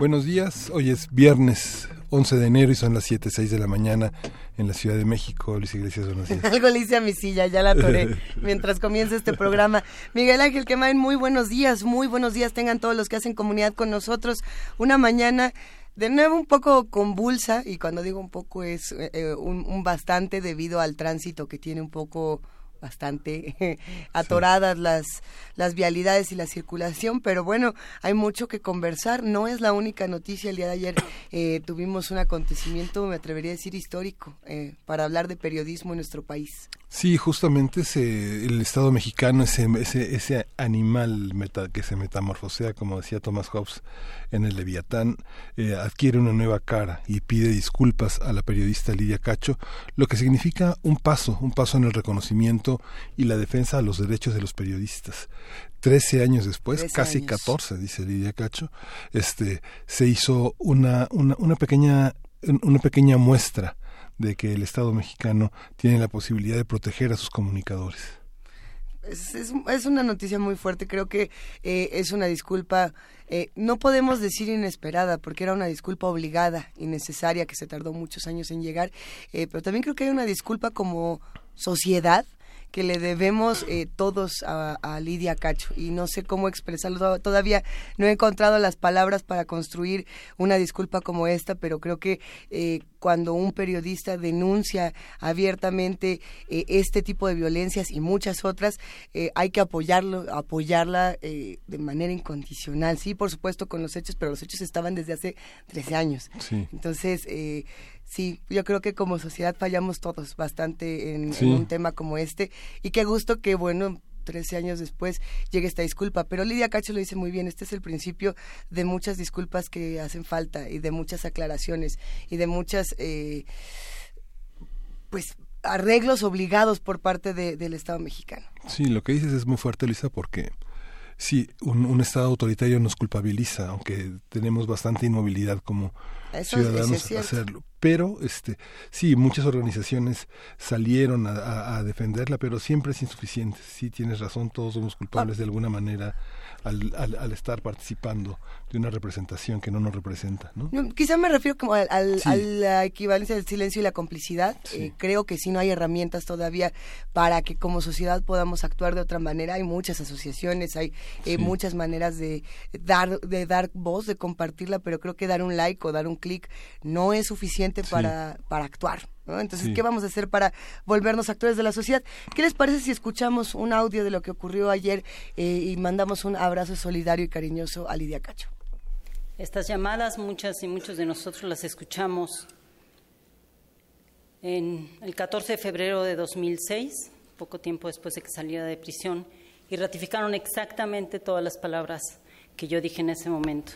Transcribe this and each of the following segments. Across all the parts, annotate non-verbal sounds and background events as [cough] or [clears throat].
Buenos días, hoy es viernes 11 de enero y son las 7, de la mañana en la Ciudad de México. Luis Iglesias, buenos [laughs] días. Algo le hice a mi silla, ya la atoré [laughs] mientras comienza este programa. Miguel Ángel Quemain, muy buenos días, muy buenos días tengan todos los que hacen comunidad con nosotros. Una mañana de nuevo un poco convulsa y cuando digo un poco es eh, eh, un bastante debido al tránsito que tiene un poco bastante [laughs] atoradas las, las vialidades y la circulación, pero bueno, hay mucho que conversar. No es la única noticia. El día de ayer eh, tuvimos un acontecimiento, me atrevería a decir, histórico eh, para hablar de periodismo en nuestro país. Sí, justamente ese, el Estado mexicano, ese, ese, ese animal meta, que se metamorfosea, como decía Thomas Hobbes en el Leviatán, eh, adquiere una nueva cara y pide disculpas a la periodista Lidia Cacho, lo que significa un paso, un paso en el reconocimiento y la defensa de los derechos de los periodistas. Trece años después, casi catorce, dice Lidia Cacho, este, se hizo una, una, una pequeña una pequeña muestra de que el Estado mexicano tiene la posibilidad de proteger a sus comunicadores. Es, es, una noticia muy fuerte, creo que eh, es una disculpa, eh, no podemos decir inesperada, porque era una disculpa obligada y necesaria que se tardó muchos años en llegar, eh, pero también creo que hay una disculpa como sociedad que le debemos eh, todos a, Lidia Cacho y no sé cómo expresarlo. Todavía no he encontrado las palabras para construir una disculpa como esta, pero creo que eh, cuando un periodista denuncia abiertamente eh, este tipo de violencias y muchas otras, hay que apoyarlo, apoyarla de manera incondicional. Sí, por supuesto, con los hechos, pero los hechos estaban desde hace 13 años. Entonces, Sí, yo creo que como sociedad fallamos todos bastante en, un tema como este y qué gusto que, bueno, 13 años después llegue esta disculpa. Pero Lidia Cacho lo dice muy bien, este es el principio de muchas disculpas que hacen falta y de muchas aclaraciones y de muchas, eh, pues, arreglos obligados por parte del Estado mexicano. Sí, lo que dices es muy fuerte, Luisa, porque sí, un Estado autoritario nos culpabiliza, aunque tenemos bastante inmovilidad como ciudadanos hacerlo. Pero, este, sí, muchas organizaciones salieron a, defenderla, pero siempre es insuficiente. Sí, tienes razón, todos somos culpables de alguna manera al, al, estar participando de una representación que no nos representa. ¿no? quizá me refiero como al, a la equivalencia del silencio y la complicidad. Eh, creo que si no hay herramientas todavía para que como sociedad podamos actuar de otra manera. Hay muchas asociaciones, hay eh, muchas maneras de dar, de dar voz, de compartirla, pero creo que dar un like o dar un clic no es suficiente para, para actuar. Entonces, ¿qué vamos a hacer para volvernos actores de la sociedad? ¿Qué les parece si escuchamos un audio de lo que ocurrió ayer eh, y mandamos un abrazo solidario y cariñoso a Lidia Cacho? Estas llamadas, muchas y muchos de nosotros las escuchamos en el 14 de febrero de 2006, poco tiempo después de que saliera de prisión, y ratificaron exactamente todas las palabras que yo dije en ese momento.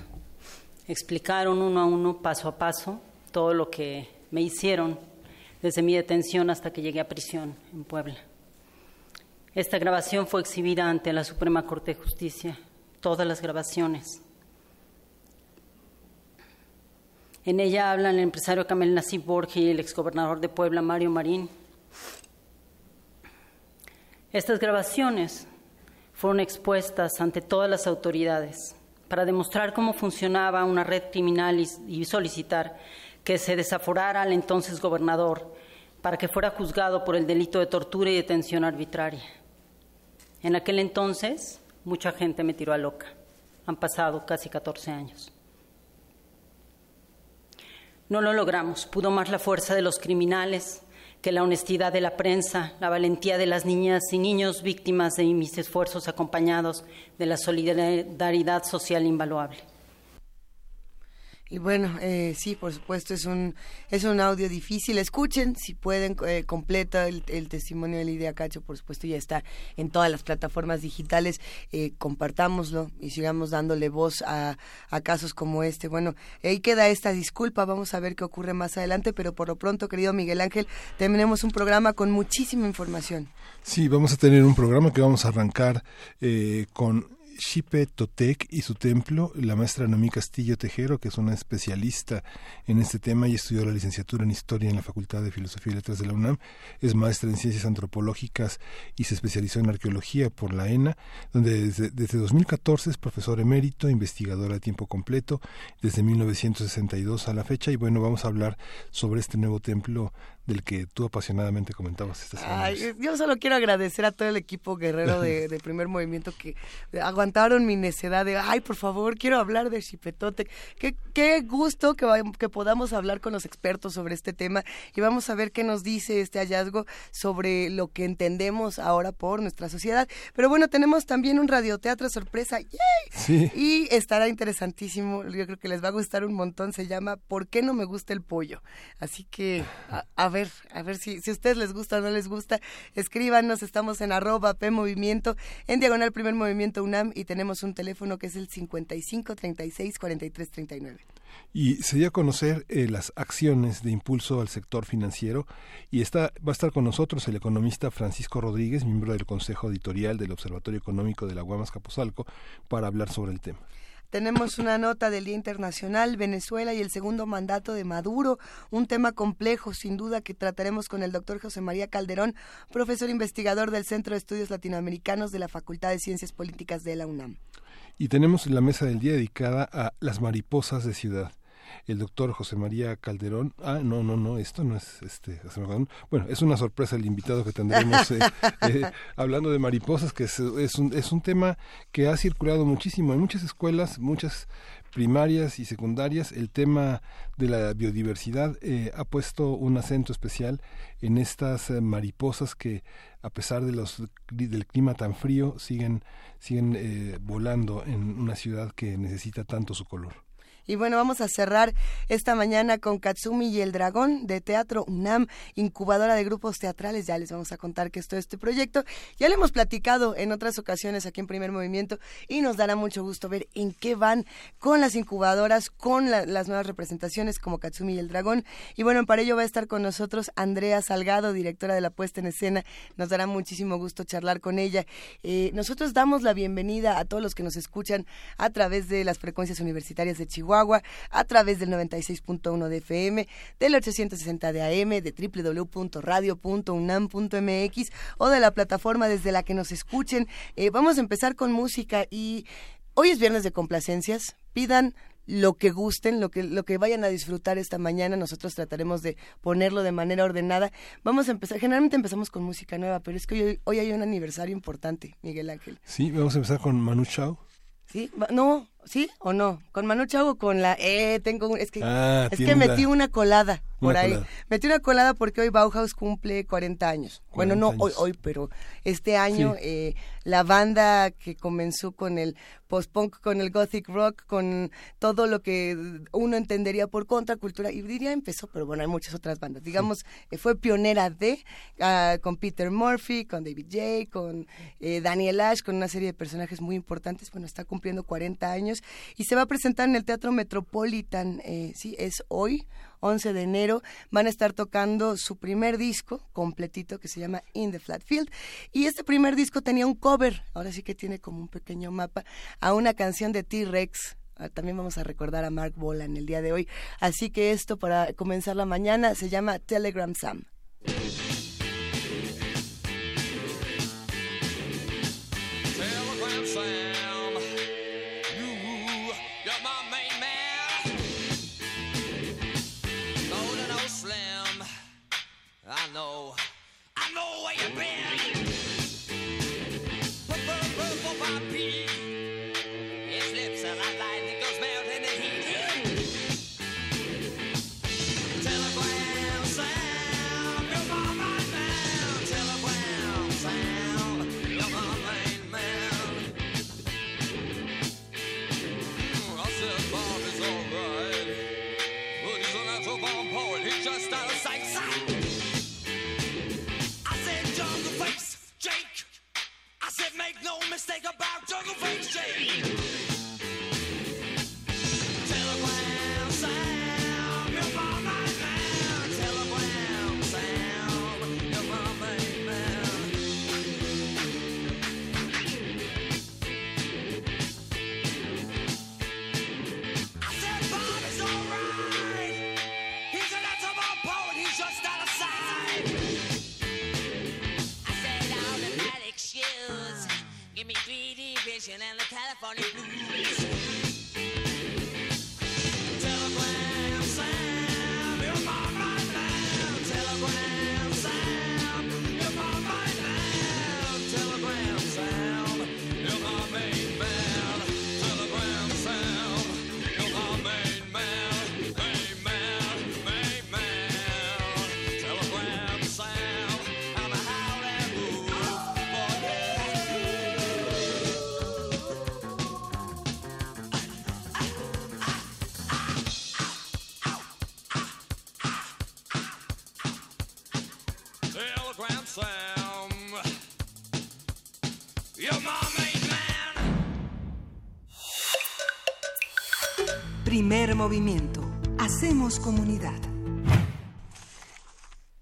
Explicaron uno a uno, paso a paso, todo lo que me hicieron desde mi detención hasta que llegué a prisión en Puebla. Esta grabación fue exhibida ante la Suprema Corte de Justicia, todas las grabaciones. En ella hablan el empresario Camel Nasib Borges y el exgobernador de Puebla, Mario Marín. Estas grabaciones fueron expuestas ante todas las autoridades para demostrar cómo funcionaba una red criminal y, solicitar que se desaforara al entonces gobernador para que fuera juzgado por el delito de tortura y detención arbitraria. En aquel entonces, mucha gente me tiró a loca. Han pasado casi 14 años. No lo logramos. Pudo más la fuerza de los criminales que la honestidad de la prensa, la valentía de las niñas y niños víctimas de mis esfuerzos acompañados de la solidaridad social invaluable. Y bueno, eh, sí, por supuesto, es un, es un audio difícil. Escuchen, si pueden, eh, completa el, testimonio de Lidia Cacho, por supuesto, ya está en todas las plataformas digitales. Eh, compartámoslo y sigamos dándole voz a, a casos como este. Bueno, ahí queda esta disculpa, vamos a ver qué ocurre más adelante, pero por lo pronto, querido Miguel Ángel, tenemos un programa con muchísima información. Sí, vamos a tener un programa que vamos a arrancar eh, con Xipe Totec y su templo, la maestra Noemí Castillo Tejero, que es una especialista en este tema y estudió la licenciatura en Historia en la Facultad de Filosofía y Letras de la UNAM, es maestra en Ciencias Antropológicas y se especializó en Arqueología por la ENA, donde desde, desde 2014 es profesor emérito, investigadora a tiempo completo, desde 1962 a la fecha, y bueno, vamos a hablar sobre este nuevo templo del que tú apasionadamente comentabas esta semana. yo solo quiero agradecer a todo el equipo guerrero [laughs] de, Primer Movimiento que aguantaron mi necedad de, ay, por favor, quiero hablar de Chipetote. Qué, qué gusto que, que podamos hablar con los expertos sobre este tema y vamos a ver qué nos dice este hallazgo sobre lo que entendemos ahora por nuestra sociedad. Pero bueno, tenemos también un radioteatro sorpresa. Sí. Y estará interesantísimo. Yo creo que les va a gustar un montón. Se llama ¿Por qué no me gusta el pollo? Así que a ver, a ver si, si a ustedes les gusta o no les gusta, escríbanos, estamos en arroba P Movimiento, en Diagonal Primer Movimiento UNAM y tenemos un teléfono que es el 55 36 43 39. Y se dio a conocer eh, las acciones de impulso al sector financiero y está, va a estar con nosotros el economista Francisco Rodríguez, miembro del Consejo Editorial del Observatorio Económico de la Guamas Capozalco, para hablar sobre el tema. Tenemos una nota del Día Internacional, Venezuela y el segundo mandato de Maduro, un tema complejo, sin duda, que trataremos con el doctor José María Calderón, profesor investigador del Centro de Estudios Latinoamericanos de la Facultad de Ciencias Políticas de la UNAM. Y tenemos la mesa del día dedicada a las mariposas de ciudad el doctor José María Calderón. Ah, no, no, no, esto no es este. Bueno, es una sorpresa el invitado que tendremos eh, [laughs] eh, hablando de mariposas, que es, un, es un tema que ha circulado muchísimo en muchas escuelas, muchas primarias y secundarias, el tema de la biodiversidad eh, ha puesto un acento especial en estas mariposas que, a pesar de los, del clima tan frío, siguen, siguen volando en una ciudad que necesita tanto su color. Y bueno, vamos a cerrar esta mañana con Katsumi y el Dragón de Teatro UNAM, incubadora de grupos teatrales. Ya les vamos a contar que es todo este proyecto. Ya lo hemos platicado en otras ocasiones aquí en Primer Movimiento y nos dará mucho gusto ver en qué van con las incubadoras, con las nuevas representaciones como Katsumi y el Dragón. Y bueno, para ello va a estar con nosotros Andrea Salgado, directora de la puesta en escena. Nos dará muchísimo gusto charlar con ella. Eh, nosotros damos la bienvenida a todos los que nos escuchan a través de las frecuencias universitarias de Chihuahua a través del 96.1 de FM, del 860 de AM, de www.radio.unam.mx o de la plataforma desde la que nos escuchen. Eh, vamos a empezar con música y hoy es viernes de complacencias. Pidan lo que gusten, lo que, lo que vayan a disfrutar esta mañana. Nosotros trataremos de ponerlo de manera ordenada. Vamos a empezar, generalmente empezamos con música nueva, pero es que hoy, hoy hay un aniversario importante, Miguel Ángel. Sí, vamos a empezar con Manu Chao. Sí, no, ¿Sí o no? ¿Con Manu Chao con la... Eh, tengo... Es que, ah, es que metí una colada por ahí. Metí una colada porque hoy Bauhaus cumple 40 años. bueno, no hoy, hoy, pero este año eh, la banda que comenzó con el post-punk, con el gothic rock, con todo lo que uno entendería por contracultura, y diría empezó, pero bueno, hay muchas otras bandas. Digamos, eh, fue pionera de, ah, con Peter Murphy, con David J., con eh, Daniel Ash, con una serie de personajes muy importantes. Bueno, está cumpliendo 40 años y se va a presentar en el Teatro Metropolitan, eh, sí, es hoy, 11 de enero, van a estar tocando su primer disco completito que se llama In the Flat Field. Y este primer disco tenía un cover, ahora sí que tiene como un pequeño mapa, a una canción de T-Rex. Ah, también vamos a recordar a Mark Bolan el día de hoy. Así que esto para comenzar la mañana se llama Telegram Sam. make no mistake about jungle face shade. Movimiento. Hacemos comunidad.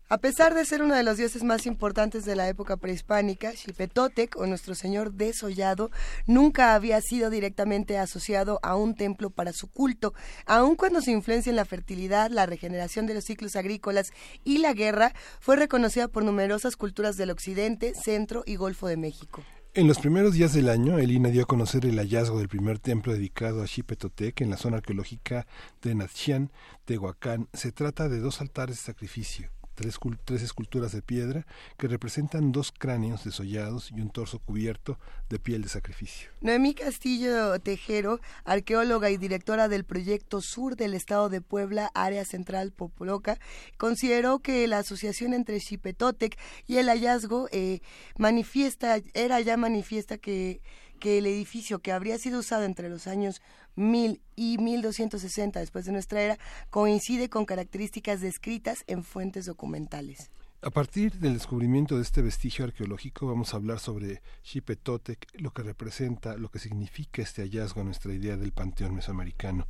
A pesar de ser uno de los dioses más importantes de la época prehispánica, Xipetotec, o nuestro señor desollado, nunca había sido directamente asociado a un templo para su culto, aun cuando su influencia en la fertilidad, la regeneración de los ciclos agrícolas y la guerra fue reconocida por numerosas culturas del occidente, centro y golfo de México. En los primeros días del año, Elina dio a conocer el hallazgo del primer templo dedicado a Xipetotec en la zona arqueológica de Natshian, Tehuacán. Se trata de dos altares de sacrificio tres, esculturas de piedra que representan dos cráneos desollados y un torso cubierto de piel de sacrificio. Noemí Castillo Tejero, arqueóloga y directora del proyecto Sur del Estado de Puebla, Área Central Popoloca, consideró que la asociación entre Xipetotec y el hallazgo eh, manifiesta, era ya manifiesta que que el edificio que habría sido usado entre los años 1000 y 1260 después de nuestra era coincide con características descritas en fuentes documentales. A partir del descubrimiento de este vestigio arqueológico vamos a hablar sobre Xipetotec, lo que representa, lo que significa este hallazgo a nuestra idea del panteón mesoamericano.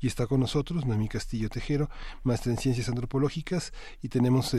Y está con nosotros Noemí Castillo Tejero, maestra en ciencias antropológicas, y tenemos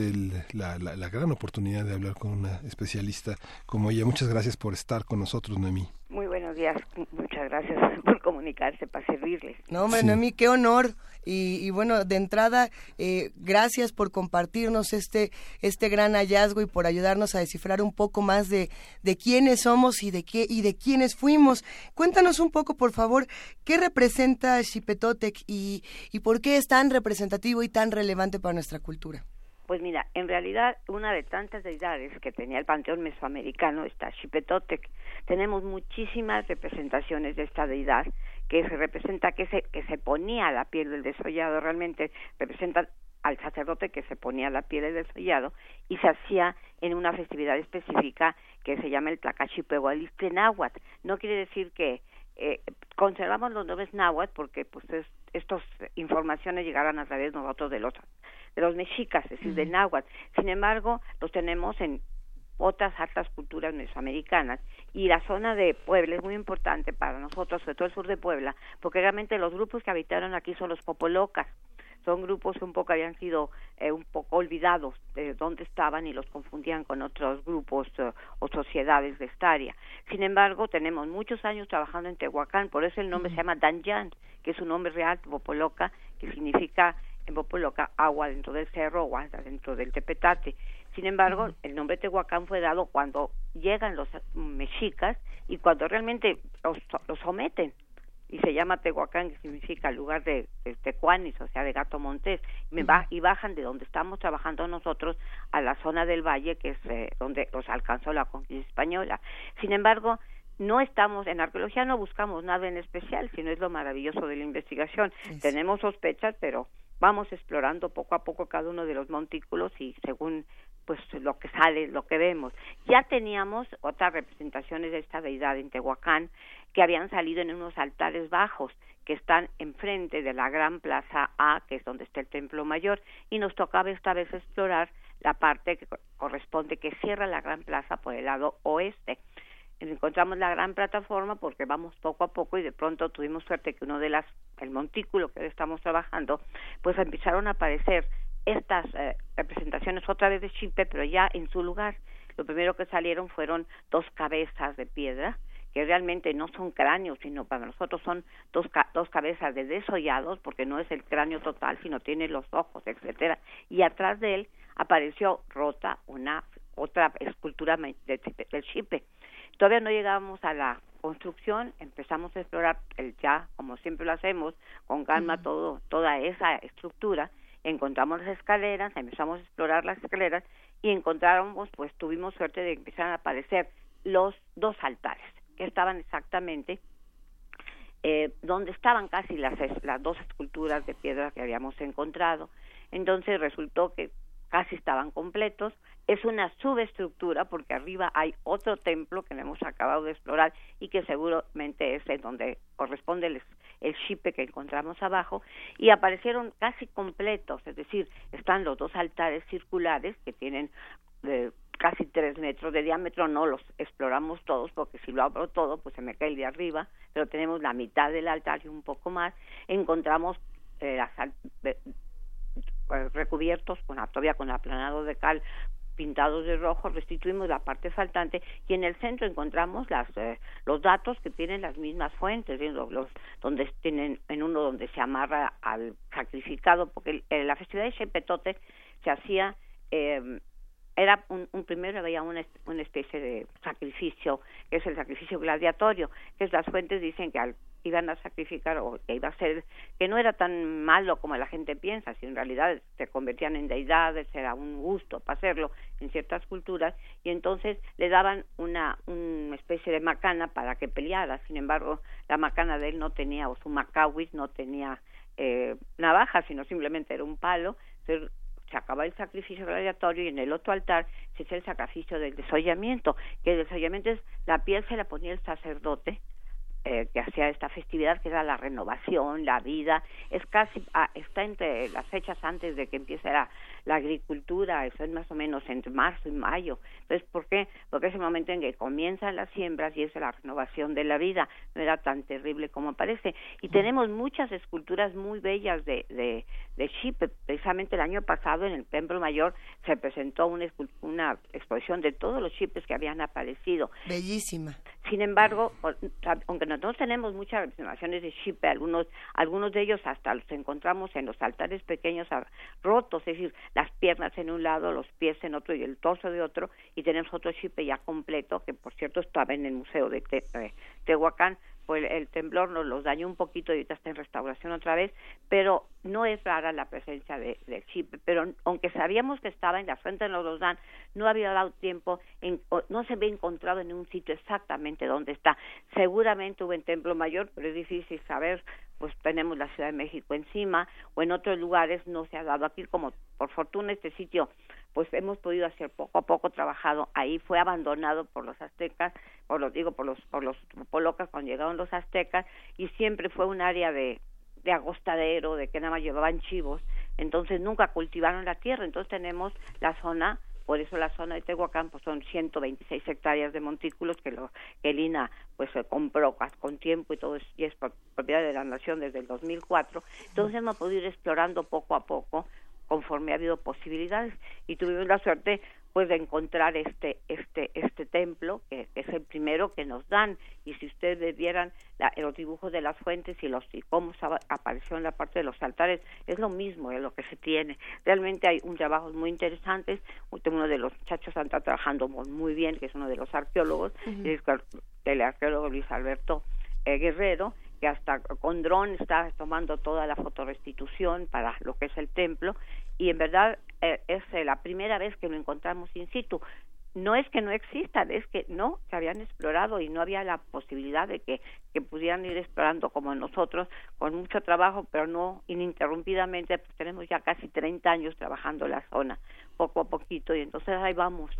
la, la gran oportunidad de hablar con una especialista como ella. Muchas gracias por estar con nosotros, Noemí. Muy buenos días, muchas gracias comunicarse para servirles. No, hombre, sí. qué honor. Y, bueno, de entrada, eh, gracias por compartirnos este, este gran hallazgo y por ayudarnos a descifrar un poco más de, de quiénes somos y de, qué, y de quiénes fuimos. Cuéntanos un poco, por favor, qué representa Xipetotec y, y por qué es tan representativo y tan relevante para nuestra cultura. Pues mira, en realidad una de tantas deidades que tenía el panteón mesoamericano está Xipetotec. Tenemos muchísimas representaciones de esta deidad que se representa que se, que se ponía la piel del desollado, realmente representa al sacerdote que se ponía la piel del desollado y se hacía en una festividad específica que se llama el Tlacachipehualistle náhuatl. No quiere decir que eh, conservamos los nombres náhuatl porque pues estas informaciones llegaron a través de nosotros de los de los mexicas, es decir, del náhuatl. Sin embargo, los tenemos en otras altas culturas mesoamericanas y la zona de Puebla es muy importante para nosotros, sobre todo el sur de Puebla, porque realmente los grupos que habitaron aquí son los popolocas, son grupos que un poco habían sido eh, un poco olvidados de dónde estaban y los confundían con otros grupos eh, o sociedades de esta área. Sin embargo, tenemos muchos años trabajando en Tehuacán, por eso el nombre se llama Danjan, que es un nombre real, popoloca, que significa en Popoloca agua dentro del cerro o agua dentro del Tepetate. Sin embargo, el nombre Tehuacán fue dado cuando llegan los mexicas y cuando realmente los, los someten. Y se llama Tehuacán, que significa lugar de, de Tecuanis, o sea, de Gato Montés. Y, y bajan de donde estamos trabajando nosotros a la zona del valle, que es eh, donde los alcanzó la conquista española. Sin embargo, no estamos en arqueología no buscamos nada en especial sino es lo maravilloso de la investigación tenemos sospechas pero vamos explorando poco a poco cada uno de los montículos y según pues lo que sale, lo que vemos. Ya teníamos otras representaciones de esta deidad en Tehuacán que habían salido en unos altares bajos que están enfrente de la gran plaza A, que es donde está el templo mayor, y nos tocaba esta vez explorar la parte que corresponde que cierra la gran plaza por el lado oeste. Encontramos la gran plataforma porque vamos poco a poco y de pronto tuvimos suerte que uno de las el montículo que estamos trabajando pues empezaron a aparecer estas eh, representaciones otra vez de Chimpe pero ya en su lugar. Lo primero que salieron fueron dos cabezas de piedra que realmente no son cráneos, sino para nosotros son dos, dos cabezas de desollados, porque no es el cráneo total, sino tiene los ojos, etcétera. Y atrás de él apareció rota una otra escultura del chipe. Todavía no llegamos a la construcción, empezamos a explorar el ya, como siempre lo hacemos, con calma todo, toda esa estructura, encontramos las escaleras, empezamos a explorar las escaleras y encontramos, pues tuvimos suerte de empezar a aparecer los dos altares, estaban exactamente eh, donde estaban casi las, las dos esculturas de piedra que habíamos encontrado. Entonces resultó que casi estaban completos. Es una subestructura porque arriba hay otro templo que hemos acabado de explorar y que seguramente es donde corresponde el, el shipe que encontramos abajo y aparecieron casi completos, es decir, están los dos altares circulares que tienen eh, casi tres metros de diámetro, no los exploramos todos, porque si lo abro todo, pues se me cae el de arriba, pero tenemos la mitad del altar y un poco más, encontramos eh, las, eh, recubiertos con todavía con aplanado de cal pintados de rojo, restituimos la parte faltante y en el centro encontramos las, eh, los datos que tienen las mismas fuentes, los, donde tienen en uno donde se amarra al sacrificado, porque la festividad de Shepetote se hacía eh, era un, primero había una, una, especie de sacrificio que es el sacrificio gladiatorio que es las fuentes dicen que al, iban a sacrificar o que iba a ser que no era tan malo como la gente piensa si en realidad se convertían en deidades era un gusto para hacerlo en ciertas culturas y entonces le daban una una especie de macana para que peleara. Sin embargo la macana de él no tenía o su macawis no tenía eh, navaja sino simplemente era un palo se acaba el sacrificio gladiatorio y en el otro altar se hace el sacrificio del desollamiento, que el desollamiento es la piel se la ponía el sacerdote eh, que hacía esta festividad, que era la renovación, la vida, es casi, ah, está entre las fechas antes de que empiece la, la agricultura, eso es más o menos entre marzo y mayo. Entonces, ¿por qué? Porque es el momento en que comienzan las siembras y es la renovación de la vida, no era tan terrible como parece. Y tenemos muchas esculturas muy bellas de, de, de Chipre, precisamente el año pasado en el Templo Mayor se presentó una, una exposición de todos los chipes que habían aparecido. Bellísima. Sin embargo, aunque nosotros tenemos muchas representaciones de Chipe, algunos, algunos de ellos hasta los encontramos en los altares pequeños rotos, es decir, las piernas en un lado, los pies en otro y el torso de otro, y tenemos otro Chipe ya completo, que por cierto estaba en el Museo de eh, Tehuacán, pues el temblor nos los dañó un poquito y ahorita está en restauración otra vez, pero no es rara la presencia de, del chip, pero aunque sabíamos que estaba en la frente de los Dan, no había dado tiempo, en, no se había encontrado en un sitio exactamente donde está. Seguramente hubo en Templo Mayor, pero es difícil saber, pues tenemos la Ciudad de México encima, o en otros lugares no se ha dado. Aquí, como por fortuna este sitio pues hemos podido hacer poco a poco trabajado ahí fue abandonado por los aztecas por lo digo por los por los polocas cuando llegaron los aztecas y siempre fue un área de de agostadero de que nada más llevaban chivos entonces nunca cultivaron la tierra. Entonces tenemos la zona por eso la zona de Tehuacán pues son 126 hectáreas de montículos que lo que el INA pues compró con tiempo y todo es, y es propiedad de la nación desde el 2004 entonces hemos podido ir explorando poco a poco conforme ha habido posibilidades. Y tuvimos la suerte pues de encontrar este este este templo que, es el primero que nos dan. Y si ustedes vieran los dibujos de las fuentes y los y cómo apareció en la parte de los altares es lo mismo de lo que se tiene. Realmente hay un trabajo muy interesante. Uno de los muchachos está trabajando muy bien que es uno de los arqueólogos el arqueólogo Luis Alberto eh, Guerrero que hasta con dron está tomando toda la fotorestitución para lo que es el templo. Y en verdad es eh, la primera vez que lo encontramos in situ. No es que no existan, es que no se habían explorado y no había la posibilidad de que, que pudieran ir explorando como nosotros, con mucho trabajo, pero no ininterrumpidamente, pues tenemos ya casi 30 años trabajando la zona, poco a poquito, y entonces ahí vamos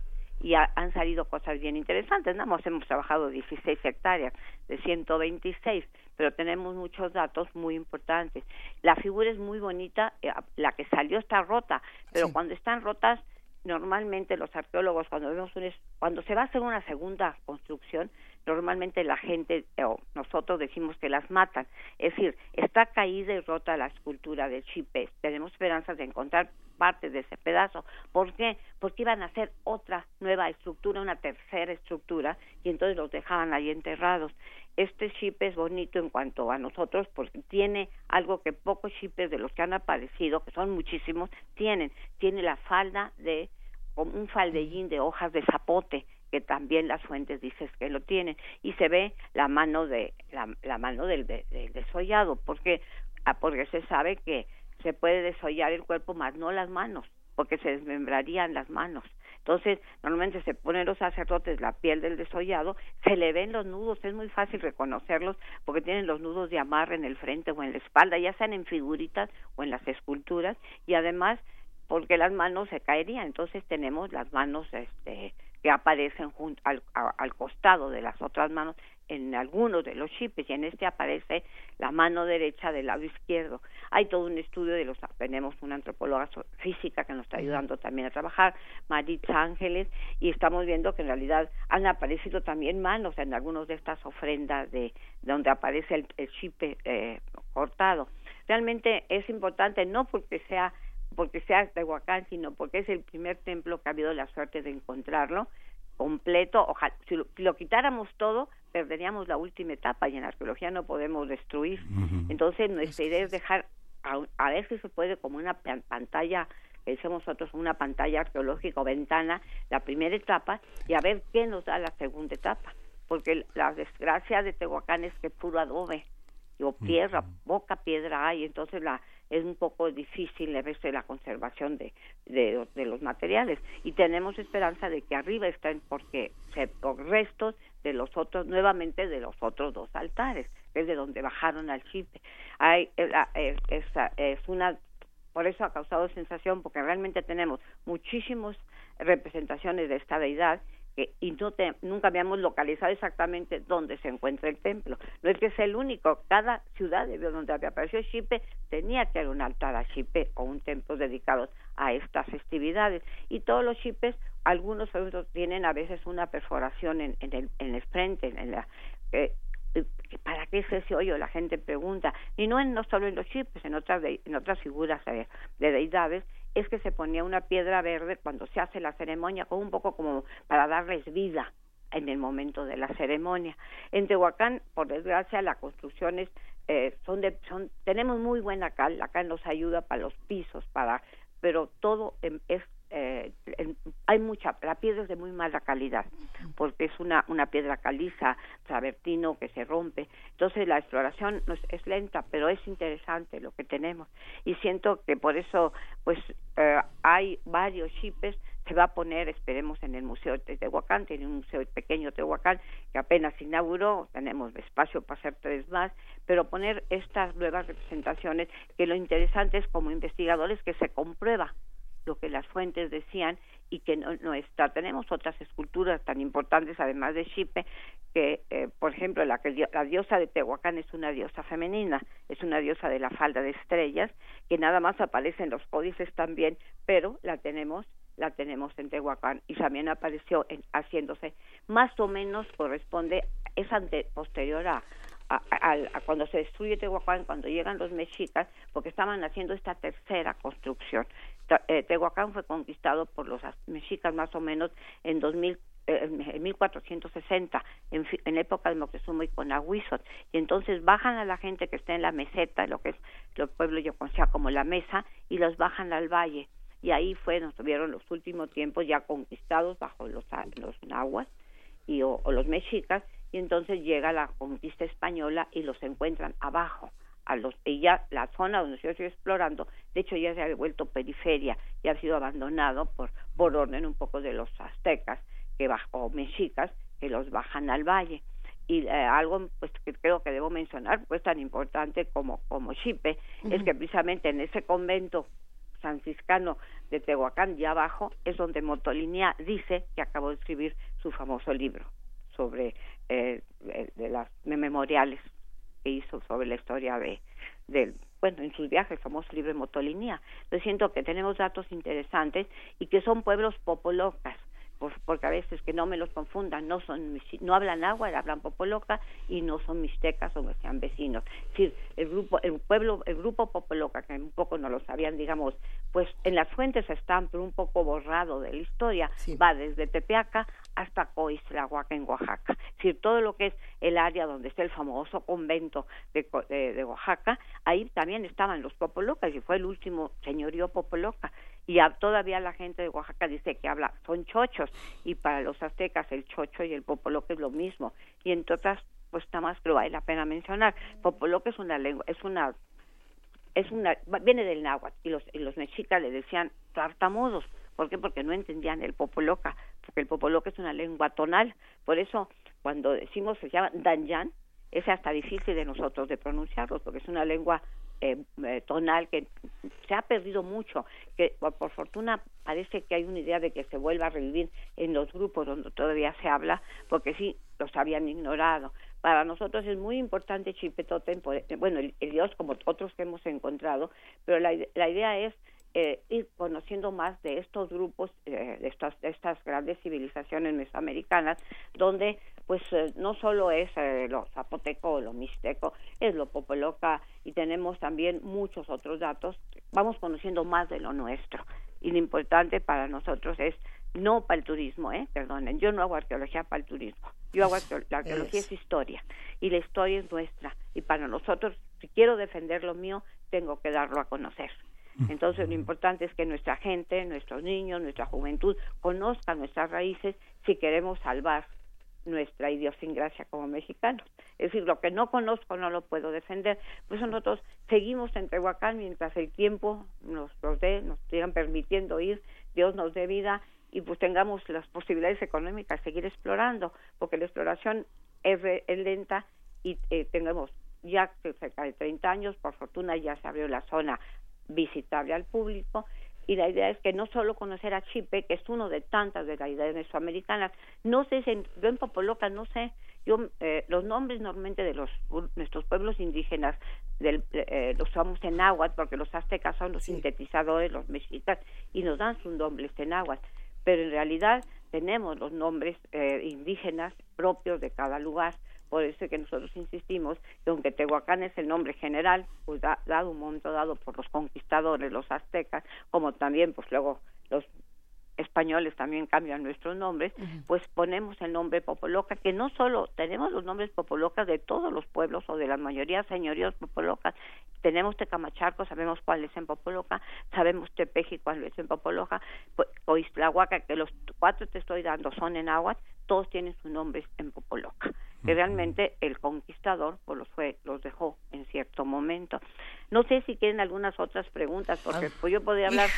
y han salido cosas bien interesantes. Nada más hemos trabajado 16 hectáreas de 126, pero tenemos muchos datos muy importantes. La figura es muy bonita, eh, la que salió está rota, pero cuando están rotas normalmente los arqueólogos cuando vemos un, cuando se va a hacer una segunda construcción normalmente la gente o nosotros decimos que las matan. Es decir está caída y rota la escultura del Chipe tenemos esperanzas de encontrar parte de ese pedazo. ¿por qué? porque iban a hacer otra nueva estructura una tercera estructura y entonces los dejaban ahí enterrados. Este chip es bonito en cuanto a nosotros porque tiene algo que pocos chips de los que han aparecido, que son muchísimos, tienen. Tiene la falda de como un faldellín de hojas de zapote que también las fuentes dices que lo tienen y se ve la mano de la, mano del, del desollado porque ah, porque se sabe que se puede desollar el cuerpo más no las manos porque se desmembrarían las manos. Entonces, normalmente se ponen los sacerdotes la piel del desollado, se le ven los nudos, es muy fácil reconocerlos porque tienen los nudos de amarre en el frente o en la espalda, ya sean en figuritas o en las esculturas, y además porque las manos se caerían, entonces tenemos las manos este que aparecen junto al, al, costado de las otras manos en algunos de los chips y en este aparece la mano derecha del lado izquierdo. Hay todo un estudio de los tenemos una antropóloga física que nos está ayudando también a trabajar, Maritza Ángeles, y estamos viendo que en realidad han aparecido también manos en algunas de estas ofrendas de donde aparece el, el chip eh, cortado. Realmente es importante no porque sea porque sea Tehuacán, sino porque es el primer templo que ha habido la suerte de encontrarlo completo. Ojalá, si lo, quitáramos todo, perderíamos la última etapa y en arqueología no podemos destruir. Entonces, nuestra idea es dejar, a, ver si se puede, como una pantalla que decimos nosotros, una pantalla arqueológica o ventana, la primera etapa, y a ver qué nos da la segunda etapa. Porque la desgracia de Tehuacán es que puro adobe, o tierra, poca piedra hay, entonces la es un poco difícil verse la conservación de, de, los materiales. Y tenemos esperanza de que arriba estén porque se, restos de los otros nuevamente de los otros dos altares es de donde bajaron al chipe hay eh, eh, es, es una por eso ha causado sensación porque realmente tenemos muchísimas representaciones de esta deidad y no nunca habíamos localizado exactamente dónde se encuentra el templo. No es que sea el único, cada ciudad donde había aparecido Xipe tenía que haber un altar a Xipe o un templo dedicado a estas festividades. Y todos los Xipes, algunos tienen a veces una perforación en, el, en el frente, en la, eh, ¿para qué es ese hoyo? La gente pregunta. Y no, en, no solo en los Xipes, en otras, en otras figuras de deidades es que se ponía una piedra verde cuando se hace la ceremonia, un poco como para darles vida en el momento de la ceremonia. En Tehuacán, por desgracia, las construcciones eh, son de, son, tenemos muy buena cal, la cal nos ayuda para los pisos, para, pero todo es eh, hay mucha, la piedra es de muy mala calidad, porque es una, una piedra caliza, travertino que se rompe. Entonces la exploración no es, lenta, pero es interesante lo que tenemos. Y siento que por eso, pues, eh, hay varios chipes se va a poner, esperemos, en el Museo de Tehuacán, tiene un museo pequeño de Tehuacán que apenas inauguró, tenemos espacio para hacer tres más, pero poner estas nuevas representaciones, que lo interesante es como investigadores que se comprueba lo que las fuentes decían y que no, está. Tenemos otras esculturas tan importantes, además de Xipe, que, eh, por ejemplo, la, la diosa de Tehuacán es una diosa femenina, es una diosa de la falda de estrellas, que nada más aparece en los códices también, pero la tenemos la tenemos en Tehuacán y también apareció en, haciéndose más o menos corresponde es ante posterior a, a, cuando se destruye Tehuacán, cuando llegan los mexicas, porque estaban haciendo esta tercera construcción. Eh, Tehuacán fue conquistado por los mexicas más o menos en 2000 eh, en 1460, en, en época de Moctezuma y Conahuizot, y entonces bajan a la gente que está en la meseta, lo que es lo pueblo yo conocía como la mesa, y los bajan al valle, y ahí fue, nos tuvieron los últimos tiempos ya conquistados bajo los, los nahuas y, o los mexicas, y entonces llega la conquista española y los encuentran abajo a los y ya la zona donde yo estoy explorando de hecho ya se ha vuelto periferia y ha sido abandonado por por orden un poco de los aztecas que o mexicas que los bajan al valle. Y eh, algo pues que creo que debo mencionar pues tan importante como como Chipe es que precisamente en ese convento franciscano de Tehuacán ya abajo es donde Motolinía dice que acabó de escribir su famoso libro sobre eh, de las memoriales que hizo sobre la historia de del bueno, en sus viajes, famoso libre Motolinía. Yo siento que tenemos datos interesantes y que son pueblos popolocas, porque a veces que no me los confundan, no son no hablan agua, hablan popoloca y no son mixtecas o sean vecinos. Es decir, el grupo el pueblo el grupo popoloca que un poco no lo sabían, digamos, pues en las fuentes están pero un poco borrado de la historia, va desde Tepeaca hasta Coislahuaca en Oaxaca. Es decir, todo lo que es el área donde está el famoso convento de, de, Oaxaca, ahí también estaban los popolocas y fue el último señorío popoloca. Y todavía la gente de Oaxaca dice que habla son chochos y para los aztecas el chocho y el popoloque es lo mismo. Y entre otras pues está más pero vale la pena mencionar. Popoloque es una lengua es una es una viene del náhuatl y los y los mexicas le decían tartamudos. ¿por qué? porque no entendían el popoloca porque el popoloque es una lengua tonal. Por eso cuando decimos se llama danyan es hasta difícil de nosotros de pronunciarlo porque es una lengua eh, eh, tonal que se ha perdido mucho, que por, fortuna parece que hay una idea de que se vuelva a revivir en los grupos donde todavía se habla, porque sí, los habían ignorado. Para nosotros es muy importante Chipetote, bueno, el, Dios como otros que hemos encontrado, pero la, la idea es eh, ir conociendo más de estos grupos, eh, de, estas, de estas grandes civilizaciones mesoamericanas, donde pues eh, no solo es lo zapoteco o lo mixteco, es lo popoloca y tenemos también muchos otros datos, vamos conociendo más de lo nuestro. Y lo importante para nosotros es no para el turismo, eh, perdonen, yo no hago arqueología para el turismo, yo hago la arqueología es historia y la historia es nuestra y para nosotros, si quiero defender lo mío, tengo que darlo a conocer. Entonces lo importante es que nuestra gente, nuestros niños, nuestra juventud conozcan nuestras raíces si queremos salvar nuestra idiosincrasia como mexicanos. Es decir, lo que no conozco no lo puedo defender. Por eso nosotros seguimos en Tehuacán mientras el tiempo nos lo dé, nos sigan permitiendo ir, Dios nos dé vida y pues tengamos las posibilidades económicas de seguir explorando, porque la exploración es, lenta y eh, tenemos ya cerca de 30 años, por fortuna ya se abrió la zona visitable al público y la idea es que no solo conocer a Chipe, que es uno de tantas ideas mesoamericanas, no sé, yo en Popoloca no sé, yo eh, los nombres normalmente de los nuestros pueblos indígenas del, eh, los usamos en náhuatl porque los aztecas son los sintetizadores, los mexicas y nos dan sus nombres en náhuatl, pero en realidad tenemos los nombres eh, indígenas propios de cada lugar por eso es que nosotros insistimos que aunque Tehuacán es el nombre general, pues dado un momento dado por los conquistadores, los aztecas, como también pues luego los españoles también cambian nuestros nombres, pues ponemos el nombre Popoloca, que no solo tenemos los nombres Popolocas de todos los pueblos o de la mayoría señorías Popolocas, tenemos Tecamacharco, sabemos cuál es en Popoloca, sabemos Tepeji cuál es en Popoloca, pues, o Islahuaca, que los cuatro te estoy dando son en agua, todos tienen sus nombres en Popoloca que realmente el conquistador pues los fue los dejó en cierto momento. No sé si quieren algunas otras preguntas porque ah, pues yo podría hablar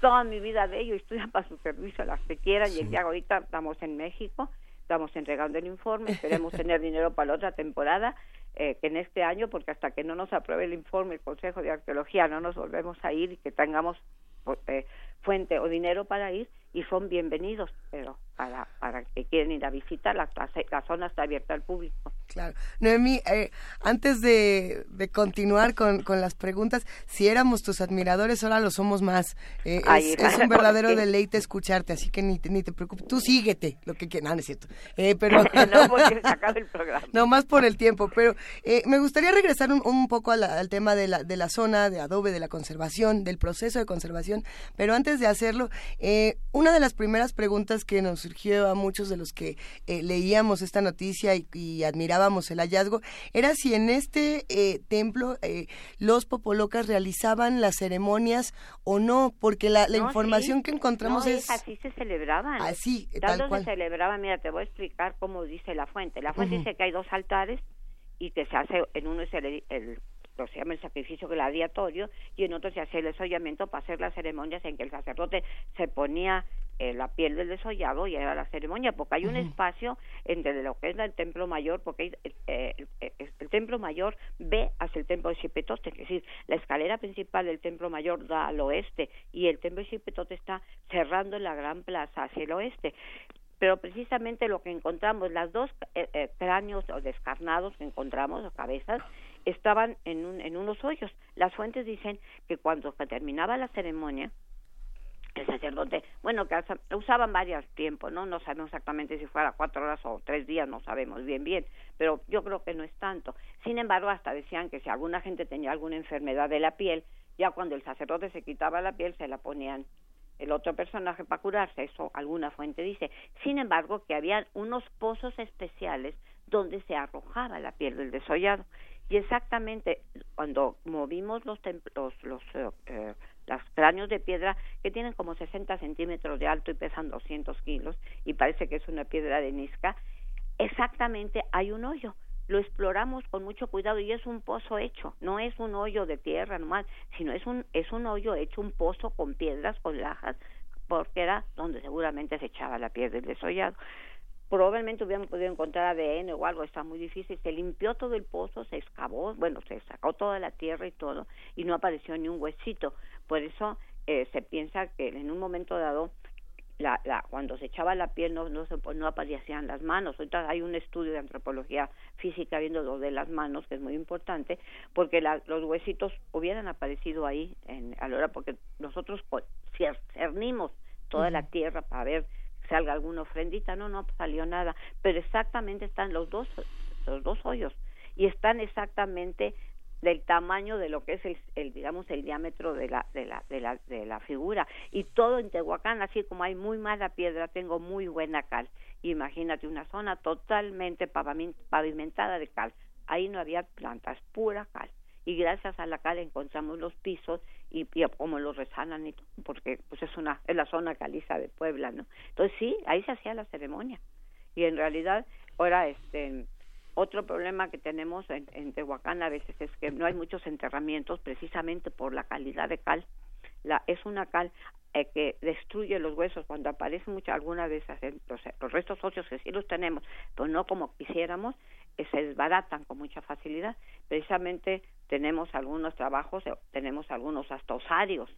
toda mi vida de ello estoy [laughs] para su servicio a las que quieran y ya ahorita estamos en México estamos entregando el informe [laughs] esperemos tener dinero para la otra temporada eh, que en este año porque hasta que no nos apruebe el informe el Consejo de Arqueología no nos volvemos a ir y que tengamos pues, eh, fuente o dinero para ir y son bienvenidos, pero para, para que quieren ir a visitar, la, la zona está abierta al público. Claro. Noemí, eh, antes de, de continuar con, con, las preguntas, si éramos tus admiradores, ahora lo somos más. Eh, es, un [laughs] verdadero deleite escucharte, así que ni te, ni te preocupes. Tú síguete, lo que quieras. No, no es cierto. Eh, pero... [laughs] no, porque el programa. [laughs] No, más por el tiempo. Pero eh, me gustaría regresar un, un poco al tema de la, de la zona de adobe, de la conservación, del proceso de conservación. Pero antes de hacerlo, eh, una de las primeras preguntas que nos surgió a muchos de los que eh, leíamos esta noticia y, y, admirábamos el hallazgo era si en este eh, templo eh, los popolocas realizaban las ceremonias o no, porque la, la información que encontramos es... Así se celebraban. Así, tal cual. se celebraban? Mira, te voy a explicar cómo dice la fuente. La fuente dice que hay dos altares y que se hace, en uno es el, el se llama el sacrificio gladiatorio, y en otro se hacía el desollamiento para hacer las ceremonias en que el sacerdote se ponía eh, la piel del desollado y era la ceremonia, porque hay un espacio entre lo que es el templo mayor, porque eh, el, templo mayor ve hacia el templo de Xipetote, es decir, la escalera principal del templo mayor da al oeste y el templo de Xipetote está cerrando la gran plaza hacia el oeste. Pero precisamente lo que encontramos, las dos eh, cráneos o descarnados que encontramos, o cabezas, estaban en, un, en unos hoyos. Las fuentes dicen que cuando terminaba la ceremonia, el sacerdote, bueno, que usaban varios tiempos, ¿no? No sabemos exactamente si fuera cuatro horas o tres días, no sabemos bien, bien, pero yo creo que no es tanto. Sin embargo, hasta decían que si alguna gente tenía alguna enfermedad de la piel, ya cuando el sacerdote se quitaba la piel, se la ponían el otro personaje para curarse, eso alguna fuente dice. Sin embargo, que había unos pozos especiales donde se arrojaba la piel del desollado y exactamente cuando movimos los, los, los eh, eh los cráneos de piedra que tienen como 60 centímetros de alto y pesan 200 kilos y parece que es una piedra de Nisca, exactamente hay un hoyo. Lo exploramos con mucho cuidado y es un pozo hecho, no es un hoyo de tierra nomás, sino es un, es un hoyo hecho, un pozo con piedras, con lajas, porque era donde seguramente se echaba la piedra del desollado probablemente hubiéramos podido encontrar ADN o algo, está muy difícil, se limpió todo el pozo, se excavó, bueno, se sacó toda la tierra y todo, y no apareció ni un huesito. Por eso eh, se piensa que en un momento dado la, la, cuando se echaba la piel no, no, se, no aparecían las manos. Ahorita hay un estudio de antropología física viendo lo de las manos, que es muy importante, porque los huesitos hubieran aparecido ahí en, a la hora, porque nosotros cernimos toda la tierra para ver salga alguna ofrendita, no, no salió nada, pero exactamente están los dos, los dos hoyos. Y están exactamente del tamaño de lo que es el, digamos el diámetro de la, de la de la de la figura. Y todo en Tehuacán así como hay muy mala piedra tengo muy buena cal. Imagínate una zona totalmente pavimentada de cal. Ahí no había plantas pura cal y gracias a la cal encontramos los pisos y, como los resanan y todo, porque pues es una es la zona caliza de Puebla no entonces sí ahí se hacía la ceremonia y en realidad ahora este otro problema que tenemos en, Tehuacán a veces es que no hay muchos enterramientos precisamente por la calidad de cal. La, es una cal eh, que destruye los huesos cuando aparece mucha alguna vez los, los restos óseos que sí los tenemos, pero no como quisiéramos, eh, se desbaratan con mucha facilidad. Precisamente tenemos algunos trabajos, eh, tenemos algunos hasta osarios,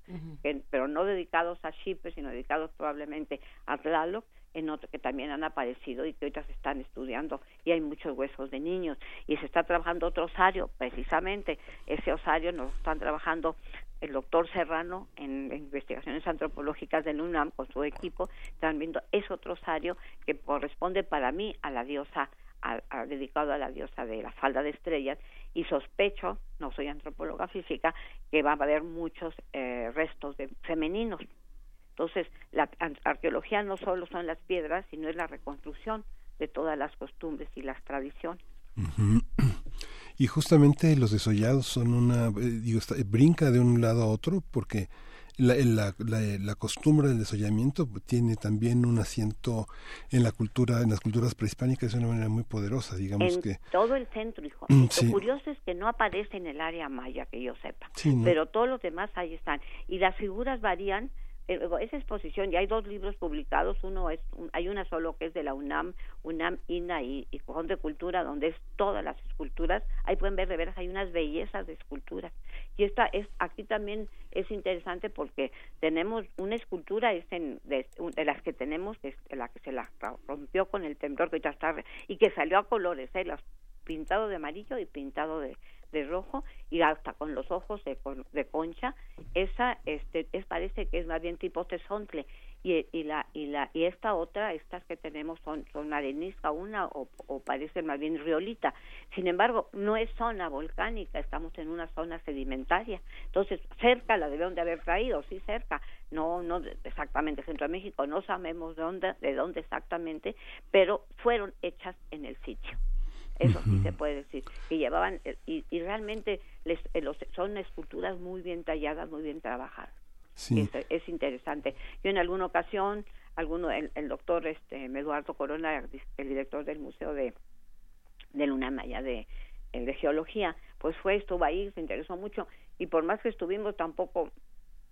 pero no dedicados a Chipre, sino dedicados probablemente a Tlaloc, en otro que también han aparecido y que ahorita se están estudiando y hay muchos huesos de niños. Y se está trabajando otro osario precisamente ese osario nos están trabajando el doctor Serrano en, investigaciones antropológicas del UNAM con su equipo están viendo es otro osario que corresponde para mí a la diosa a, dedicado a la diosa de la falda de estrellas y sospecho, no soy antropóloga física, que va a haber muchos eh, restos de femeninos entonces, la arqueología no solo son las piedras, sino es la reconstrucción de todas las costumbres y las tradiciones. [clears throat] Y justamente los desollados son una, eh, brinca de un lado a otro porque la, la, la, costumbre del desollamiento tiene también un asiento en la cultura, en las culturas prehispánicas de una manera muy poderosa, digamos en que todo el centro, hijo. Mm, Lo curioso es que no aparece en el área maya que yo sepa, pero todos los demás ahí están. Y las figuras varían esa exposición, y hay dos libros publicados, uno es, hay una solo que es de la UNAM, UNAM, INA y, y Cojón de Cultura, donde es todas las esculturas, ahí pueden ver de veras, hay unas bellezas de esculturas. Y esta es, aquí también es interesante porque tenemos una escultura, es de, las que tenemos, de la que se la rompió con el temblor que ya está, y que salió a colores, ¿eh? pintado de amarillo y pintado de, de rojo y hasta con los ojos de, de concha. Esa este es parece que es más bien tipo tesontle. Y, y la y la y esta otra estas que tenemos son son arenisca una o, o parece más bien riolita. Sin embargo no es zona volcánica estamos en una zona sedimentaria. Entonces cerca la debieron de haber traído sí cerca. No no exactamente centro de México no sabemos de dónde de dónde exactamente pero fueron hechas en el sitio eso sí se puede decir, que llevaban, eh, y, y realmente les, eh, los, son esculturas muy bien talladas, muy bien trabajadas. Sí. Es, interesante. Yo en alguna ocasión, alguno, el, doctor este, Eduardo Corona, el director del Museo de, de UNAM, allá de, el de Geología, pues fue, estuvo ahí, se interesó mucho, y por más que estuvimos tampoco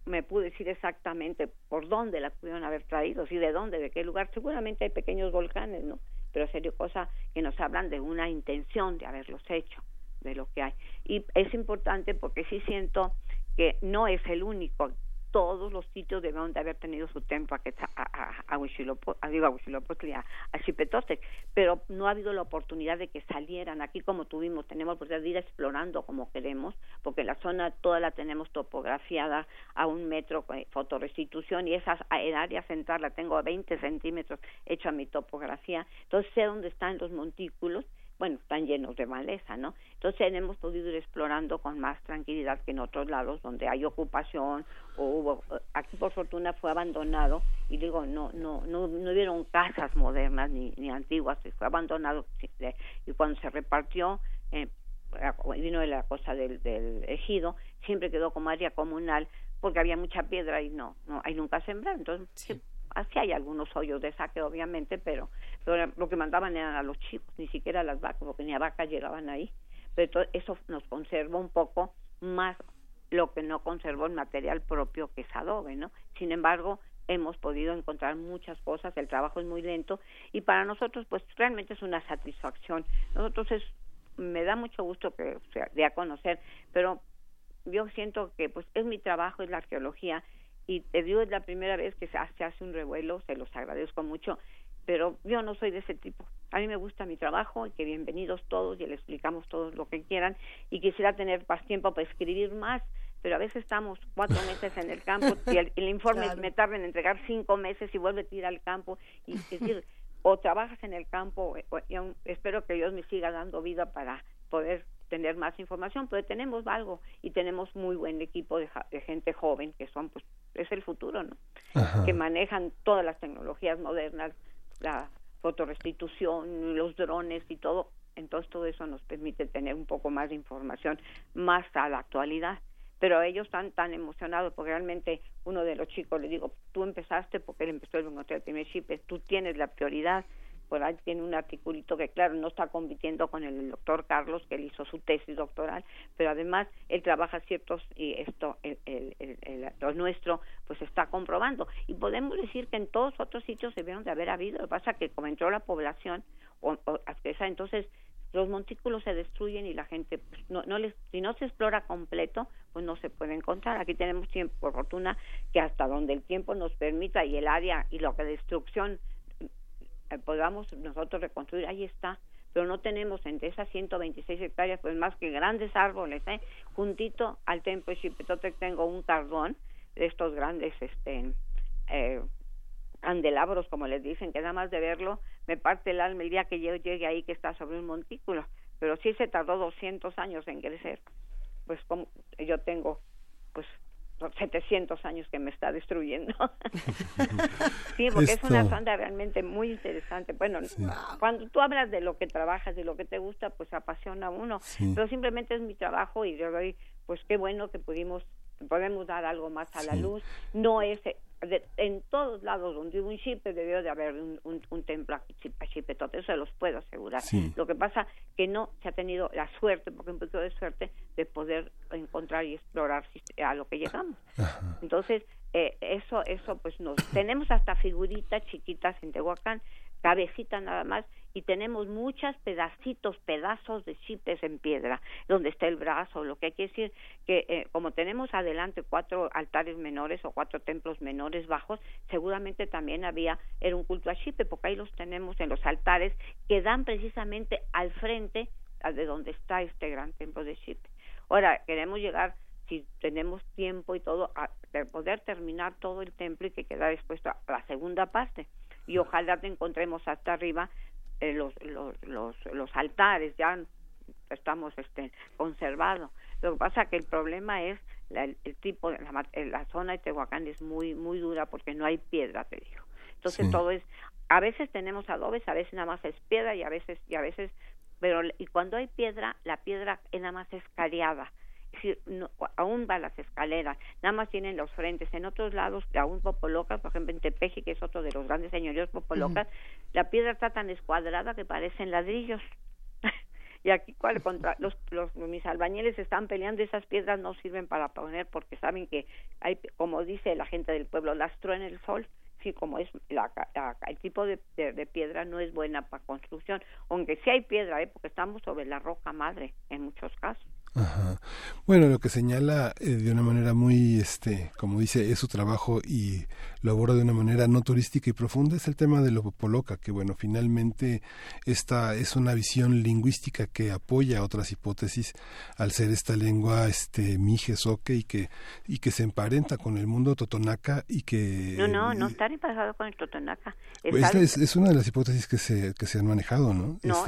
me pude decir exactamente por dónde la pudieron haber traído, si de dónde, de qué lugar. Seguramente hay pequeños volcanes, ¿no? Pero serio cosa que nos hablan de una intención de haberlos hecho, de lo que hay. Y es importante porque sí siento que no es el único, todos los sitios deben de haber tenido su templo a, a, a, digo, a, a Chipetotec, pero no ha habido la oportunidad de que salieran. Aquí como tuvimos, tenemos oportunidad de ir explorando como queremos, porque la zona toda la tenemos topografiada a un metro con fotorestitución y esa en área central la tengo a 20 centímetros hecha mi topografía. Entonces sé dónde están los montículos bueno, están llenos de maleza, ¿no? Entonces hemos podido ir explorando con más tranquilidad que en otros lados donde hay ocupación o hubo, aquí por fortuna fue abandonado y digo, no, no, no, no hubieron casas modernas ni, ni antiguas, fue abandonado y cuando se repartió, eh, vino de la cosa del, del ejido, siempre quedó como área comunal porque había mucha piedra y no, no hay nunca sembrar, entonces así hay algunos hoyos de saque obviamente, pero, lo que mandaban eran a los chicos, ni siquiera a las vacas, porque ni a vacas llegaban ahí. Pero eso nos conserva un poco más lo que no conservó el material propio que es adobe, ¿no? Sin embargo, hemos podido encontrar muchas cosas, el trabajo es muy lento y para nosotros pues realmente es una satisfacción. Nosotros es me da mucho gusto que sea, de a conocer, pero yo siento que pues es mi trabajo, es la arqueología y te digo, es la primera vez que se hace un revuelo, se los agradezco mucho, pero yo no soy de ese tipo. A mí me gusta mi trabajo y que bienvenidos todos y le explicamos todos lo que quieran y quisiera tener más tiempo para escribir más, pero a veces estamos cuatro meses en el campo y el, informe me tarda en entregar cinco meses y vuelve a ir al campo y es decir, o trabajas en el campo y espero que Dios me siga dando vida para poder tener más información, pero tenemos algo y tenemos muy buen equipo de, gente joven que son, pues, es el futuro, ¿no? Que manejan todas las tecnologías modernas, la fotorestitución, los drones y todo. Entonces todo eso nos permite tener un poco más de información más a la actualidad. Pero ellos están tan emocionados porque realmente uno de los chicos le digo, tú empezaste porque él empezó el primer chip, tú tienes la prioridad por ahí tiene un articulito que claro no está compitiendo con el doctor Carlos que él hizo su tesis doctoral pero además él trabaja ciertos y esto el, el, el, lo nuestro pues está comprobando. Y podemos decir que en todos otros sitios se vieron de haber habido. Lo que pasa que como entró la población o, entonces los montículos se destruyen y la gente pues, no, no les si no se explora completo pues no se puede encontrar. Aquí tenemos tiempo por fortuna que hasta donde el tiempo nos permita y el área y lo que destrucción podamos nosotros reconstruir, ahí está. Pero no tenemos entre esas 126 hectáreas, pues más que grandes árboles, ¿eh? Juntito al templo de Chipetote tengo un cardón de estos grandes, este, eh, candelabros, como les dicen, que nada más de verlo me parte el alma el día que yo llegue ahí que está sobre un montículo. Pero sí se tardó 200 años en crecer. Pues como yo tengo, pues 700 años que me está destruyendo. [laughs] sí, porque es una sonda realmente muy interesante. Bueno, cuando tú hablas de lo que trabajas, de lo que te gusta, pues apasiona a uno. Pero simplemente es mi trabajo y yo doy, pues qué bueno que pudimos podemos dar algo más a la luz. No es en todos lados donde hubo un chip debió de haber un, un, templo a Chipetote, eso se los puedo asegurar. Lo que pasa que no se ha tenido la suerte, porque un poquito de suerte, de poder encontrar y explorar a lo que llegamos. Entonces, eh, eso, eso pues nos... Tenemos hasta figuritas chiquitas en Tehuacán, cabecita nada más, y tenemos muchos pedacitos, pedazos de chipes en piedra, donde está el brazo, lo que hay que decir que eh, como tenemos adelante cuatro altares menores o cuatro templos menores bajos, seguramente también había, era un culto a chipe, porque ahí los tenemos en los altares que dan precisamente al frente de donde está este gran templo de chipe. Ahora, queremos llegar si tenemos tiempo y todo, a poder terminar todo el templo y que queda dispuesto a la segunda parte. Y ojalá te encontremos hasta arriba eh, los, los, los, los altares ya estamos este, conservados. Lo que pasa que el problema es el tipo, la, la zona de Tehuacán es muy muy dura porque no hay piedra, te digo. Entonces todo es, a veces tenemos adobes, a veces nada más es piedra y a veces y a veces, pero y cuando hay piedra, la piedra nada más es cariada no, aún va las escaleras, nada más tienen los frentes. En otros lados, aún Popolocas, por ejemplo en Tepeji, que es otro de los grandes señoríos Popolocas, la piedra está tan escuadrada que parecen ladrillos. [laughs] y aquí cuál [laughs] contra los, los mis albañiles están peleando esas piedras no sirven para poner porque saben que hay como dice la gente del pueblo lastró en el sol sí como es la, el tipo de, de, piedra no es buena para construcción aunque sí hay piedra ¿eh? porque estamos sobre la roca madre en muchos casos Ajá. Bueno, lo que señala eh, de una manera muy, este, como dice, es su trabajo y lo aborda de una manera no turística y profunda es el tema de lo popoloca, que bueno, finalmente esta es una visión lingüística que apoya otras hipótesis al ser esta lengua, este, mije, soque y que y que se emparenta con el mundo totonaca y que no, no, no está emparentado con el totonaca. Pues es, es, una de las hipótesis que se que se han manejado, ¿no? No,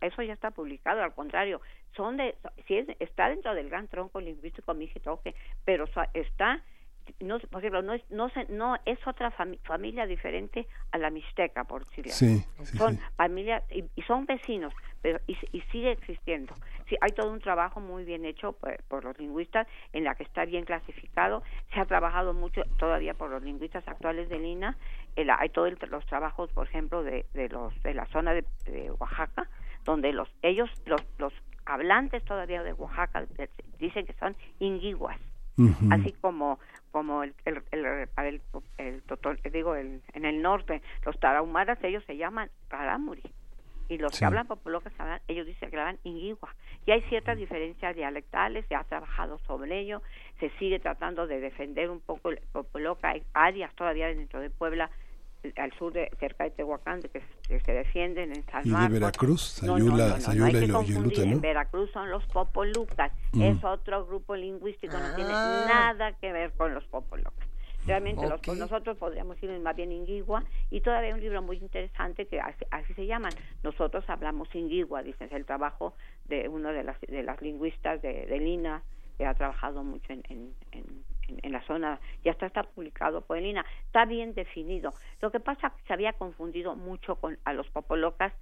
eso ya está publicado, al contrario, son de, si es, está dentro del gran tronco lingüístico toque, pero está, no, por ejemplo, no es, no, no es otra familia diferente a la mixteca, por decirlo sí, Son familias, y, son vecinos, pero y, sigue existiendo. Sí, hay todo un trabajo muy bien hecho por, los lingüistas, en la que está bien clasificado. Se ha trabajado mucho todavía por los lingüistas actuales de Lina. hay todos los trabajos, por ejemplo, de, de, los, de la zona de, de Oaxaca, donde los ellos los, los hablantes todavía de Oaxaca dicen que son inguiguas, así como como el, el, el, el, digo el, en el norte los tarahumaras ellos se llaman rarámuri y los que hablan popolocas, ellos dicen que hablan ingigua. Y hay ciertas diferencias dialectales, se ha trabajado sobre ello, se sigue tratando de defender un poco el popoloca, hay áreas todavía dentro de Puebla al sur de cerca de Tehuacán de que, se defienden en San Marcos. ¿Y de Veracruz? Sayula, Sayula y, lo, En Veracruz son los popolucas, mm. es otro grupo lingüístico, no tiene ah. nada que ver con los popolocas. Realmente los, nosotros podríamos ir más bien ingigua y todavía hay un libro muy interesante que así, se llaman. Nosotros hablamos ingigua, dicen, es el trabajo de uno de las, de las lingüistas de, de Lina que ha trabajado mucho en, en, en, la zona, ya está, está publicado por está bien definido. Lo que pasa es que se había confundido mucho con a los popolocas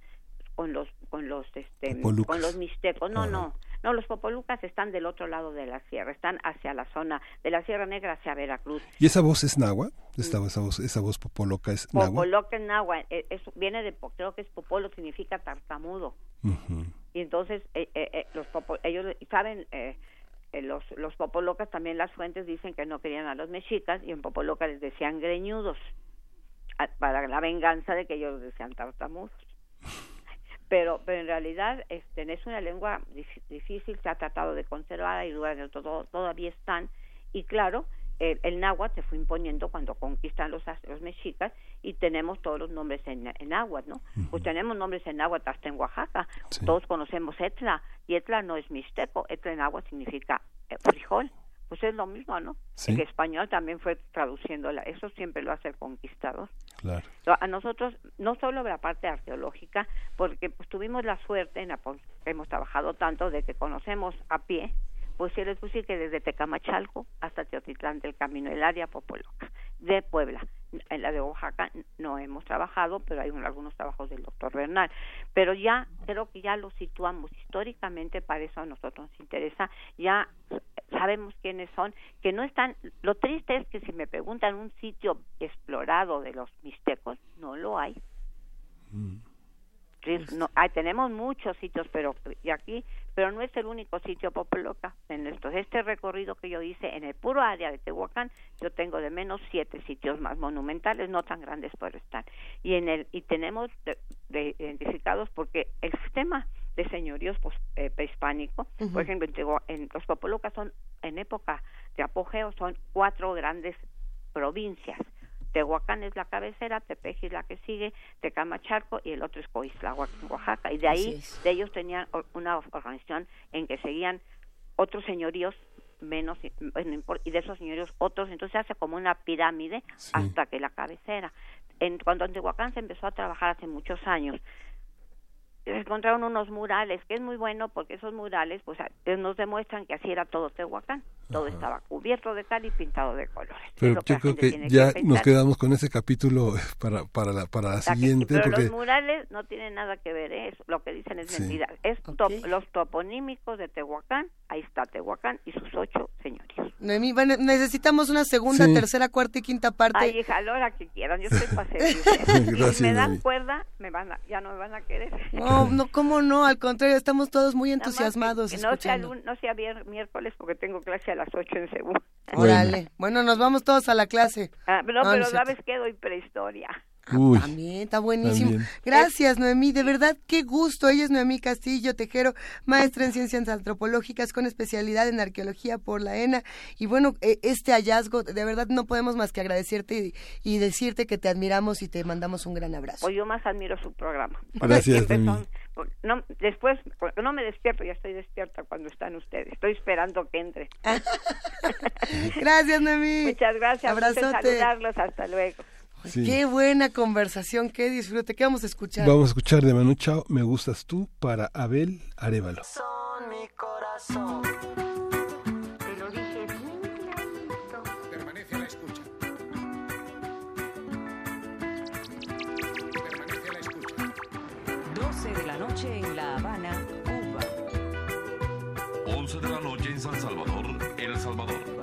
con los con los este con los mixtecos. No, no. No, los popolucas están del otro lado de la sierra, están hacia la zona de la Sierra Negra hacia Veracruz. ¿Y esa voz es náhuatl? Esta, esa voz esa voz popoloca es náhuatl. Popoloca es náhuatl, e, viene de creo que es popolo significa tartamudo. Y entonces eh, eh, eh, los ellos saben eh, eh, los, los popolocas también las fuentes dicen que no querían a los mexicas y en popoloca les decían greñudos para la venganza de que ellos decían tartamudos. [laughs] Pero, pero en realidad este, es una lengua difícil, se ha tratado de conservar y todo, todavía están. Y claro, el, el, náhuatl se fue imponiendo cuando conquistan los, los mexicas y tenemos todos los nombres en, en náhuatl, ¿no? Pues tenemos nombres en náhuatl hasta en Oaxaca. Todos conocemos Etla y Etla no es mixteco, Etla en náhuatl significa eh, frijol. Pues es lo mismo, ¿no? En español también fue traduciéndola. Eso siempre lo hace el conquistador. Claro. A nosotros, no solo la parte arqueológica, porque pues tuvimos la suerte, en la, hemos trabajado tanto de que conocemos a pie pues sí les puse que desde Tecamachalco hasta Teotitlán del Camino, el área Popoloca, de Puebla. En la de Oaxaca no hemos trabajado, pero hay algunos trabajos del doctor Bernal. Pero ya creo que ya lo situamos históricamente, para eso a nosotros nos interesa, ya sabemos quiénes son, que no están, lo triste es que si me preguntan un sitio explorado de los mixtecos, no lo hay. Mm. No, tenemos muchos sitios, pero y aquí pero no es el único sitio Popoloca. En este recorrido que yo hice en el puro área de Tehuacán, yo tengo de menos siete sitios más monumentales, no tan grandes por estar. Y en el y tenemos identificados porque el sistema de señoríos pues, eh, prehispánico, por ejemplo, en, los Popolocas son en época de apogeo son cuatro grandes provincias Tehuacán es la cabecera, Tepeji es la que sigue, Tecamachalco y el otro es Coisla, Oaxaca. Y de ahí, de ellos tenían una organización en que seguían otros señoríos menos y de esos señoríos otros, entonces se hace como una pirámide hasta que la cabecera. En, cuando en Tehuacán se empezó a trabajar hace muchos años, encontraron unos murales, que es muy bueno porque esos murales pues nos demuestran que así era todo Tehuacán todo estaba cubierto de cal y pintado de colores. Pero yo creo que ya nos quedamos con ese capítulo [laughs] para, para la, para la, siguiente. pero los murales no tienen nada que ver, ¿eh? lo que dicen es mentira. Es los toponímicos de Tehuacán, ahí está Tehuacán y sus ocho señores. Noemí, necesitamos una segunda, tercera, cuarta y quinta parte. Ay, hija, a la hora que quieran, yo estoy para [laughs] [laughs] si me dan cuerda, me van a, ya no me van a querer. No, no, cómo no, al contrario, estamos todos muy entusiasmados. no, sea, no sea miércoles porque tengo clase a las 8 en Seúl. Órale. Bueno. nos vamos todos a la clase. Ah, no, pero sabes que doy prehistoria. Ah, también, está buenísimo. Gracias, Noemí. De verdad, qué gusto. Ella es Noemí Castillo Tejero, maestra en ciencias antropológicas con especialidad en arqueología por la ENA. Y bueno, e, este hallazgo, de verdad, no podemos más que agradecerte y, decirte que te admiramos y te mandamos un gran abrazo. Pues yo más admiro su programa. [laughs] Gracias, Noemí. No, después, no me despierto, ya estoy despierta cuando están ustedes. Estoy esperando que entre. [laughs] gracias, Noemí. Muchas gracias. Abrazote. saludarlos. Hasta luego. Qué buena conversación, qué disfrute. ¿Qué vamos a escuchar? Vamos a escuchar de Manu Chao, Me Gustas Tú, para Abel Arevalo. Son mi corazón. Te lo dije Permanece a la escucha. Permanece a la escucha. 12 de la noche en La Habana, Cuba. 11 de la noche en San Salvador, El Salvador.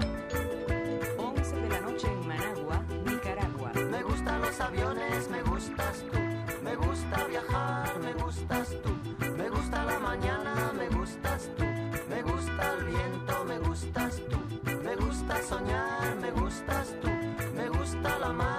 Aviones, me gustas tú. Me gusta viajar, me gustas tú. Me gusta la mañana, me gustas tú. Me gusta el viento, me gustas tú. Me gusta soñar, me gustas tú. Me gusta la mar,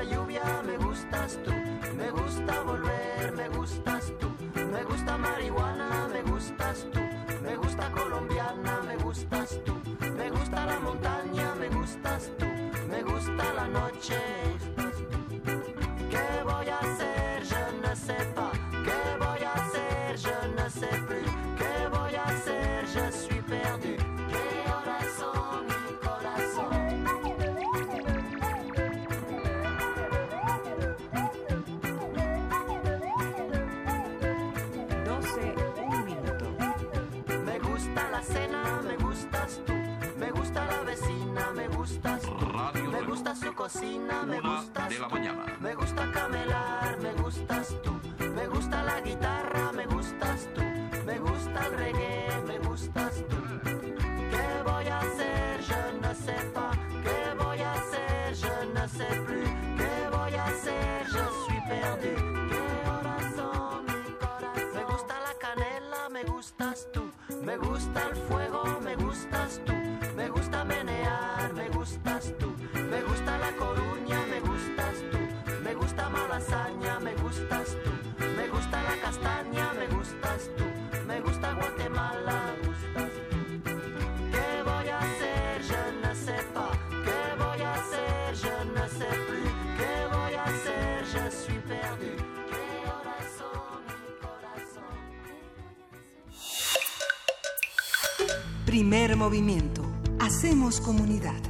Me la lluvia, me gustas tú, me gusta volver, me gustas tú, me gusta marihuana, me gustas tú, me gusta colombiana, me gustas tú, me gusta la montaña, me gustas tú, me gusta la noche. Cocina, me gustas de la tú. mañana. Me gusta camelar, me gustas tú. Me gusta la guitarra, me gustas tú. Me gusta el reggae, me gustas tú. ¿Qué voy a hacer? Je ne sais pas. ¿Qué voy a hacer? Je ne sais plus. ¿Qué voy a hacer? Je suis perdu. ¿Qué horas son, mi corazón? Me gusta la canela, me gustas tú. Me gusta el fuego, me gustas tú. Me gusta menear, me gustas tú. Me gusta la coruña, me gustas tú. Me gusta malasaña, me gustas tú. Me gusta la castaña, me gustas tú. Me gusta Guatemala, me gustas tú. ¿Qué voy a hacer? Je ne sais pas. ¿Qué voy a hacer? Je ne sais plus. ¿Qué voy a hacer? Je suis perdu. ¿Qué horas mi? Primer movimiento. Hacemos comunidad.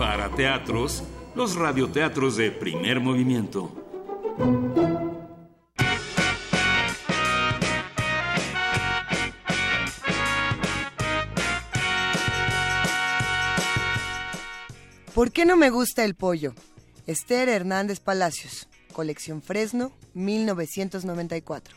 Para teatros, los radioteatros de primer movimiento. ¿Por qué no me gusta el pollo? Esther Hernández Palacios, colección Fresno, 1994.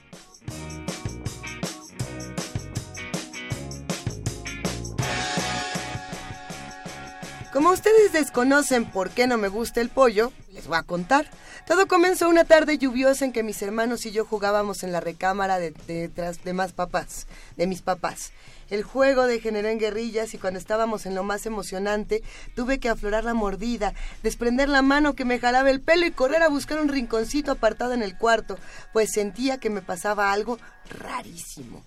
Como ustedes desconocen por qué no me gusta el pollo, les voy a contar. Todo comenzó una tarde lluviosa en que mis hermanos y yo jugábamos en la recámara de, detrás de más papás, de mis papás. El juego degeneró en guerrillas y cuando estábamos en lo más emocionante, tuve que aflorar la mordida, desprender la mano que me jalaba el pelo y correr a buscar un rinconcito apartado en el cuarto, pues sentía que me pasaba algo rarísimo.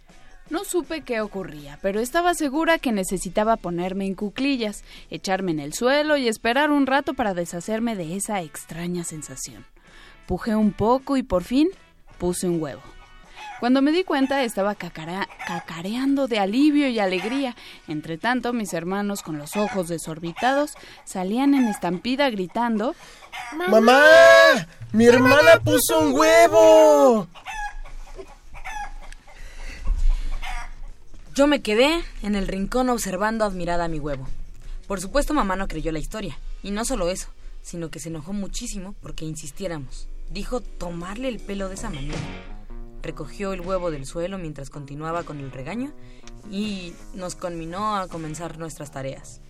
No supe qué ocurría, pero estaba segura que necesitaba ponerme en cuclillas, echarme en el suelo y esperar un rato para deshacerme de esa extraña sensación. Pujé un poco y por fin puse un huevo. Cuando me di cuenta estaba cacarea- cacareando de alivio y alegría. Entre tanto, mis hermanos con los ojos desorbitados salían en estampida gritando ¡Mamá! ¡Mi hermana puso un huevo! Yo me quedé en el rincón observando admirada mi huevo. Por supuesto, mamá no creyó la historia. Y no solo eso, sino que se enojó muchísimo porque insistiéramos. Dijo tomarle el pelo de esa manera. Recogió el huevo del suelo mientras continuaba con el regaño y nos conminó a comenzar nuestras tareas.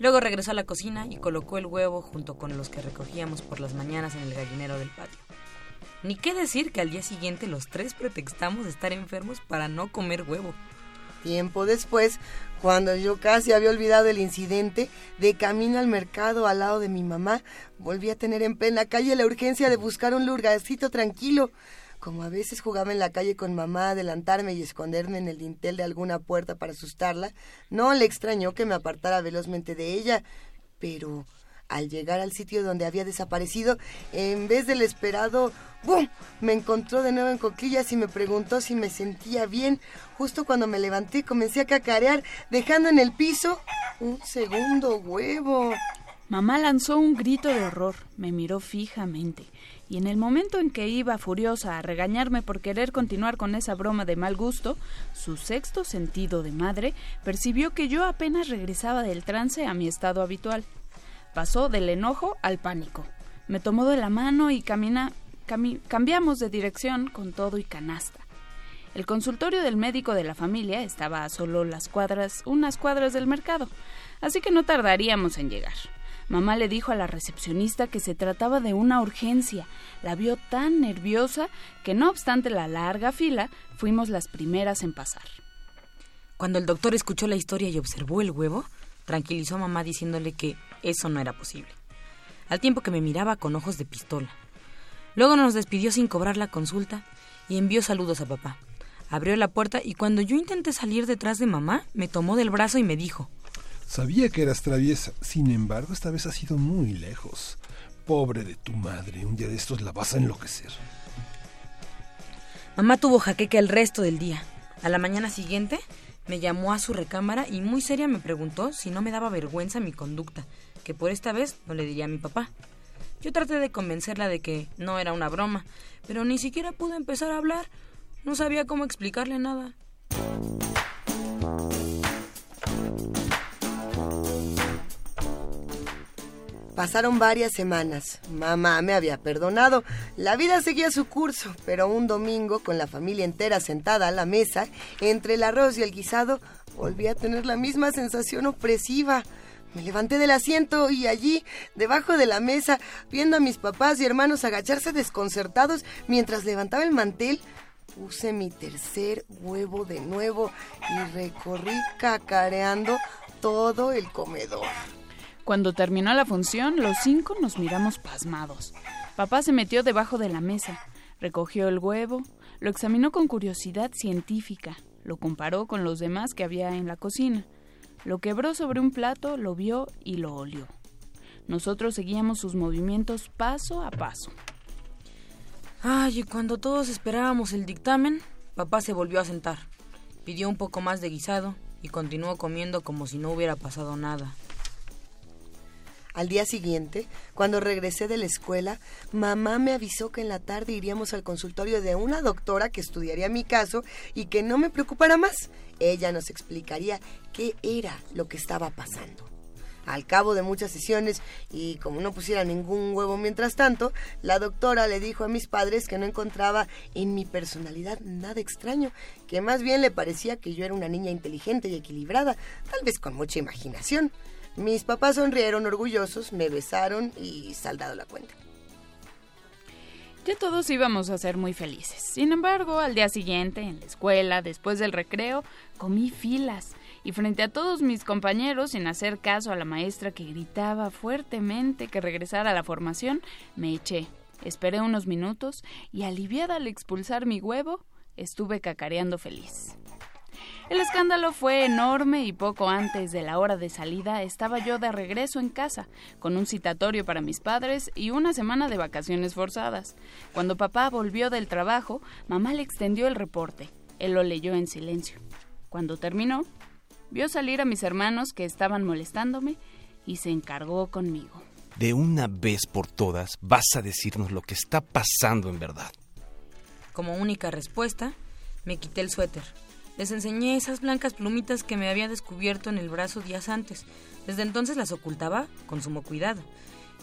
Luego regresó a la cocina y colocó el huevo junto con los que recogíamos por las mañanas en el gallinero del patio. Ni qué decir que al día siguiente los tres pretextamos estar enfermos para no comer huevo. Tiempo después, cuando yo casi había olvidado el incidente, de camino al mercado al lado de mi mamá, volví a tener en plena calle la urgencia de buscar un lugarcito tranquilo. Como a veces jugaba en la calle con mamá, adelantarme y esconderme en el dintel de alguna puerta para asustarla, no le extrañó que me apartara velozmente de ella. Pero al llegar al sitio donde había desaparecido, en vez del esperado, ¡bum! Me encontró de nuevo en coquillas y me preguntó si me sentía bien. Justo cuando me levanté comencé a cacarear, dejando en el piso un segundo huevo. Mamá lanzó un grito de horror, me miró fijamente, y en el momento en que iba furiosa a regañarme por querer continuar con esa broma de mal gusto, su sexto sentido de madre percibió que yo apenas regresaba del trance a mi estado habitual. Pasó del enojo al pánico. Me tomó de la mano y camina, cami- cambiamos de dirección con todo y canasta. El consultorio del médico de la familia estaba a solo las cuadras, unas cuadras del mercado, así que no tardaríamos en llegar. Mamá le dijo a la recepcionista que se trataba de una urgencia. La vio tan nerviosa que no obstante la larga fila, fuimos las primeras en pasar. Cuando el doctor escuchó la historia y observó el huevo, tranquilizó a mamá diciéndole que eso no era posible, al tiempo que me miraba con ojos de pistola. Luego nos despidió sin cobrar la consulta y envió saludos a papá. Abrió la puerta y cuando yo intenté salir detrás de mamá, me tomó del brazo y me dijo, Sabía que eras traviesa, sin embargo, esta vez has ido muy lejos. Pobre de tu madre, un día de estos la vas a enloquecer. Mamá tuvo jaqueca el resto del día. A la mañana siguiente me llamó a su recámara y muy seria me preguntó si no me daba vergüenza mi conducta, que por esta vez no le diría a mi papá. Yo traté de convencerla de que no era una broma, pero ni siquiera pude empezar a hablar. No sabía cómo explicarle nada. Pasaron varias semanas. Mamá me había perdonado. La vida seguía su curso, pero un domingo, con la familia entera sentada a la mesa, entre el arroz y el guisado, volví a tener la misma sensación opresiva. Me levanté del asiento y allí, debajo de la mesa, viendo a mis papás y hermanos agacharse desconcertados mientras levantaba el mantel, puse mi tercer huevo de nuevo y recorrí cacareando todo el comedor. Cuando terminó la función, los cinco nos miramos pasmados. Papá se metió debajo de la mesa, recogió el huevo, lo examinó con curiosidad científica, lo comparó con los demás que había en la cocina, lo quebró sobre un plato, lo vio y lo olió. Nosotros seguíamos sus movimientos paso a paso. Ay, y cuando todos esperábamos el dictamen, papá se volvió a sentar, pidió un poco más de guisado y continuó comiendo como si no hubiera pasado nada. Al día siguiente, cuando regresé de la escuela, mamá me avisó que en la tarde iríamos al consultorio de una doctora que estudiaría mi caso y que no me preocupara más. Ella nos explicaría qué era lo que estaba pasando. Al cabo de muchas sesiones y como no pusiera ningún huevo mientras tanto, la doctora le dijo a mis padres que no encontraba en mi personalidad nada extraño, que más bien le parecía que yo era una niña inteligente y equilibrada, tal vez con mucha imaginación. Mis papás sonrieron orgullosos, me besaron y saldado la cuenta. Ya todos íbamos a ser muy felices. Sin embargo, al día siguiente, en la escuela, después del recreo, comí filas y frente a todos mis compañeros, sin hacer caso a la maestra que gritaba fuertemente que regresara a la formación, me eché. Esperé unos minutos y aliviada al expulsar mi huevo, estuve cacareando feliz. El escándalo fue enorme y poco antes de la hora de salida estaba yo de regreso en casa, con un citatorio para mis padres y una semana de vacaciones forzadas. Cuando papá volvió del trabajo, mamá le extendió el reporte. Él lo leyó en silencio. Cuando terminó, vio salir a mis hermanos que estaban molestándome y se encargó conmigo. De una vez por todas vas a decirnos lo que está pasando en verdad. Como única respuesta, me quité el suéter, les enseñé esas blancas plumitas que me había descubierto en el brazo días antes. Desde entonces las ocultaba con sumo cuidado.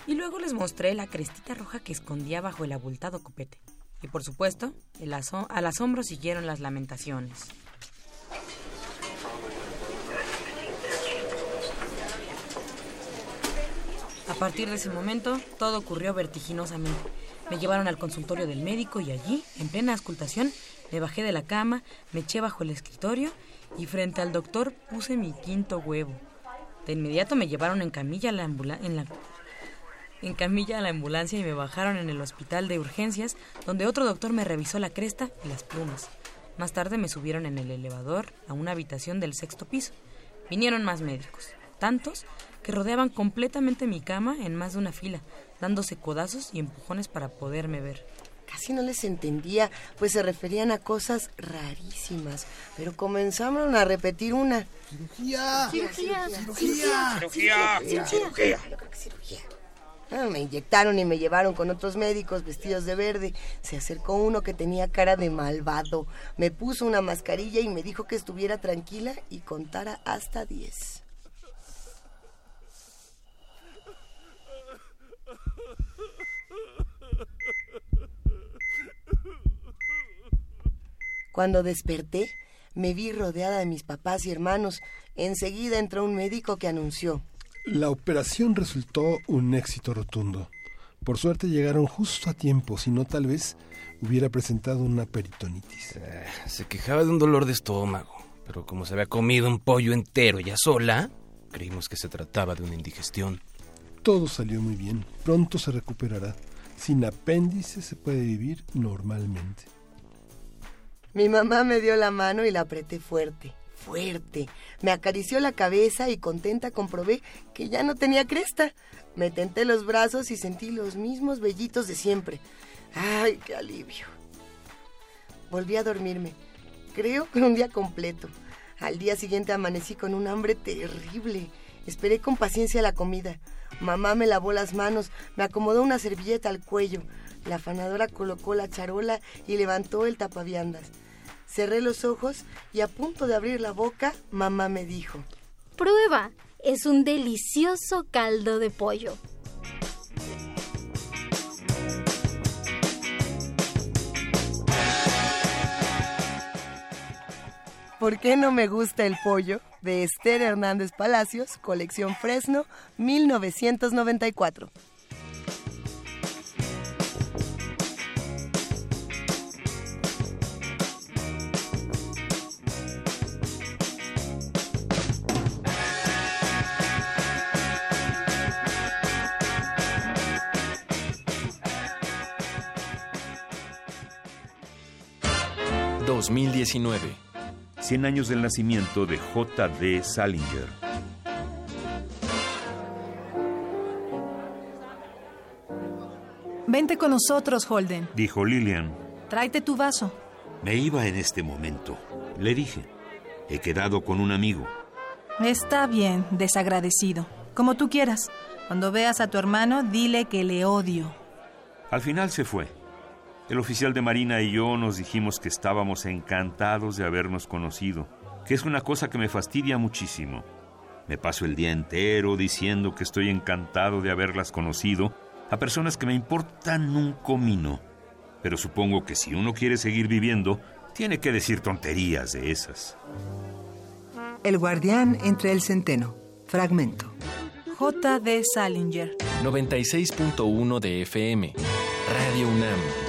Y luego les mostré la crestita roja que escondía bajo el abultado copete. Y por supuesto, el al asombro siguieron las lamentaciones. A partir de ese momento, todo ocurrió vertiginosamente. Me llevaron al consultorio del médico y allí, en plena auscultación, me bajé de la cama, me eché bajo el escritorio y frente al doctor puse mi quinto huevo. De inmediato me llevaron en camilla a la, en la en camilla a la ambulancia y me bajaron en el hospital de urgencias, donde otro doctor me revisó la cresta y las plumas. Más tarde me subieron en el elevador a una habitación del sexto piso. Vinieron más médicos, tantos que rodeaban completamente mi cama en más de una fila, dándose codazos y empujones para poderme ver. Casi no les entendía, pues se referían a cosas rarísimas, pero comenzaron a repetir una. Cirugía. Cirugía. Cirugía. Cirugía. Cirugía. Ah, me inyectaron y me llevaron con otros médicos vestidos de verde. Se acercó uno que tenía cara de malvado. Me puso una mascarilla y me dijo que estuviera tranquila y contara hasta diez. Cuando desperté, me vi rodeada de mis papás y hermanos. Enseguida entró un médico que anunció. La operación resultó un éxito rotundo. Por suerte llegaron justo a tiempo, si no tal vez hubiera presentado una peritonitis. Eh, se quejaba de un dolor de estómago, pero como se había comido un pollo entero ya sola, creímos que se trataba de una indigestión. Todo salió muy bien. Pronto se recuperará. Sin apéndice se puede vivir normalmente. Mi mamá me dio la mano y la apreté fuerte, fuerte. Me acarició la cabeza y contenta comprobé que ya no tenía cresta. Me tenté los brazos y sentí los mismos vellitos de siempre. ¡Ay, qué alivio! volví a dormirme. Creo que un día completo. Al día siguiente amanecí con un hambre terrible. Esperé con paciencia la comida. Mamá me lavó las manos, me acomodó una servilleta al cuello. La afanadora colocó la charola y levantó el tapaviandas. Cerré los ojos y a punto de abrir la boca, mamá me dijo, Prueba, es un delicioso caldo de pollo. ¿Por qué no me gusta el pollo? de Esther Hernández Palacios, colección Fresno, 1994. ...2019... 100 años del nacimiento de J.D. Salinger. Vente con nosotros, Holden, dijo Lillian. Tráete tu vaso. Me iba en este momento. Le dije, he quedado con un amigo. Está bien, desagradecido. Como tú quieras. Cuando veas a tu hermano, dile que le odio. Al final se fue. El oficial de Marina y yo nos dijimos que estábamos encantados de habernos conocido, que es una cosa que me fastidia muchísimo. Me paso el día entero diciendo que estoy encantado de haberlas conocido a personas que me importan un comino. Pero supongo que si uno quiere seguir viviendo, tiene que decir tonterías de esas. El guardián entre el centeno. Fragmento. J.D. Salinger. 96.1 de FM. Radio UNAM.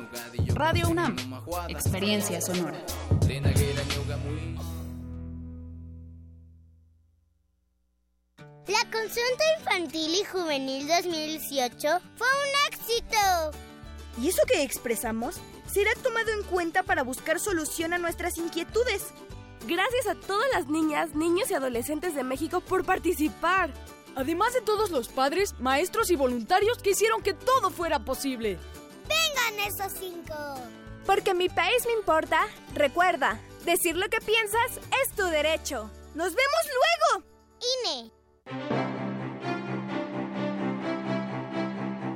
Radio UNAM. Experiencia sonora. La consulta infantil y juvenil 2018 fue un éxito. ¿Y eso que expresamos será tomado en cuenta para buscar solución a nuestras inquietudes? Gracias a todas las niñas, niños y adolescentes de México por participar. Además de todos los padres, maestros y voluntarios que hicieron que todo fuera posible. ¡Vengan esos cinco! Porque mi país me importa, recuerda, decir lo que piensas es tu derecho. ¡Nos vemos luego! INE.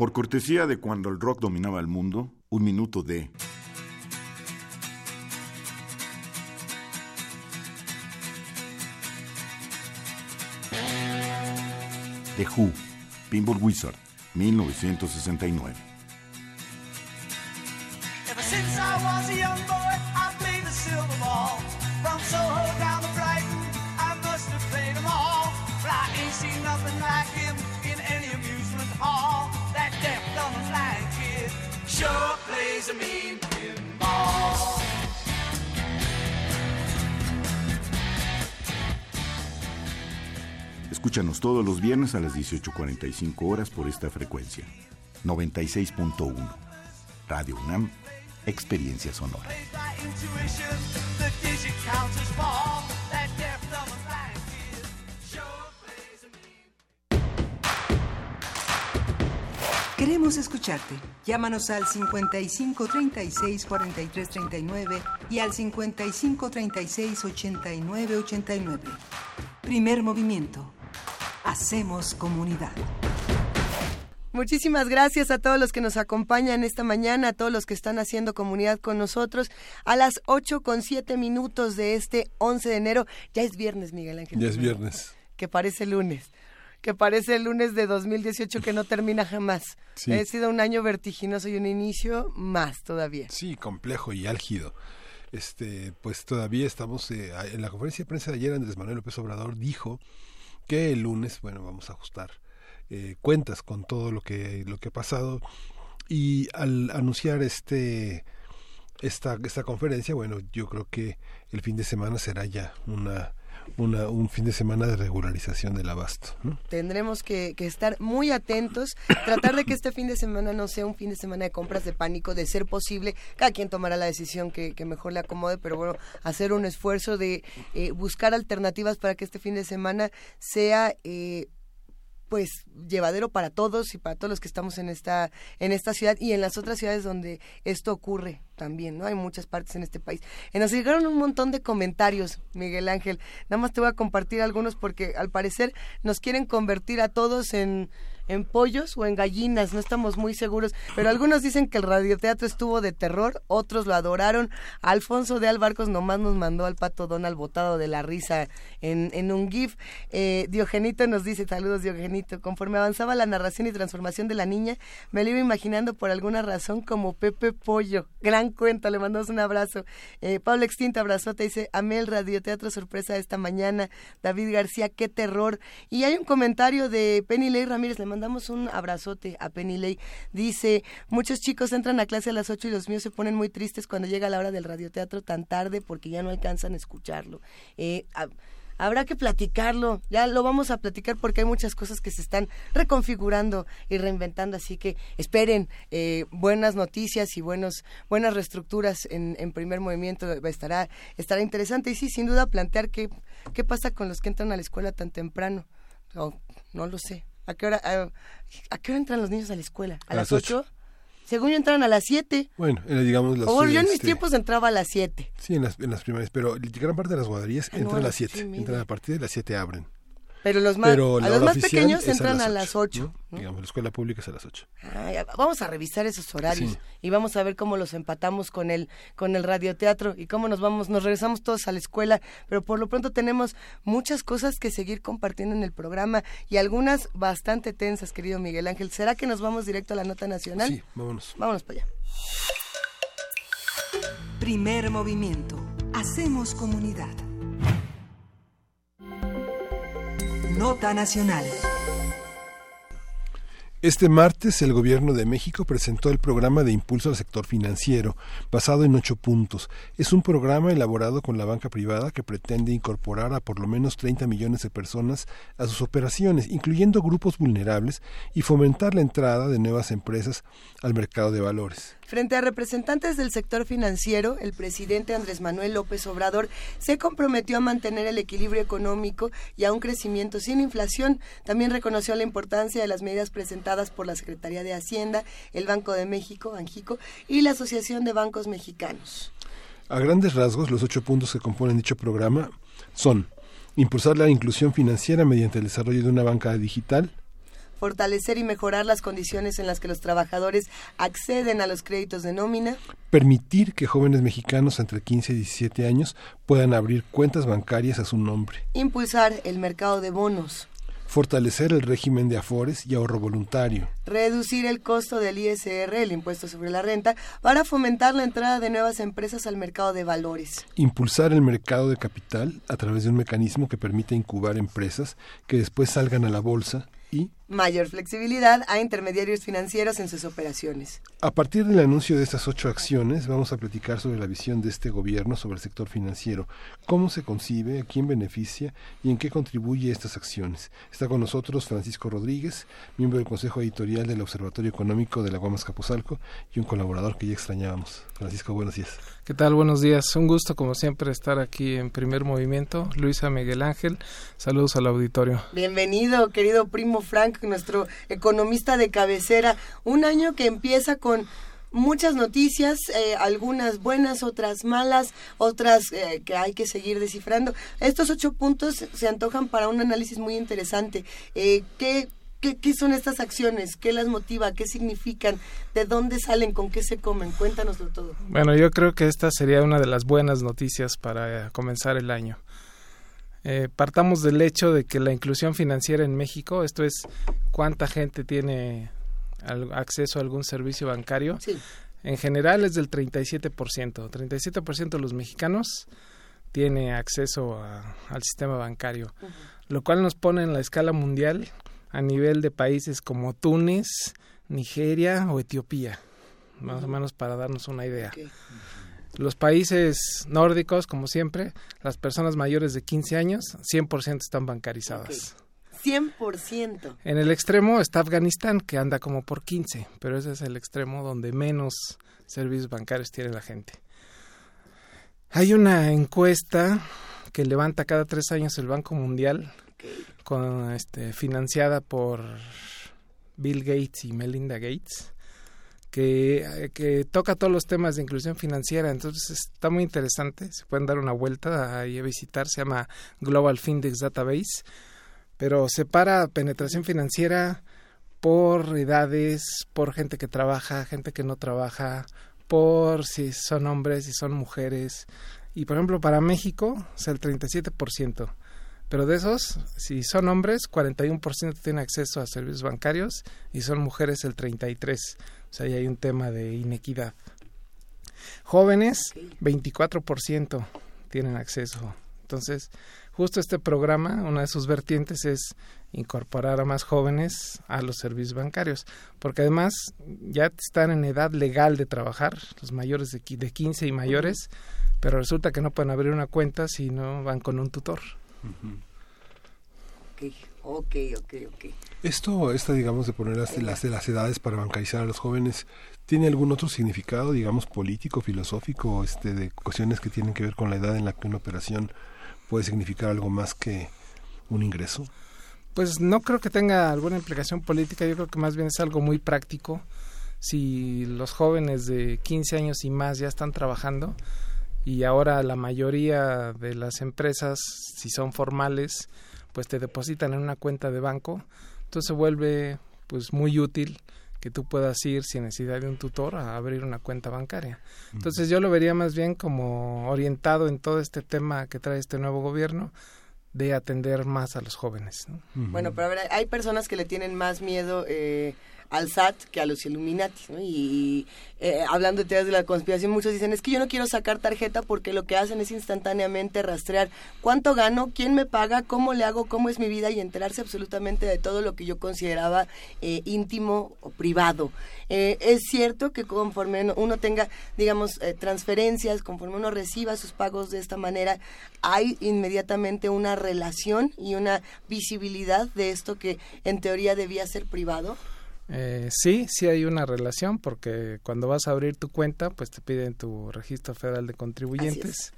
Por cortesía de cuando el rock dominaba el mundo, un minuto de... The Who, Pinball Wizard, 1969. Escúchanos todos los viernes a las 18.45 horas por esta frecuencia. 96.1. Radio UNAM, Experiencia Sonora. Queremos escucharte. Llámanos al 55 36 43 39 y al 55 36 89 89. Primer movimiento. Hacemos comunidad. Muchísimas gracias a todos los que nos acompañan esta mañana, a todos los que están haciendo comunidad con nosotros. A las 8 con 7 minutos de este 11 de enero, ya es viernes, Miguel Ángel. Ya es viernes. Que parece lunes. Que parece el lunes de 2018 que no termina jamás. Sí. Ha sido un año vertiginoso y un inicio más todavía. Sí, complejo y álgido. Este, pues todavía estamos eh, en la conferencia de prensa de ayer Andrés Manuel López Obrador dijo que el lunes, bueno, vamos a ajustar eh, cuentas con todo lo que lo que ha pasado. Y al anunciar este esta esta conferencia, bueno, yo creo que el fin de semana será ya una una, un fin de semana de regularización del abasto. Tendremos que, que, estar muy atentos, tratar de que este fin de semana no sea un fin de semana de compras de pánico, de ser posible, cada quien tomará la decisión que, que mejor le acomode, pero bueno, hacer un esfuerzo de eh, buscar alternativas para que este fin de semana sea... Eh, pues llevadero para todos y para todos los que estamos en esta en esta ciudad y en las otras ciudades donde esto ocurre también, ¿no? Hay muchas partes en este país. Y nos llegaron un montón de comentarios, Miguel Ángel. Nada más te voy a compartir algunos porque al parecer nos quieren convertir a todos en en pollos o en gallinas, no estamos muy seguros, pero algunos dicen que el radioteatro estuvo de terror, otros lo adoraron. Alfonso de Albarcos nomás nos mandó al pato Donald botado de la risa en, en un GIF. Eh, Diogenito nos dice, saludos Diogenito, conforme avanzaba la narración y transformación de la niña, me lo iba imaginando por alguna razón como Pepe Pollo. Gran cuenta, le mandamos un abrazo. Eh, Pablo Extinto, abrazote, dice, amé el radioteatro sorpresa esta mañana. David García, qué terror. Y hay un comentario de Penny Ley Ramírez, le mandamos un abrazote a Penny Ley. Dice, muchos chicos entran a clase a las 8 y los míos se ponen muy tristes cuando llega la hora del radioteatro tan tarde porque ya no alcanzan a escucharlo. Eh, habrá que platicarlo, ya lo vamos a platicar porque hay muchas cosas que se están reconfigurando y reinventando, así que esperen eh, buenas noticias y buenos, buenas reestructuras en, en primer movimiento, estará, estará interesante y sí, sin duda plantear qué, qué pasa con los que entran a la escuela tan temprano, no, no lo sé. ¿A qué hora, a, a qué hora entran los niños a la escuela? ¿A, A las las 8? Según yo entran a las 7. Bueno, eh, digamos las O yo en mis este, tiempos entraba a las 7. Sí, en las, en las primarias, pero gran parte de las guarderías Ah, no, entran a a las las 7, ocho y media. entran a partir de las 7 abren. Pero los más, Pero a los más pequeños entran a las las ocho, 8. Digamos, la escuela pública es a las 8. Ay, vamos a revisar esos horarios Sí. y vamos a ver cómo los empatamos con el con el radioteatro y cómo nos vamos nos regresamos todos a la escuela pero por lo pronto tenemos muchas cosas que seguir compartiendo en el programa y algunas bastante tensas querido Miguel Ángel será que nos vamos directo a la nota nacional Sí, vámonos. vámonos para allá Primer movimiento. Hacemos comunidad. Nota nacional. Este martes el Gobierno de México presentó el programa de impulso al sector financiero, basado en ocho puntos. Es un programa elaborado con la banca privada que pretende incorporar a por lo menos 30 millones de personas a sus operaciones, incluyendo grupos vulnerables, y fomentar la entrada de nuevas empresas al mercado de valores. Frente a representantes del sector financiero, el presidente Andrés Manuel López Obrador se comprometió a mantener el equilibrio económico y a un crecimiento sin inflación. También reconoció la importancia de las medidas presentadas por la Secretaría de Hacienda, el Banco de México, Banjico, y la Asociación de Bancos Mexicanos. A grandes rasgos, los ocho puntos que componen dicho programa son impulsar la inclusión financiera mediante el desarrollo de una banca digital, Fortalecer y mejorar las condiciones en las que los trabajadores acceden a los créditos de nómina. permitir que jóvenes mexicanos entre 15 y 17 años puedan abrir cuentas bancarias a su nombre, Impulsar el mercado de bonos. fortalecer el régimen de afores y ahorro voluntario, reducir el costo del ISR, el impuesto sobre la renta, para fomentar la entrada de nuevas empresas al mercado de valores. impulsar el mercado de capital a través de un mecanismo que permita incubar empresas que después salgan a la bolsa y, Mayor flexibilidad a intermediarios financieros en sus operaciones. a partir del anuncio de estas ocho acciones, vamos a platicar sobre la visión de este gobierno sobre el sector financiero, cómo se concibe, a quién beneficia y en qué contribuye estas acciones. Está con nosotros Francisco Rodríguez, miembro del Consejo Editorial del Observatorio Económico de la Guamas Capozalco y un colaborador que ya extrañábamos. Francisco, buenos días. ¿Qué tal? Buenos días. Un gusto, como siempre, estar aquí en primer movimiento. Luisa Miguel Ángel, saludos al auditorio. Bienvenido, querido primo Frank, nuestro economista de cabecera. Un año que empieza con muchas noticias, eh, algunas buenas, otras malas, otras eh, que hay que seguir descifrando. Estos ocho puntos se antojan para un análisis muy interesante. Eh, ¿qué, ¿Qué, ¿Qué son estas acciones? ¿Qué las motiva? ¿Qué significan? ¿De dónde salen? ¿Con qué se comen? Cuéntanoslo todo. Bueno, yo creo que esta sería una de las buenas noticias para eh, comenzar el año. Eh, partamos del hecho de que la inclusión financiera en México, esto es cuánta gente tiene al- acceso a algún servicio bancario, en general es del 37%. 37% de los mexicanos tiene acceso a- al sistema bancario, lo cual nos pone en la escala mundial a nivel de países como Túnez, Nigeria o Etiopía, más o menos para darnos una idea. Los países nórdicos, como siempre, las personas mayores de 15 años, 100% están bancarizadas. 100%. En el extremo está Afganistán, que anda como por 15, pero ese es el extremo donde menos servicios bancarios tiene la gente. Hay una encuesta que levanta cada tres años el Banco Mundial, con, este, financiada por Bill Gates y Melinda Gates, que, eh, que toca todos los temas de inclusión financiera. Entonces está muy interesante. Se pueden dar una vuelta ahí a visitar. Se llama Global Findex Database. Pero separa penetración financiera por edades, por gente que trabaja, gente que no trabaja, por si son hombres, si son mujeres. Y por ejemplo, para México es el 37%. Pero de esos, si son hombres, 41% tienen acceso a servicios bancarios y son mujeres el 33%. O sea, ahí hay un tema de inequidad. Jóvenes, 24% tienen acceso. Entonces, justo este programa, una de sus vertientes es incorporar a más jóvenes a los servicios bancarios, porque además ya están en edad legal de trabajar, los mayores de, de 15 y mayores, pero resulta que no pueden abrir una cuenta si no van con un tutor. Ok, ok, ok, ok. Esto, esta, digamos, de poner las, las, las edades para bancarizar a los jóvenes, ¿tiene algún otro significado, digamos, político, filosófico, este, de cuestiones que tienen que ver con la edad en la que una operación puede significar algo más que un ingreso? Pues no creo que tenga alguna implicación política, yo creo que más bien es algo muy práctico. Si los jóvenes de 15 años y más ya están trabajando y ahora la mayoría de las empresas, si son formales, pues te depositan en una cuenta de banco, entonces se vuelve pues muy útil que tú puedas ir sin necesidad de un tutor a abrir una cuenta bancaria. Entonces yo lo vería más bien como orientado en todo este tema que trae este nuevo gobierno de atender más a los jóvenes. ¿no? Bueno, pero a ver, hay personas que le tienen más miedo eh, al SAT que a los Illuminati. Y eh, hablando de teorías de la conspiración, muchos dicen, es que yo no quiero sacar tarjeta porque lo que hacen es instantáneamente rastrear cuánto gano, quién me paga, cómo le hago, cómo es mi vida y enterarse absolutamente de todo lo que yo consideraba eh, íntimo o privado. Eh, es cierto que conforme uno- uno tenga, digamos, eh, transferencias, conforme uno reciba sus pagos de esta manera, hay inmediatamente una relación y una visibilidad de esto que en teoría debía ser privado. Eh, sí, sí hay una relación porque cuando vas a abrir tu cuenta, pues te piden tu registro federal de contribuyentes.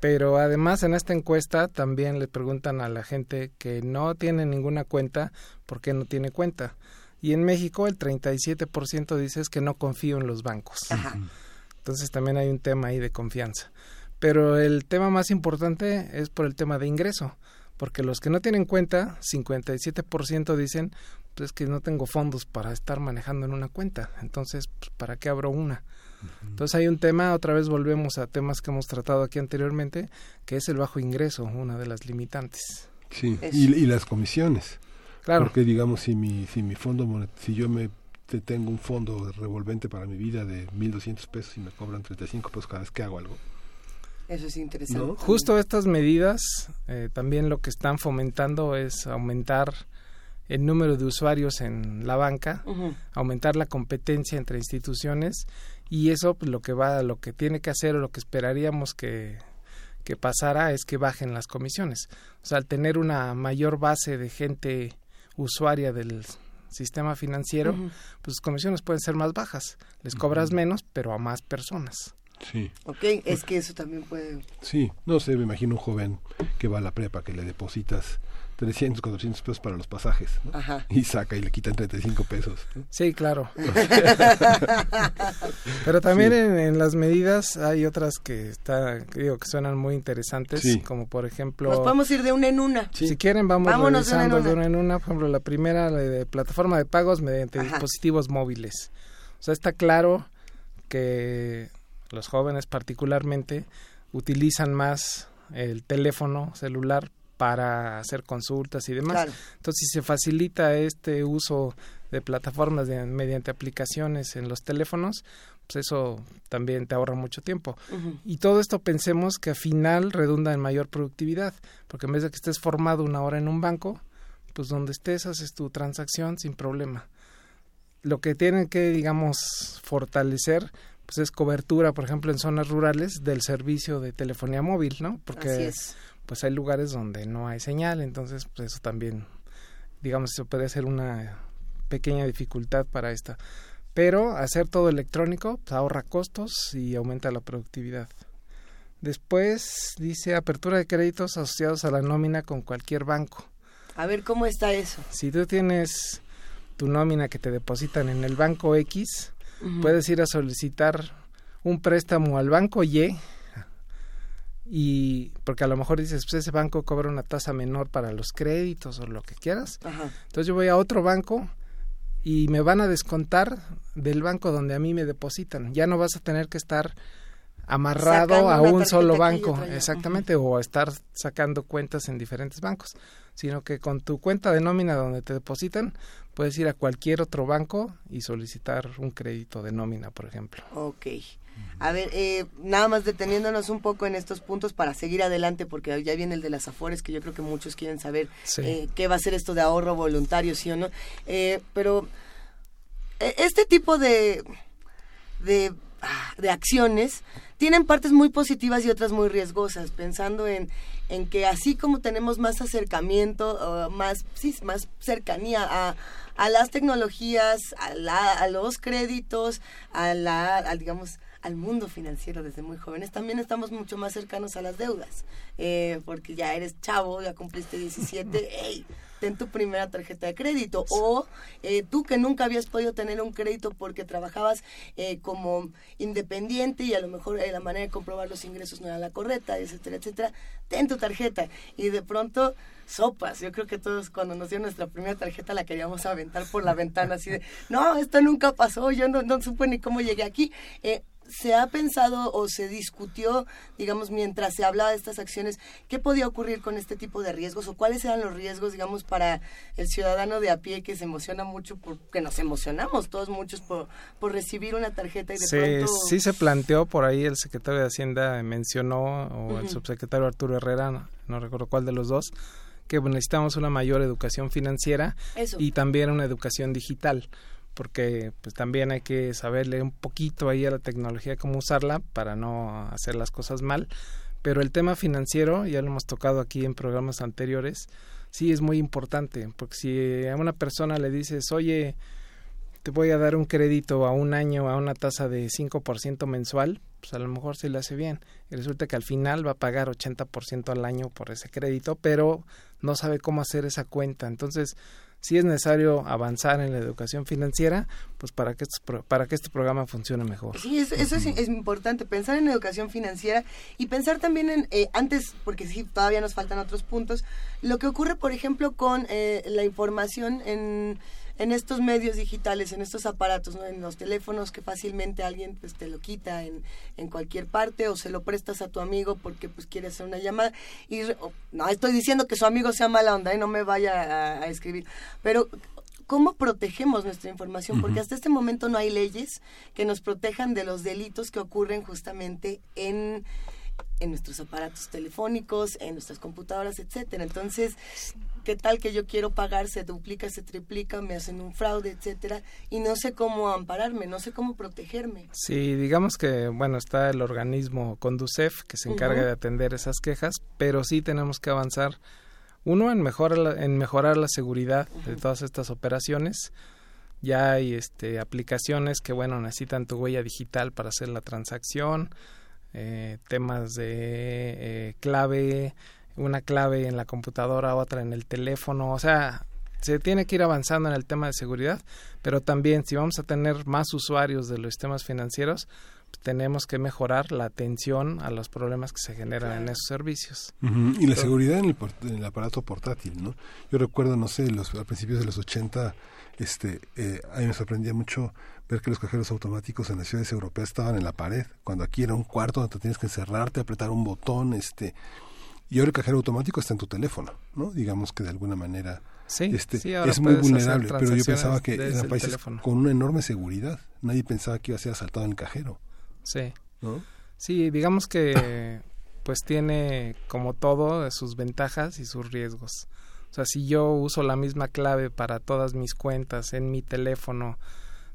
Pero además en esta encuesta también le preguntan a la gente que no tiene ninguna cuenta por qué no tiene cuenta. Y en México el 37% dice es que no confío en los bancos. Entonces también hay un tema ahí de confianza. Pero el tema más importante es por el tema de ingreso, porque los que no tienen cuenta, 57% dicen pues es que no tengo fondos para estar manejando en una cuenta, entonces pues, ¿para qué abro una? Entonces hay un tema, otra vez volvemos a temas que hemos tratado aquí anteriormente, que es el bajo ingreso, una de las limitantes. Sí, y, y las comisiones. Claro. Porque digamos, si mi, si mi fondo, monet- si yo me te- tengo un fondo revolvente para mi vida de 1.200 pesos y me cobran 35 pesos cada vez que hago algo. Eso es interesante. Justo estas medidas eh, también lo que están fomentando es aumentar el número de usuarios en la banca, aumentar la competencia entre instituciones y eso pues, lo que va, lo que tiene que hacer o lo que esperaríamos que, que pasara es que bajen las comisiones. O sea, al tener una mayor base de gente usuaria del sistema financiero, pues las comisiones pueden ser más bajas. Les cobras menos, pero a más personas. Sí. Ok, es que eso también puede... Sí, no sé, me imagino un joven que va a la prepa, que le depositas 300, 400 pesos para los pasajes. ¿no? Ajá. Y saca y le quitan 35 pesos. ¿no? Sí, claro. [laughs] Pero también Sí. en, en las medidas hay otras que está, digo que suenan muy interesantes, Sí. como por ejemplo Nos podemos ir de una en una. Si quieren, vamos Vámonos de una en revisando de una. una en una. Por ejemplo, la primera, la de plataforma de pagos mediante dispositivos móviles. O sea, está claro que los jóvenes particularmente utilizan más el teléfono celular para hacer consultas y demás. Claro. Entonces, si se facilita este uso de plataformas de- mediante aplicaciones en los teléfonos, pues eso también te ahorra mucho tiempo. Y todo esto pensemos que al final redunda en mayor productividad, porque en vez de que estés formado una hora en un banco, pues donde estés haces tu transacción sin problema. Lo que tienen que, digamos, fortalecer pues es cobertura, por ejemplo, en zonas rurales del servicio de telefonía móvil, ¿no? Porque Así es. Pues hay lugares donde no hay señal, entonces pues eso también digamos eso puede ser una pequeña dificultad para esta. Pero hacer todo electrónico pues, ahorra costos y aumenta la productividad. Después dice apertura de créditos asociados a la nómina con cualquier banco. A ver cómo está eso. Si tú tienes tu nómina que te depositan en el banco X, puedes ir a solicitar un préstamo al banco Y y porque a lo mejor dices, pues ese banco cobra una tasa menor para los créditos o lo que quieras. Ajá. Entonces yo voy a otro banco y me van a descontar del banco donde a mí me depositan. Ya no vas a tener que estar amarrado Sacando a un solo banco, exactamente, o a estar sacando cuentas en diferentes bancos, sino que con tu cuenta de nómina donde te depositan, puedes ir a cualquier otro banco y solicitar un crédito de nómina, por ejemplo. Ok. A ver, eh, nada más deteniéndonos un poco en estos puntos para seguir adelante, porque ya viene el de las afores, que yo creo que muchos quieren saber Sí. eh, qué va a ser esto de ahorro voluntario, sí o no. Eh, pero eh, este tipo de, de, ah, de acciones tienen partes muy positivas y otras muy riesgosas, pensando en, en que así como tenemos más acercamiento, uh, más, sí, más cercanía a, a las tecnologías, a, la- a los créditos, a la, digamos, al mundo financiero desde muy jóvenes, también estamos mucho más cercanos a las deudas, eh, porque ya eres chavo, ya cumpliste 17, hey, [laughs] ten tu primera tarjeta de crédito, o eh, tú que nunca habías podido tener un crédito porque trabajabas eh, como independiente y a lo mejor eh, la manera de comprobar los ingresos no era la correcta, etcétera, etcétera, ten tu tarjeta y de pronto sopas. Yo creo que todos cuando nos dio nuestra primera tarjeta la queríamos aventar por la ventana así de, no, esto nunca pasó, yo no, no supe ni cómo llegué aquí. Eh, se ha pensado o se discutió, digamos, mientras se hablaba de estas acciones, qué podía ocurrir con este tipo de riesgos o cuáles eran los riesgos, digamos, para el ciudadano de a pie que se emociona mucho, porque nos emocionamos todos muchos por, por recibir una tarjeta y de Se, pronto... sí se planteó por ahí el secretario de Hacienda mencionó o el subsecretario Arturo Herrera, no, no recuerdo cuál de los dos, que necesitamos una mayor educación financiera Eso. y también una educación digital porque pues también hay que saberle un poquito ahí a la tecnología cómo usarla para no hacer las cosas mal pero el tema financiero ya lo hemos tocado aquí en programas anteriores sí es muy importante porque si a una persona le dices oye te voy a dar un crédito a un año a una tasa de 5% mensual, pues a lo mejor se le hace bien. Y resulta que al final va a pagar 80% al año por ese crédito, pero no sabe cómo hacer esa cuenta. Entonces, sí es necesario avanzar en la educación financiera, pues para que, estos para que este programa funcione mejor. Sí, eso, eso es, es importante, pensar en educación financiera y pensar también en, eh, antes, porque sí, todavía nos faltan otros puntos, lo que ocurre, por ejemplo, con eh, la información en, en estos medios digitales, en estos aparatos, ¿no? en los teléfonos que fácilmente alguien pues te lo quita en, en cualquier parte o se lo prestas a tu amigo porque pues quiere hacer una llamada y re- o- no estoy diciendo que su amigo sea mala onda y no me vaya a, a escribir, pero ¿Cómo protegemos nuestra información? Porque hasta este momento no hay leyes que nos protejan de los delitos que ocurren justamente en, en nuestros aparatos telefónicos, en nuestras computadoras, etcétera. Entonces, ¿qué tal que yo quiero pagar, se duplica, se triplica, me hacen un fraude, etcétera? Y no sé cómo ampararme, no sé cómo protegerme. Sí, digamos que, bueno, está el organismo Conducef que se encarga de atender esas quejas, pero sí tenemos que avanzar, uno, en mejorar la, en mejorar la seguridad de todas estas operaciones. Ya hay este, aplicaciones que, bueno, necesitan tu huella digital para hacer la transacción, eh, temas de eh, clave una clave en la computadora, otra en el teléfono, o sea, se tiene que ir avanzando en el tema de seguridad, pero también si vamos a tener más usuarios de los sistemas financieros, pues, tenemos que mejorar la atención a los problemas que se generan en esos servicios. Ujú, Y la seguridad en el, en el aparato portátil, ¿no? Yo recuerdo, no sé, los, a principios de los 80, este, eh, a mí me sorprendía mucho ver que los cajeros automáticos en las ciudades europeas estaban en la pared, cuando aquí era un cuarto donde tienes que encerrarte, apretar un botón, este, y ahora el cajero automático está en tu teléfono, ¿no? Digamos que de alguna manera Sí, este, sí, es muy vulnerable, pero yo pensaba que eran países teléfono. con una enorme seguridad. Nadie pensaba que iba a ser asaltado en el cajero. Sí. ¿no? Sí, digamos que [coughs] pues tiene como todo sus ventajas y sus riesgos. O sea, si yo uso la misma clave para todas mis cuentas en mi teléfono,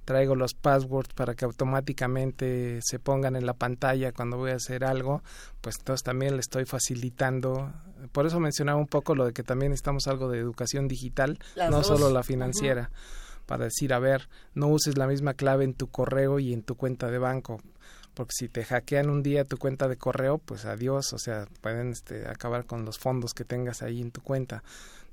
traigo los passwords para que automáticamente se pongan en la pantalla cuando voy a hacer algo, pues entonces también le estoy facilitando. Por eso mencionaba un poco lo de que también necesitamos algo de educación digital, Las no dos. solo la financiera, para decir, a ver, no uses la misma clave en tu correo y en tu cuenta de banco porque si te hackean un día tu cuenta de correo, pues adiós, o sea, pueden este, acabar con los fondos que tengas ahí en tu cuenta.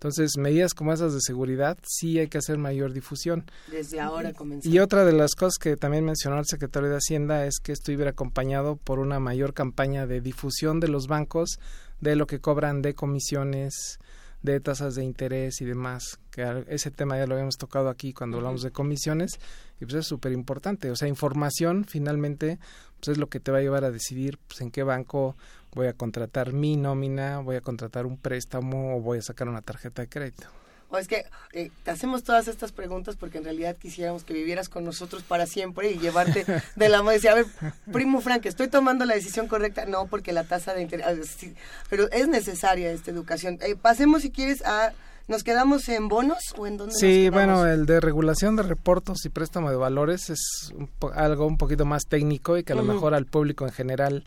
Entonces, medidas como esas de seguridad, sí hay que hacer mayor difusión. Desde ahora comenzamos. Y otra de las cosas que también mencionó el secretario de Hacienda es que esto iba a ir acompañado por una mayor campaña de difusión de los bancos, de lo que cobran de comisiones, de tasas de interés y demás. Que ese tema ya lo habíamos tocado aquí cuando hablamos de comisiones y pues es súper importante. O sea, información finalmente pues es lo que te va a llevar a decidir pues, en qué banco voy a contratar mi nómina, voy a contratar un préstamo o voy a sacar una tarjeta de crédito. O es que eh, te hacemos todas estas preguntas porque en realidad quisiéramos que vivieras con nosotros para siempre y llevarte [laughs] de la mano y decir, a ver, primo Frank, ¿estoy tomando la decisión correcta? No, porque la tasa de interés... ah, sí, pero es necesaria esta educación. Eh, pasemos, si quieres, a... ¿Nos quedamos en bonos o en dónde Sí, nos bueno, el de regulación de reportos y préstamo de valores es un po- algo un poquito más técnico y que a lo mejor al público en general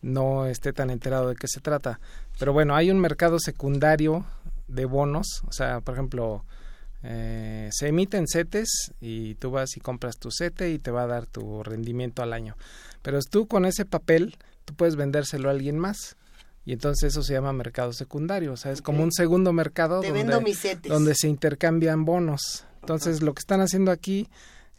no esté tan enterado de qué se trata. Pero bueno, hay un mercado secundario de bonos, o sea, por ejemplo, eh, se emiten CETES y tú vas y compras tu CETE y te va a dar tu rendimiento al año. Pero tú con ese papel, tú puedes vendérselo a alguien más. Y entonces eso se llama mercado secundario, o sea, es como un segundo mercado Te donde se intercambian bonos. Entonces, lo que están haciendo aquí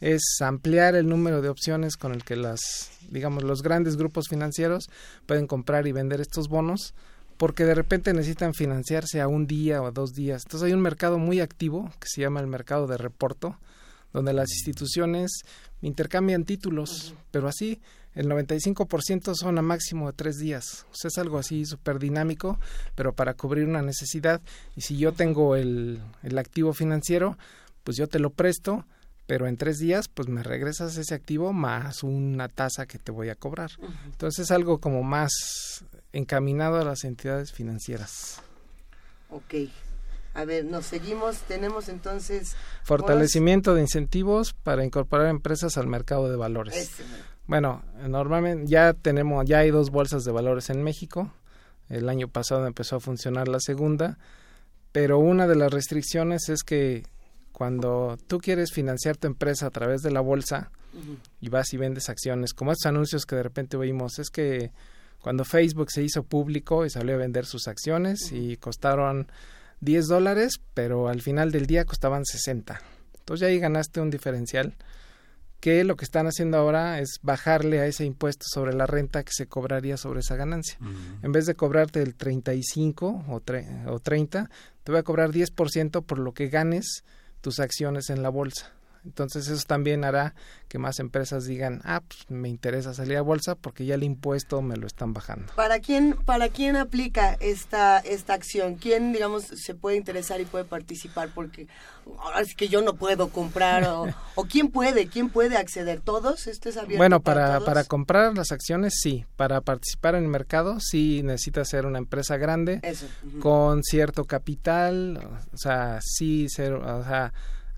es ampliar el número de opciones con el que las, digamos, los grandes grupos financieros pueden comprar y vender estos bonos porque de repente necesitan financiarse a un día o a dos días. Entonces hay un mercado muy activo que se llama el mercado de reporto, donde las instituciones intercambian títulos, pero así el 95% son a máximo de tres días. O sea, es algo así súper dinámico, pero para cubrir una necesidad. Y si yo tengo el, el activo financiero, pues yo te lo presto, pero en tres días, pues me regresas ese activo más una tasa que te voy a cobrar. Entonces es algo como más encaminado a las entidades financieras. Ok. A ver, nos seguimos. Tenemos entonces... Fortalecimiento de incentivos para incorporar empresas al mercado de valores. Ese, Bueno, normalmente ya tenemos, ya hay dos bolsas de valores en México. El año pasado empezó a funcionar la segunda, pero una de las restricciones es que cuando tú quieres financiar tu empresa a través de la bolsa y vas y vendes acciones, como estos anuncios que de repente oímos, es que cuando Facebook se hizo público y salió a vender sus acciones y costaron 10 dólares, pero al final del día costaban 60. Entonces ya ahí ganaste un diferencial que lo que están haciendo ahora es bajarle a ese impuesto sobre la renta que se cobraría sobre esa ganancia. En vez de cobrarte el 35 o, tre- o 30, te voy a cobrar 10% por lo que ganes tus acciones en la bolsa. Entonces eso también hará que más empresas digan, ah, pues me interesa salir a bolsa porque ya el impuesto me lo están bajando. ¿Para quién, ¿Para quién aplica esta, esta acción? ¿Quién, digamos, se puede interesar y puede participar? Porque ahora sí que yo no puedo comprar. O, [laughs] o quién puede? ¿Quién puede acceder? ¿Todos? ¿Esto es abierto Bueno, para, para, todos? para comprar las acciones sí, para participar en el mercado sí necesitas ser una empresa grande Eso, con cierto capital, o sea, sí ser, o sea,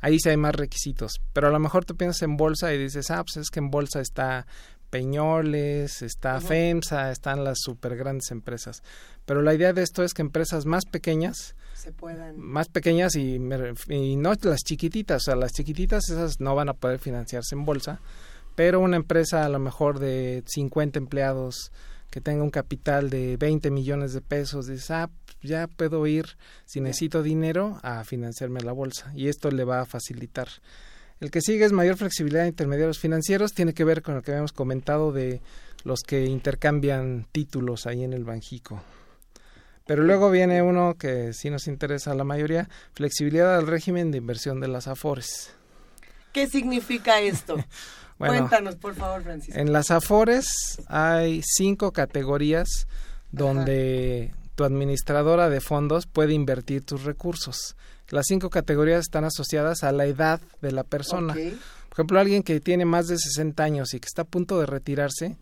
ahí sí hay más requisitos, pero a lo mejor tú piensas en bolsa y dices, ah, pues es que en bolsa está Peñoles, está. FEMSA, están las super grandes empresas, pero la idea de esto es que empresas más pequeñas se puedan... más pequeñas y, y no las chiquititas, o sea, las chiquititas esas no van a poder financiarse en bolsa, pero una empresa a lo mejor de 50 empleados que tenga un capital de 20 millones de pesos, dices, ah, ya puedo ir, si necesito dinero, a financiarme la bolsa. Y esto le va a facilitar. El que sigue es mayor flexibilidad de intermediarios financieros, tiene que ver con lo que habíamos comentado de los que intercambian títulos ahí en el Banjico. Pero luego viene uno que sí nos interesa a la mayoría, flexibilidad del régimen de inversión de las AFORES. ¿Qué significa esto? [laughs] Bueno, Cuéntanos, por favor, Francisco. En las AFORES hay cinco categorías donde tu administradora de fondos puede invertir tus recursos. Las cinco categorías están asociadas a la edad de la persona. Por ejemplo, alguien que tiene más de 60 años y que está a punto de retirarse,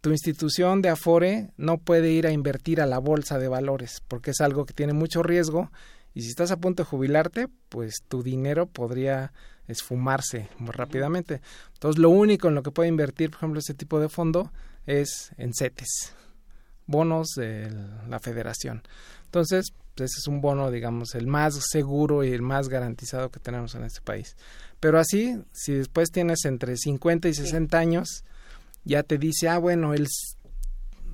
tu institución de Afore no puede ir a invertir a la bolsa de valores porque es algo que tiene mucho riesgo y si estás a punto de jubilarte, pues tu dinero podría esfumarse muy rápidamente. Entonces, lo único en lo que puede invertir, por ejemplo, este tipo de fondo es en CETES, bonos de la federación. Entonces, pues, ese es un bono, digamos, el más seguro y el más garantizado que tenemos en este país. Pero así, si después tienes entre 50 y 60 años, ya te dice, ah, bueno, el,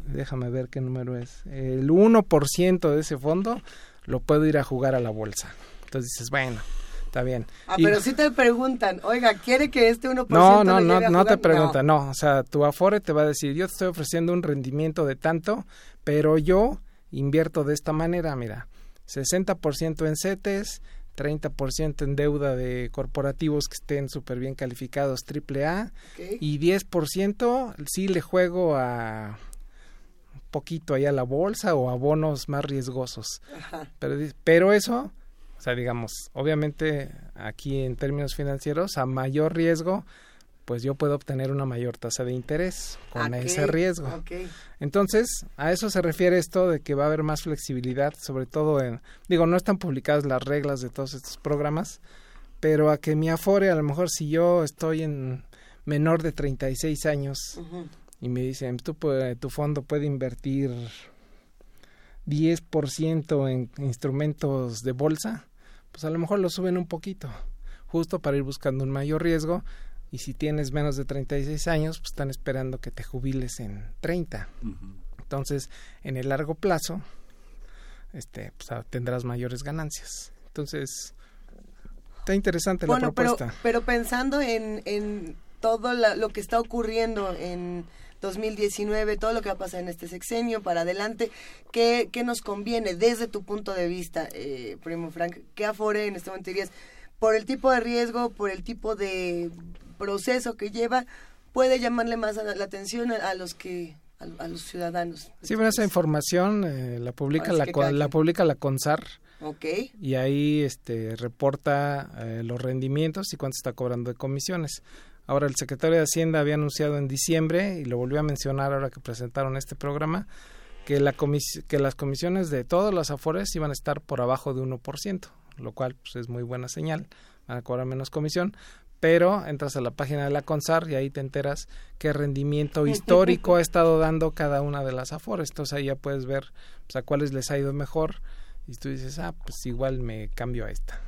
déjame ver qué número es, el 1% de ese fondo lo puedo ir a jugar a la bolsa. Entonces dices, bueno, está bien. Ah, Y- pero si te preguntan, oiga, ¿quiere que este 1% no, no, no, no te jugar? pregunta, no. O sea, tu Afore te va a decir, yo te estoy ofreciendo un rendimiento de tanto, pero yo invierto de esta manera, mira, 60% en CETES, 30% en deuda de corporativos que estén súper bien calificados triple A Ok. y 10% sí le juego a un poquito ahí a la bolsa o a bonos más riesgosos. Ajá. Pero, pero eso, o sea, digamos, obviamente aquí en términos financieros, a mayor riesgo, pues yo puedo obtener una mayor tasa de interés con ese riesgo. Entonces, a eso se refiere esto de que va a haber más flexibilidad, sobre todo en, digo, no están publicadas las reglas de todos estos programas, pero a que mi afore, a lo mejor si yo estoy en menor de 36 años Ujú. y me dicen, tú, tu fondo puede invertir 10% en instrumentos de bolsa, pues a lo mejor lo suben un poquito, justo para ir buscando un mayor riesgo. Y si tienes menos de 36 años, pues están esperando que te jubiles en 30. Entonces, en el largo plazo, este, pues, ah, tendrás mayores ganancias. Entonces, está interesante la Bueno, pero, propuesta. pero pensando en, en todo la- lo que está ocurriendo en 2019, todo lo que va a pasar en este sexenio para adelante, ¿qué, qué nos conviene desde tu punto de vista, eh, Primo Frank? ¿Qué afore en este momento dirías? Por el tipo de riesgo, por el tipo de proceso que lleva, puede llamarle más a la, la atención a, a los que a, a los ciudadanos. Sí, bueno, esa información eh, la publica la, la quien. publica la CONSAR Ok. y ahí este reporta eh, los rendimientos y cuánto está cobrando de comisiones. Ahora el secretario de Hacienda había anunciado en diciembre y lo volvió a mencionar ahora que presentaron este programa que la que las comisiones de todas las afores iban a estar por abajo de 1%, lo cual pues, es muy buena señal, van a cobrar menos comisión, pero entras a la página de la CONSAR y ahí te enteras qué rendimiento histórico ha estado dando cada una de las afores, entonces ahí ya puedes ver pues, a cuáles les ha ido mejor y tú dices, ah, pues igual me cambio a esta.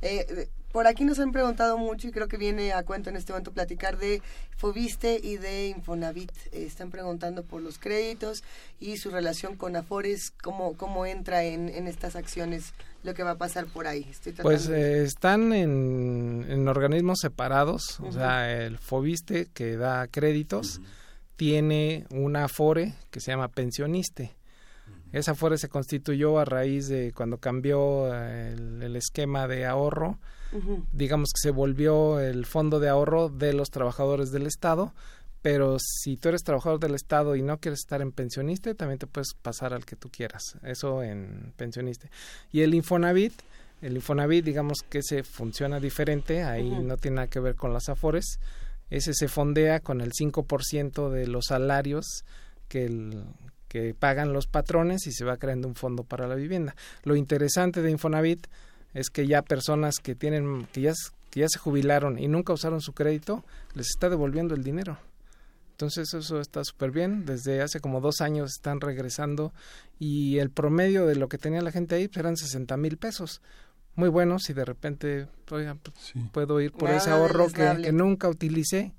Eh, eh, por aquí nos han preguntado mucho y creo que viene a cuento en este momento platicar de Fobiste y de Infonavit. Eh, están preguntando por los créditos y su relación con Afores, cómo, cómo entra en, en estas acciones, lo que va a pasar por ahí. Estoy Pues eh, están en, en organismos separados, o sea, el Fobiste que da créditos tiene una Afore que se llama Pensioniste. Esa Afore se constituyó a raíz de cuando cambió eh, el, el esquema de ahorro, digamos que se volvió el fondo de ahorro de los trabajadores del Estado, pero si tú eres trabajador del Estado y no quieres estar en pensionista, también te puedes pasar al que tú quieras, eso en pensionista. Y el Infonavit, el Infonavit digamos que se funciona diferente, ahí no tiene nada que ver con las afores, ese se fondea con el 5% de los salarios que el que pagan los patrones y se va creando un fondo para la vivienda. Lo interesante de Infonavit es que ya personas que tienen que ya, que ya se jubilaron y nunca usaron su crédito les está devolviendo el dinero. Entonces eso está súper bien. Desde hace como dos años están regresando y el promedio de lo que tenía la gente ahí pues, eran 60 mil pesos. Muy buenos y de repente oiga, pues, puedo ir por ese ahorro que, que nunca utilicé,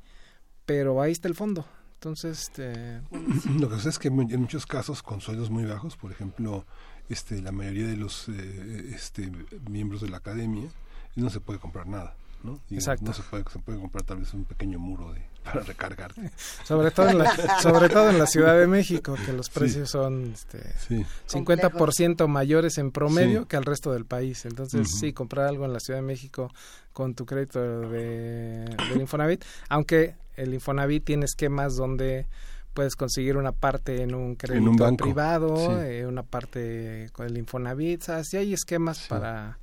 pero ahí está el fondo. Entonces, este... [clears throat] Lo que pasa es que en muchos casos con sueldos muy bajos, por ejemplo, este, la mayoría de los eh, este, miembros de la academia no se puede comprar nada, ¿no? Exacto. No se puede, se puede comprar tal vez un pequeño muro de, para recargarte. [laughs] Sobre todo, en la, sobre todo en la Ciudad de México, que los Sí. precios son este, Sí. 50% mayores en promedio Sí. que al resto del país. Entonces, sí, comprar algo en la Ciudad de México con tu crédito de, del Infonavit, aunque el Infonavit tiene esquemas donde puedes conseguir una parte en un crédito un privado, eh, una parte con el Infonavit, o sea, sí hay esquemas para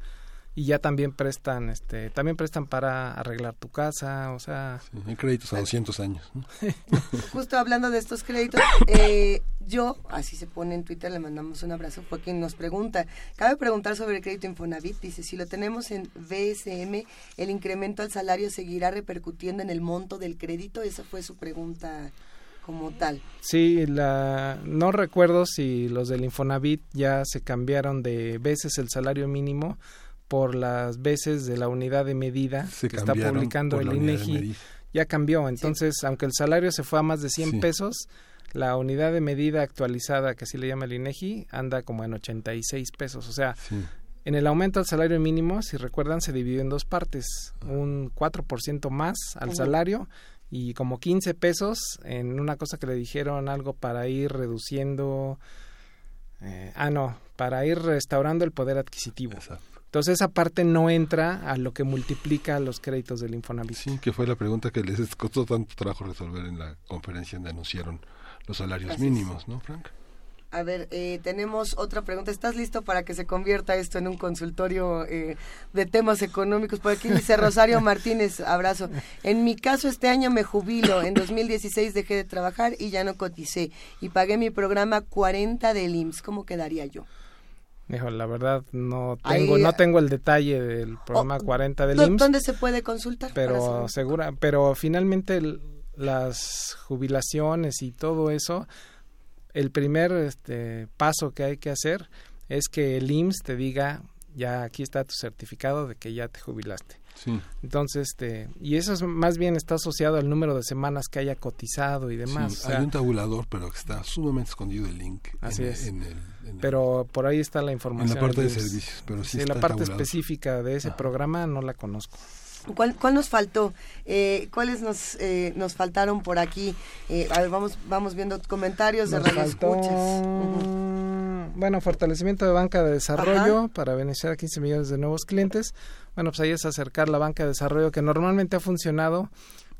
y ya también prestan este también prestan para arreglar tu casa, o sea, Hay créditos a 200 años. ¿no? [laughs] Justo hablando de estos créditos, eh, yo, así se pone en Twitter, le mandamos un abrazo, fue quien nos pregunta. Cabe preguntar sobre el crédito Infonavit. Dice, si lo tenemos en BSM, ¿el incremento al salario seguirá repercutiendo en el monto del crédito? Esa fue su pregunta como tal. Sí, la, no recuerdo si los del Infonavit ya se cambiaron de veces el salario mínimo por las veces de la unidad de medida Se que está publicando el INEGI. Ya cambió, entonces, aunque el salario se fue a más de 100 Sí. pesos, la unidad de medida actualizada, que así le llama el INEGI, anda como en 86 pesos. O sea, Sí. en el aumento al salario mínimo, si recuerdan, se dividió en dos partes, un 4% más al salario y como 15 pesos en una cosa que le dijeron algo para ir reduciendo, eh, ah no, para ir restaurando el poder adquisitivo. Entonces esa parte no entra a lo que multiplica los créditos del Infonavit. Sí, que fue la pregunta que les [laughs] costó tanto trabajo resolver en la conferencia donde anunciaron los salarios mínimos, ¿no, Frank? A ver, eh, tenemos otra pregunta. ¿Estás listo para que se convierta esto en un consultorio eh, de temas económicos? Por aquí dice Rosario [laughs] Martínez, abrazo. En mi caso, este año me jubilo. En 2016 dejé de trabajar y ya no coticé. Y pagué mi programa 40 del IMSS. ¿Cómo quedaría yo? Dijo, la verdad no Ahí, tengo, no ah, tengo el detalle del programa 40 del ¿Dó- IMSS. ¿Dónde se puede consultar? pero segura pero finalmente el- las jubilaciones y todo eso el primer este paso que hay que hacer es que el IMSS te diga ya aquí está tu certificado de que ya te jubilaste Sí. entonces este y eso es más bien está asociado al número de semanas que haya cotizado y demás Sí, o sea, hay un tabulador, pero que está sumamente escondido el link. Así en, es. En el, en el- pero por ahí está la información parte del de IMSS. servicios, pero sí la está parte tabulado. específica de ese programa no la conozco ¿Cuál, cuál nos faltó? Eh, ¿Cuáles nos, eh, nos faltaron por aquí? Eh, a ver, vamos, vamos viendo comentarios de Nos radio Bueno, fortalecimiento de banca de desarrollo para beneficiar a 15 millones de nuevos clientes. Bueno, pues ahí es acercar la banca de desarrollo que normalmente ha funcionado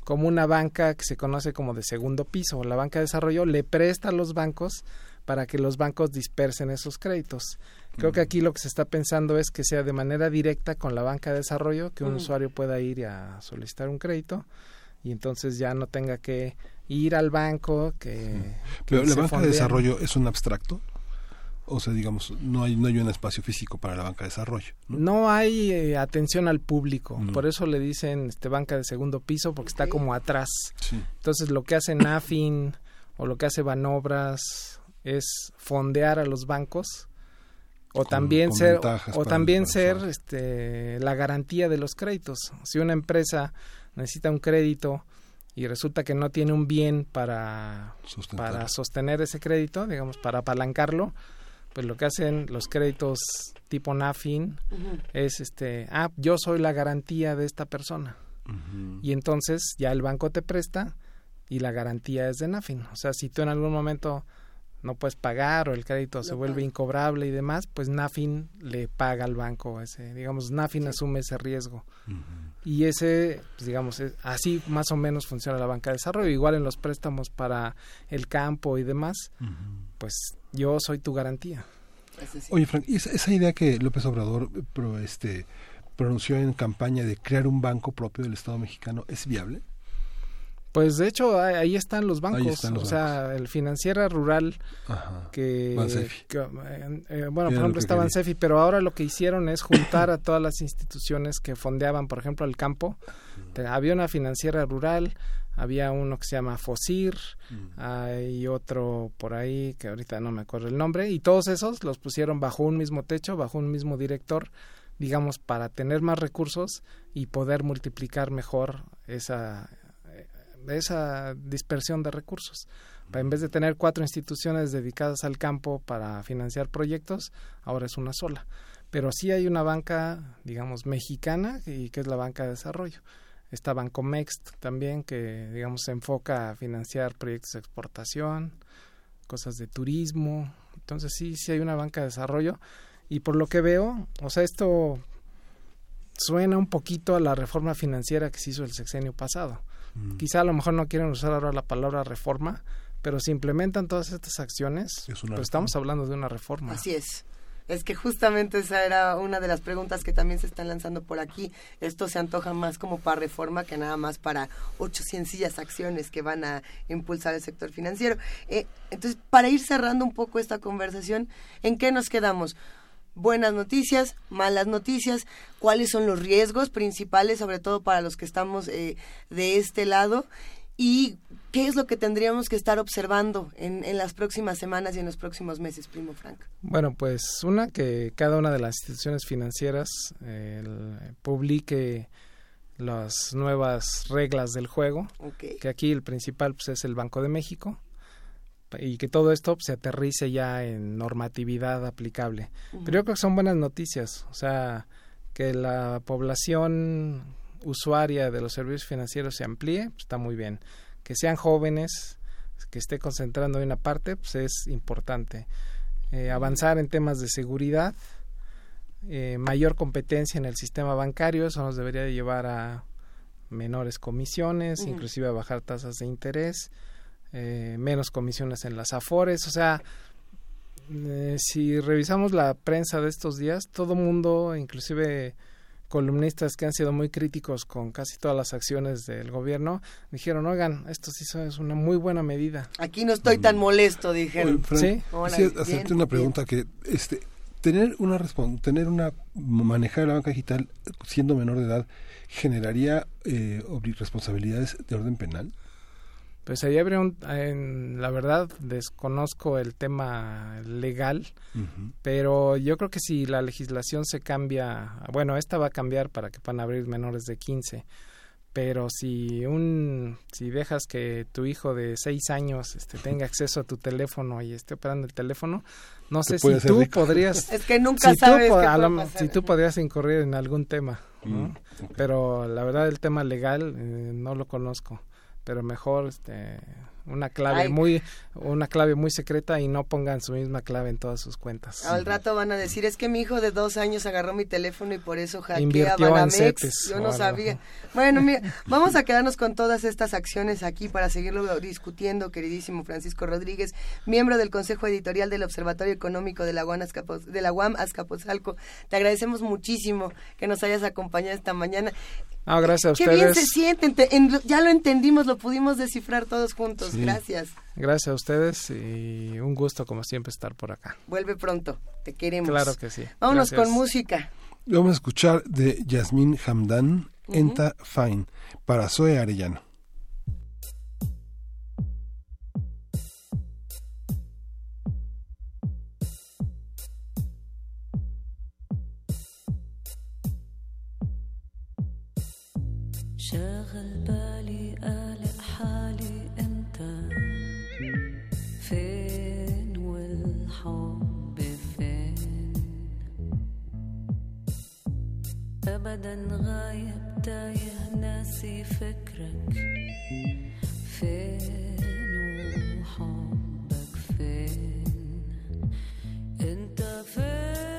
como una banca que se conoce como de segundo piso. La banca de desarrollo le presta a los bancos para que los bancos dispersen esos créditos. Creo que aquí lo que se está pensando es que sea de manera directa con la banca de desarrollo, que un Mm. usuario pueda ir a solicitar un crédito y entonces ya no tenga que ir al banco que, que Pero la banca de desarrollo es un abstracto. O sea, digamos, no hay, no hay un espacio físico para la banca de desarrollo. No hay eh, atención al público, por eso le dicen este banca de segundo piso porque está como atrás. Sí. Entonces lo que hace Nafin [coughs] o lo que hace Banobras es fondear a los bancos o Con- también con ser o también ser este la garantía de los créditos. Si una empresa necesita un crédito y resulta que no tiene un bien para para sostener ese crédito, digamos, para apalancarlo, pues lo que hacen los créditos tipo Nafin es este, ah, yo soy la garantía de esta persona. Y entonces ya el banco te presta y la garantía es de Nafin. O sea, si tú en algún momento no puedes pagar o el crédito se vuelve incobrable y demás, pues Nafin le paga al banco ese, digamos, Nafin asume ese riesgo. Y ese, pues, digamos, es- así más o menos funciona la banca de desarrollo. Igual en los préstamos para el campo y demás, pues yo soy tu garantía. Oye, Frank, ¿y esa, esa idea que López Obrador pro- este, pronunció en campaña de crear un banco propio del Estado mexicano es viable? Pues de hecho ahí- ahí están los bancos, están los o sea, el financiera rural Ajá. que, Bansefi. que, eh, eh, bueno, Era por lo ejemplo quería. Bansefi, pero ahora lo que hicieron es juntar a todas las instituciones que fondeaban, por ejemplo, el campo. Había una financiera rural, había uno que se llama Fosir, hay otro por ahí que ahorita no me acuerdo el nombre, y todos esos los pusieron bajo un mismo techo, bajo un mismo director, digamos, para tener más recursos y poder multiplicar mejor esa, eh, esa dispersión de recursos. En vez de tener cuatro instituciones dedicadas al campo para financiar proyectos, ahora es una sola. Pero sí hay una banca, digamos, mexicana y que es la banca de desarrollo. Está Bancomex también, que, digamos, se enfoca a financiar proyectos de exportación, cosas de turismo. Entonces sí, sí hay una banca de desarrollo. Y por lo que veo, o sea, esto suena un poquito a la reforma financiera que se hizo el sexenio pasado. Mm. Quizá a lo mejor no quieren usar ahora la palabra reforma, pero si implementan todas estas acciones, pues estamos hablando de una reforma. Así es. Es que justamente esa era una de las preguntas que también se están lanzando por aquí. Esto se antoja más como para reforma que nada más para ocho sencillas acciones que van a impulsar el sector financiero. Eh, entonces, para ir cerrando un poco esta conversación, ¿en qué nos quedamos? buenas noticias, malas noticias, cuáles son los riesgos principales, sobre todo para los que estamos eh, de este lado, y qué es lo que tendríamos que estar observando en, en, las próximas semanas y en los próximos meses, primo Frank. Bueno, pues una que cada una de las instituciones financieras eh, publique las nuevas reglas del juego, okay. que aquí el principal pues, es el Banco de México, y que todo esto se aterrice ya en normatividad aplicable. Uh -huh. Pero yo creo que son buenas noticias, o sea, que la población usuaria de los servicios financieros se amplíe, pues está muy bien. Que sean jóvenes, que esté concentrando en una parte, pues es importante. Eh, avanzar en temas de seguridad, eh, mayor competencia en el sistema bancario, eso nos debería de llevar a menores comisiones, uh -huh. inclusive a bajar tasas de interés eh, menos comisiones en las afores, o sea, eh, si revisamos la prensa de estos días, todo mundo, inclusive columnistas que han sido muy críticos con casi todas las acciones del gobierno, dijeron, oigan, esto sí es una muy buena medida. Aquí no estoy tan molesto, dijeron. Oye, sí, Hola, bien, hacerte una pregunta que, este, tener una tener una manejar la banca digital siendo menor de edad generaría eh, responsabilidades de orden penal. Pues ahí habría un, en, la verdad desconozco el tema legal, Uh -huh. pero yo creo que si la legislación se cambia, bueno, esta va a cambiar para que puedan abrir menores de 15, pero si un si dejas que tu hijo de 6 años este, tenga acceso a tu teléfono y esté operando el teléfono, no sé si tú rico. podrías [laughs] Es que nunca si sabes tú, qué lo- si tú podrías incurrir en algún tema, ¿no? Mm, pero la verdad el tema legal eh, no lo conozco pero mejor este una clave Ay. muy una clave muy secreta y no pongan su misma clave en todas sus cuentas. Al rato van a decir, es que mi hijo de dos años agarró mi teléfono y por eso hackea Invirtió en Banamex. Yo no algo. sabía. Bueno, mira, vamos a quedarnos con todas estas acciones aquí para seguirlo discutiendo, queridísimo Francisco Rodríguez, miembro del Consejo Editorial del Observatorio Económico de la UAM, Azcapoz- de la UAM Azcapotzalco. Te agradecemos muchísimo que nos hayas acompañado esta mañana. Ah, gracias a Qué bien ustedes. se siente, ente- en- ya lo entendimos, lo pudimos descifrar todos juntos. Sí. Gracias. Gracias a ustedes y un gusto como siempre estar por acá. Vuelve pronto, te queremos. Claro que sí. Vámonos Gracias. con música. Vamos a escuchar de Yasmín Hamdan. Enta Fine, para Zoe Arellano. ابدا غايب تايه ناسي فكرك. فين وحبك؟ فين؟ أنت فين؟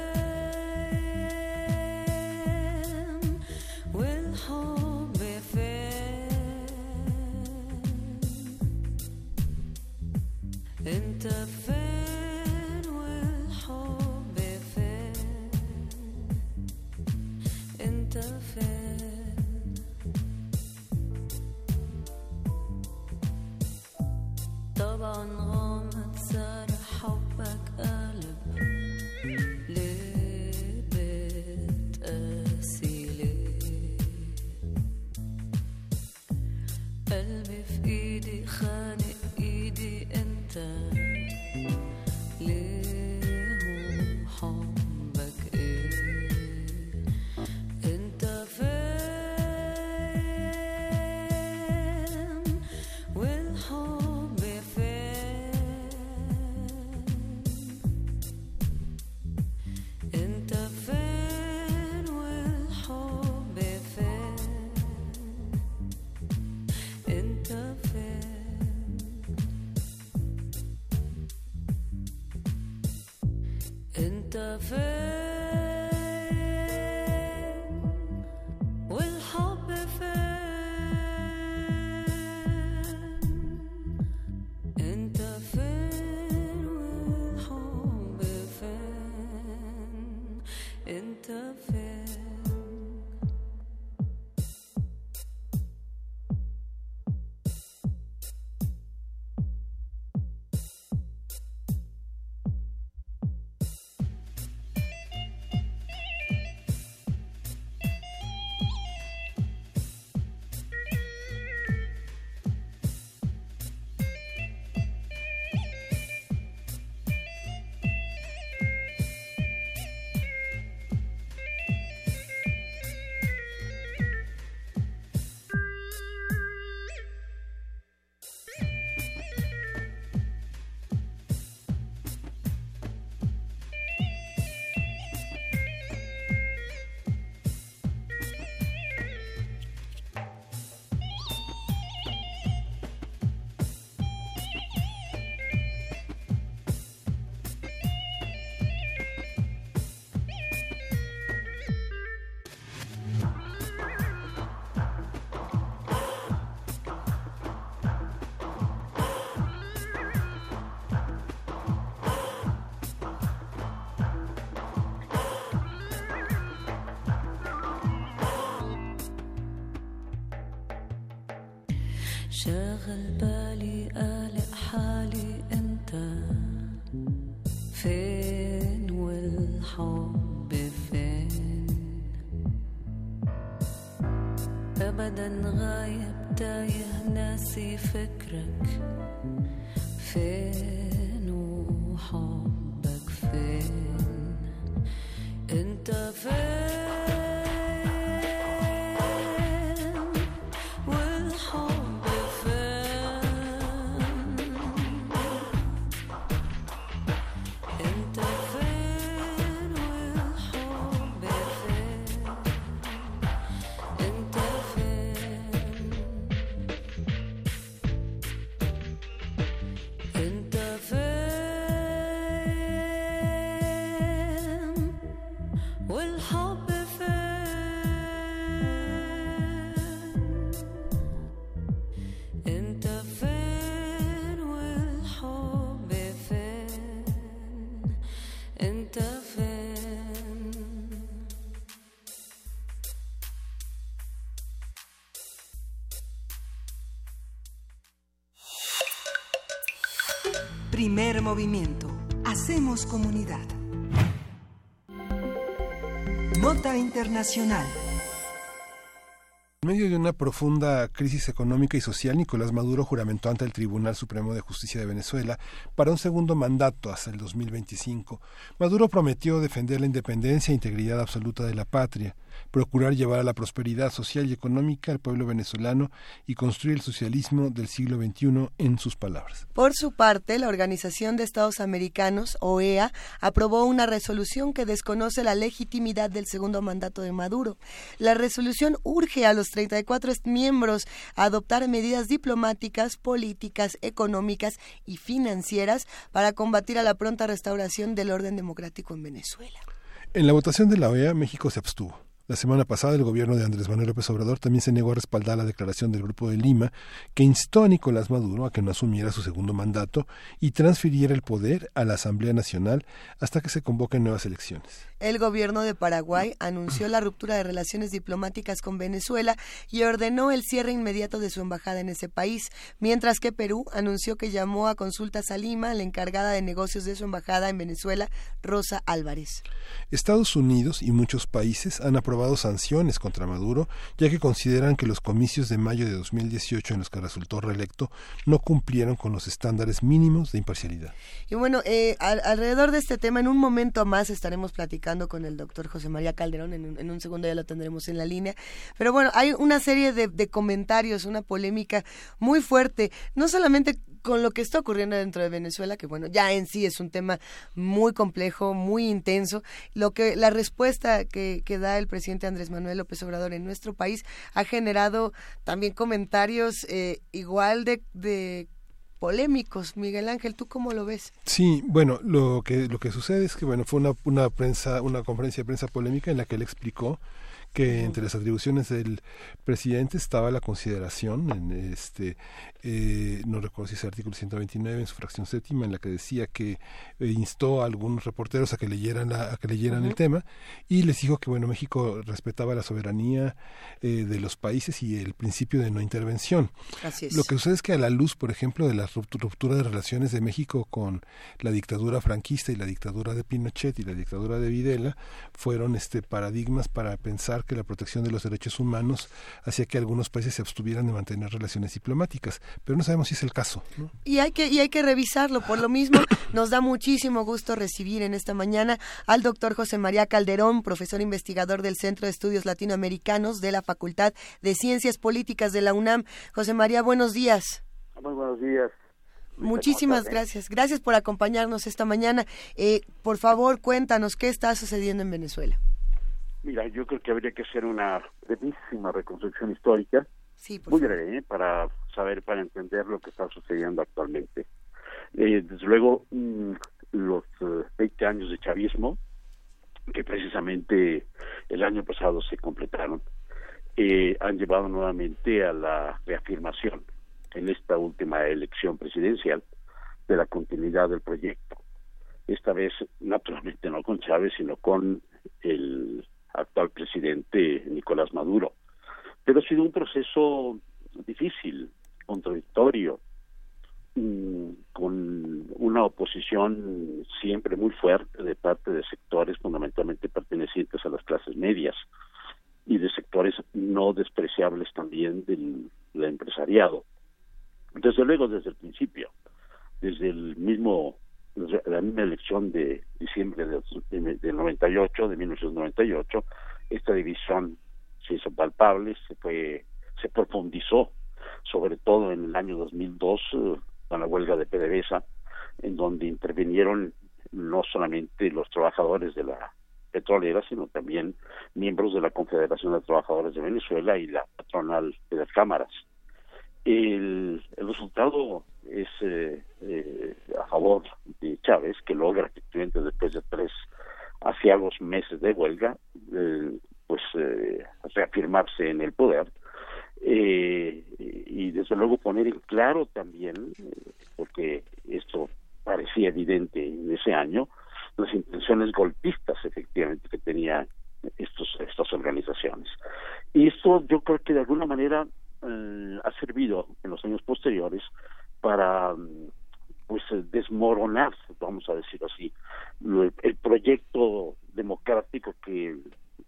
The. تايه ناسي فكرك. فين وحبك Primer movimiento. Hacemos comunidad. Nota Internacional. En medio de una profunda crisis económica y social, Nicolás Maduro juramentó ante el Tribunal Supremo de Justicia de Venezuela para un segundo mandato hasta el 2025. Maduro prometió defender la independencia e integridad absoluta de la patria, procurar llevar a la prosperidad social y económica al pueblo venezolano y construir el socialismo del siglo XXI en sus palabras. Por su parte, la Organización de Estados Americanos, OEA, aprobó una resolución que desconoce la legitimidad del segundo mandato de Maduro. La resolución urge a los 34 miembros a adoptar medidas diplomáticas, políticas, económicas y financieras para combatir a la pronta restauración del orden democrático en Venezuela. En la votación de la OEA, México se abstuvo. La semana pasada, el gobierno de Andrés Manuel López Obrador también se negó a respaldar la declaración del Grupo de Lima que instó a Nicolás Maduro a que no asumiera su segundo mandato y transfiriera el poder a la Asamblea Nacional hasta que se convoquen nuevas elecciones. El gobierno de Paraguay anunció la ruptura de relaciones diplomáticas con Venezuela y ordenó el cierre inmediato de su embajada en ese país, mientras que Perú anunció que llamó a consultas a Lima, la encargada de negocios de su embajada en Venezuela, Rosa Álvarez. Estados Unidos y muchos países han aprobado sanciones contra Maduro, ya que consideran que los comicios de mayo de 2018 en los que resultó reelecto no cumplieron con los estándares mínimos de imparcialidad. Y bueno, eh, al- alrededor de este tema, en un momento más estaremos platicando con el doctor José María Calderón, en un, en un segundo ya lo tendremos en la línea. Pero bueno, hay una serie de, comentarios, una polémica muy fuerte, no solamente con lo que está ocurriendo dentro de Venezuela, que bueno, ya en sí es un tema muy complejo, muy intenso, lo que la respuesta que, da el presidente Andrés Manuel López Obrador en nuestro país ha generado también comentarios eh, igual de polémicos. Miguel Ángel, ¿tú cómo lo ves? Sí, bueno, lo que lo que sucede es que bueno fue una, una prensa una conferencia de prensa polémica en la que él explicó que entre las atribuciones del presidente estaba la consideración en este eh, no recuerdo si es el artículo 129 en su fracción séptima en la que decía que eh, instó a algunos reporteros a que leyeran la- a que leyeran el tema y les dijo que bueno México respetaba la soberanía eh, de los países y el principio de no intervención. Así es. lo que sucede es que a la luz, por ejemplo, de la ruptu- ruptura de relaciones de México con la dictadura franquista y la dictadura de Pinochet y la dictadura de Videla, fueron este paradigmas para pensar que la protección de los derechos humanos hacía que algunos países se abstuvieran de mantener relaciones diplomáticas, pero no sabemos si es el caso. ¿no? Y hay que y hay que revisarlo. Por lo mismo, [coughs] nos da muchísimo gusto recibir en esta mañana al doctor José María Calderón, profesor investigador del Centro de Estudios Latinoamericanos de la Facultad de Ciencias Políticas de la UNAM. José María, buenos días. Muy buenos días. Muchísimas gracias. Gracias por acompañarnos esta mañana. Eh, por favor, cuéntanos qué está sucediendo en Venezuela. Mira, yo creo que habría que hacer una brevísima reconstrucción histórica, Sí, muy breve, ¿eh? para saber, para entender lo que está sucediendo actualmente. Eh, desde luego, mm, los eh, 20 años de chavismo, que precisamente el año pasado se completaron, eh, han llevado nuevamente a la reafirmación en esta última elección presidencial de la continuidad del proyecto. Esta vez, naturalmente, no con Chávez, sino con el actual presidente Nicolás Maduro. Pero ha sido un proceso difícil, contradictorio, mm, con una oposición siempre muy fuerte de parte de sectores fundamentalmente pertenecientes a las clases medias y de sectores no despreciables también del, empresariado. Desde luego, desde el principio, desde el mismo la misma elección de diciembre de, de, del 98, de 1998, esta división se hizo palpable, se fue, se profundizó, sobre todo en el año 2002 eh, con la huelga de PDVSA, en donde intervinieron no solamente los trabajadores de la petrolera, sino también miembros de la Confederación de Trabajadores de Venezuela y la patronal de las cámaras. El, el resultado es eh, eh, a favor de Chávez, que logra efectivamente después de tres aciagos meses de huelga, eh, pues eh, reafirmarse en el poder eh, y desde luego poner en claro también, porque esto parecía evidente en ese año, las intenciones golpistas efectivamente que tenían estos, estas organizaciones. Y esto yo creo que de alguna manera ha servido en los años posteriores para pues eh, desmoronar, vamos a decir así, el proyecto democrático que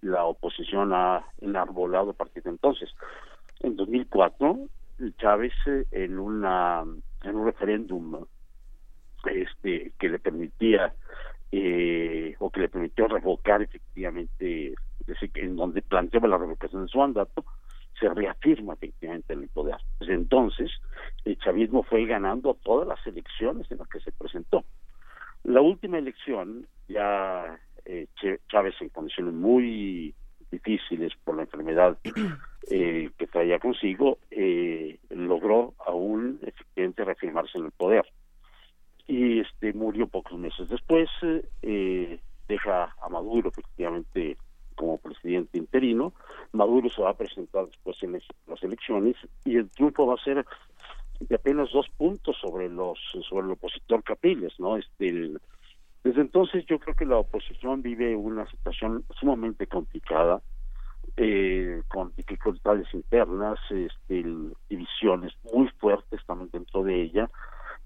la oposición ha enarbolado a partir de entonces. En 2004, Chávez eh, en una en un referéndum este que le permitía eh, o que le permitió revocar efectivamente, decir, en donde planteaba la revocación de su mandato, se reafirma efectivamente en el poder. Desde entonces, el chavismo fue ganando todas las elecciones en las que se presentó. La última elección, ya eh, Ch- Chávez en condiciones muy difíciles por la enfermedad [clears throat] eh, que traía consigo, eh, logró aún efectivamente reafirmarse en el poder y este murió pocos meses después eh, deja a Maduro efectivamente como presidente interino Maduro se va a presentar después en las elecciones y el triunfo va a ser de apenas dos puntos sobre los sobre el opositor Capriles no este desde entonces yo creo que la oposición vive una situación sumamente complicada eh, con dificultades internas, este, divisiones muy fuertes también dentro de ella.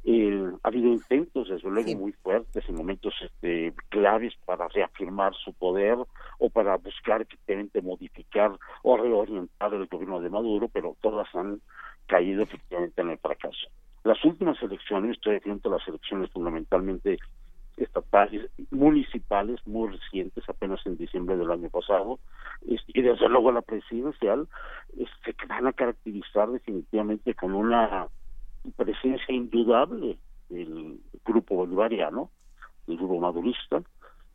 Eh, ha habido intentos, desde luego, muy fuertes en momentos este, claves para reafirmar su poder o para buscar efectivamente modificar o reorientar el gobierno de Maduro, pero todas han caído efectivamente en el fracaso. Las últimas elecciones, estoy refiriendo a las elecciones fundamentalmente estatales, municipales, muy recientes, apenas en diciembre del año pasado, y desde luego la presidencial, es- se van a caracterizar definitivamente con una presencia indudable del grupo bolivariano, del grupo madurista,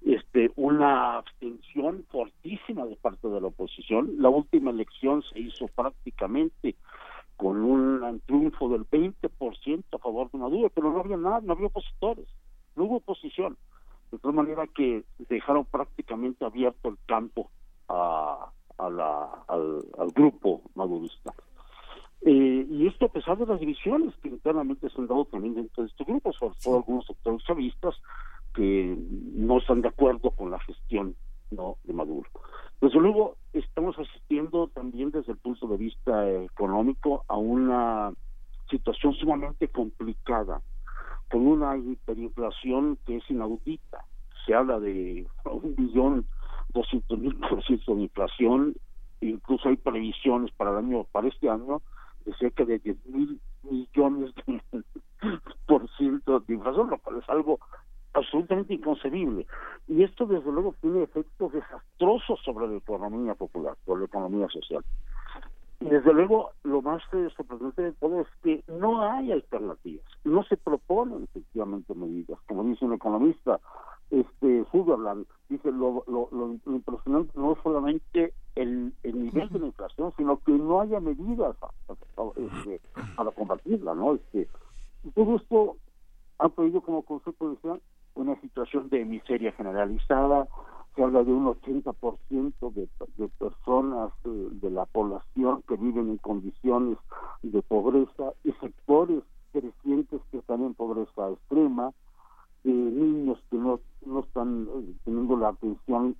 este, una abstención fortísima de parte de la oposición. La última elección se hizo prácticamente con un triunfo del 20% a favor de Maduro, pero no había nada, no había opositores, no hubo oposición. De tal manera que dejaron prácticamente abierto el campo a, la, al grupo madurista. Eh, y esto a pesar de las divisiones que internamente se han dado también dentro de este grupo, sobre todo algunos sectores chavistas que no están de acuerdo con la gestión no de Maduro. Desde luego estamos asistiendo también desde el punto de vista económico a una situación sumamente complicada, con una hiperinflación que es inaudita. Se habla de un billón doscientos mil por ciento de inflación, incluso hay previsiones para el año, para este año, de cerca de 10 mil millones de [laughs] por ciento de inflación, lo cual es algo absolutamente inconcebible. Y esto, desde luego, tiene efectos desastrosos sobre la economía popular, sobre la economía social. Y desde luego, lo más sorprendente de todo es que no hay alternativas, no se proponen efectivamente medidas. Como dice un economista, este Sutherland, dice lo, lo, lo, lo impresionante no es solamente el, el nivel de la inflación, sino que no haya medidas este, para combatirla, ¿no? Este, todo esto ha traído como consecuencia una situación de miseria generalizada, se habla de un 80% de, de personas de, de, la población que viven en condiciones de pobreza y sectores crecientes que están en pobreza extrema, eh, niños que no, no están eh, teniendo la atención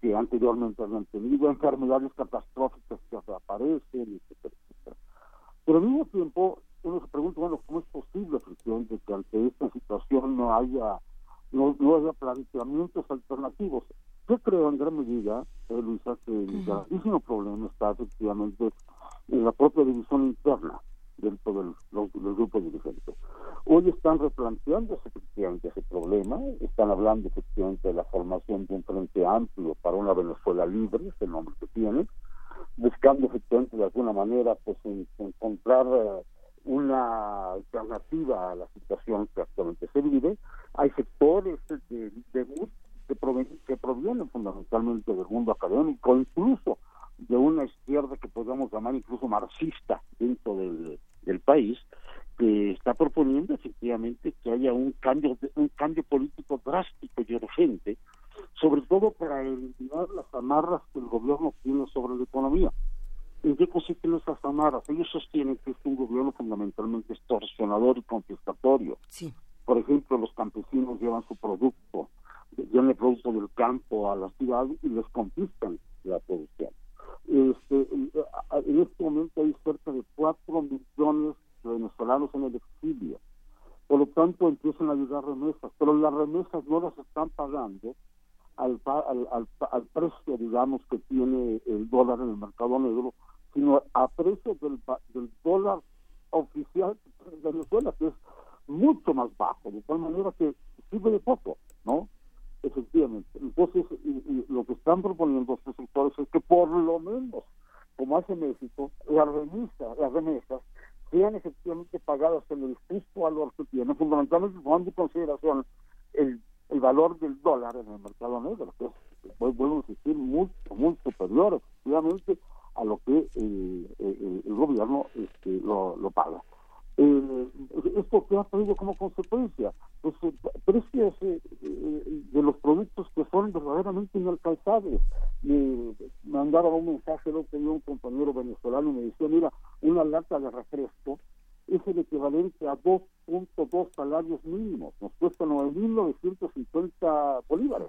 que anteriormente habían tenido, enfermedades catastróficas que aparecen, etcétera, etcétera. Pero al mismo tiempo uno se pregunta, bueno, ¿cómo es posible efectivamente que ante esta situación no haya no, no haya planteamientos alternativos? Yo creo en gran medida, eh, Luisa, que el gravísimo problema está efectivamente en la propia división interna dentro del, los, del grupo dirigente. Hoy están replanteándose efectivamente ese problema, están hablando efectivamente de la formación de un frente amplio para una Venezuela libre, es el nombre que tiene, buscando efectivamente de alguna manera pues en, encontrar uh, una alternativa a la situación que actualmente se vive. Hay sectores de, de que, provienen, que provienen fundamentalmente del mundo académico, incluso de una izquierda que podemos llamar incluso marxista dentro del, del país, que está proponiendo efectivamente que haya un cambio un cambio político drástico y urgente, sobre todo para eliminar las amarras que el gobierno tiene sobre la economía. ¿En qué consisten esas amarras? Ellos sostienen que es un gobierno fundamentalmente extorsionador y confiscatorio. Sí. Por ejemplo, los campesinos llevan su producto, llevan el producto del campo a la ciudad y les confiscan la producción. Este, en este momento hay cerca de 4 millones de venezolanos en el exilio. Por lo tanto, empiezan a llegar remesas, pero las remesas no las están pagando al, al, al, al precio, digamos, que tiene el dólar en el mercado negro, sino a precio del, del dólar oficial de Venezuela, que es mucho más bajo, de tal manera que sirve de poco, ¿no? Efectivamente. Entonces, y, lo que están proponiendo estos sectores es que por lo menos, como hace México, las remesas, las remesas sean efectivamente pagadas en el justo valor que tienen, fundamentalmente tomando en consideración el, el valor del dólar en el mercado negro, que es, vuelvo a insistir, mucho, muy superior efectivamente a lo que el, el, el gobierno este, lo, lo paga. Eh, esto que ha traído como consecuencia. Pues eh, precios eh, de los productos que son verdaderamente inalcanzables. Me mandaba un mensaje lo tenía un compañero venezolano y me decía mira una lata de refresco es el equivalente a 2.2 salarios mínimos. Nos cuesta 9.950 bolívares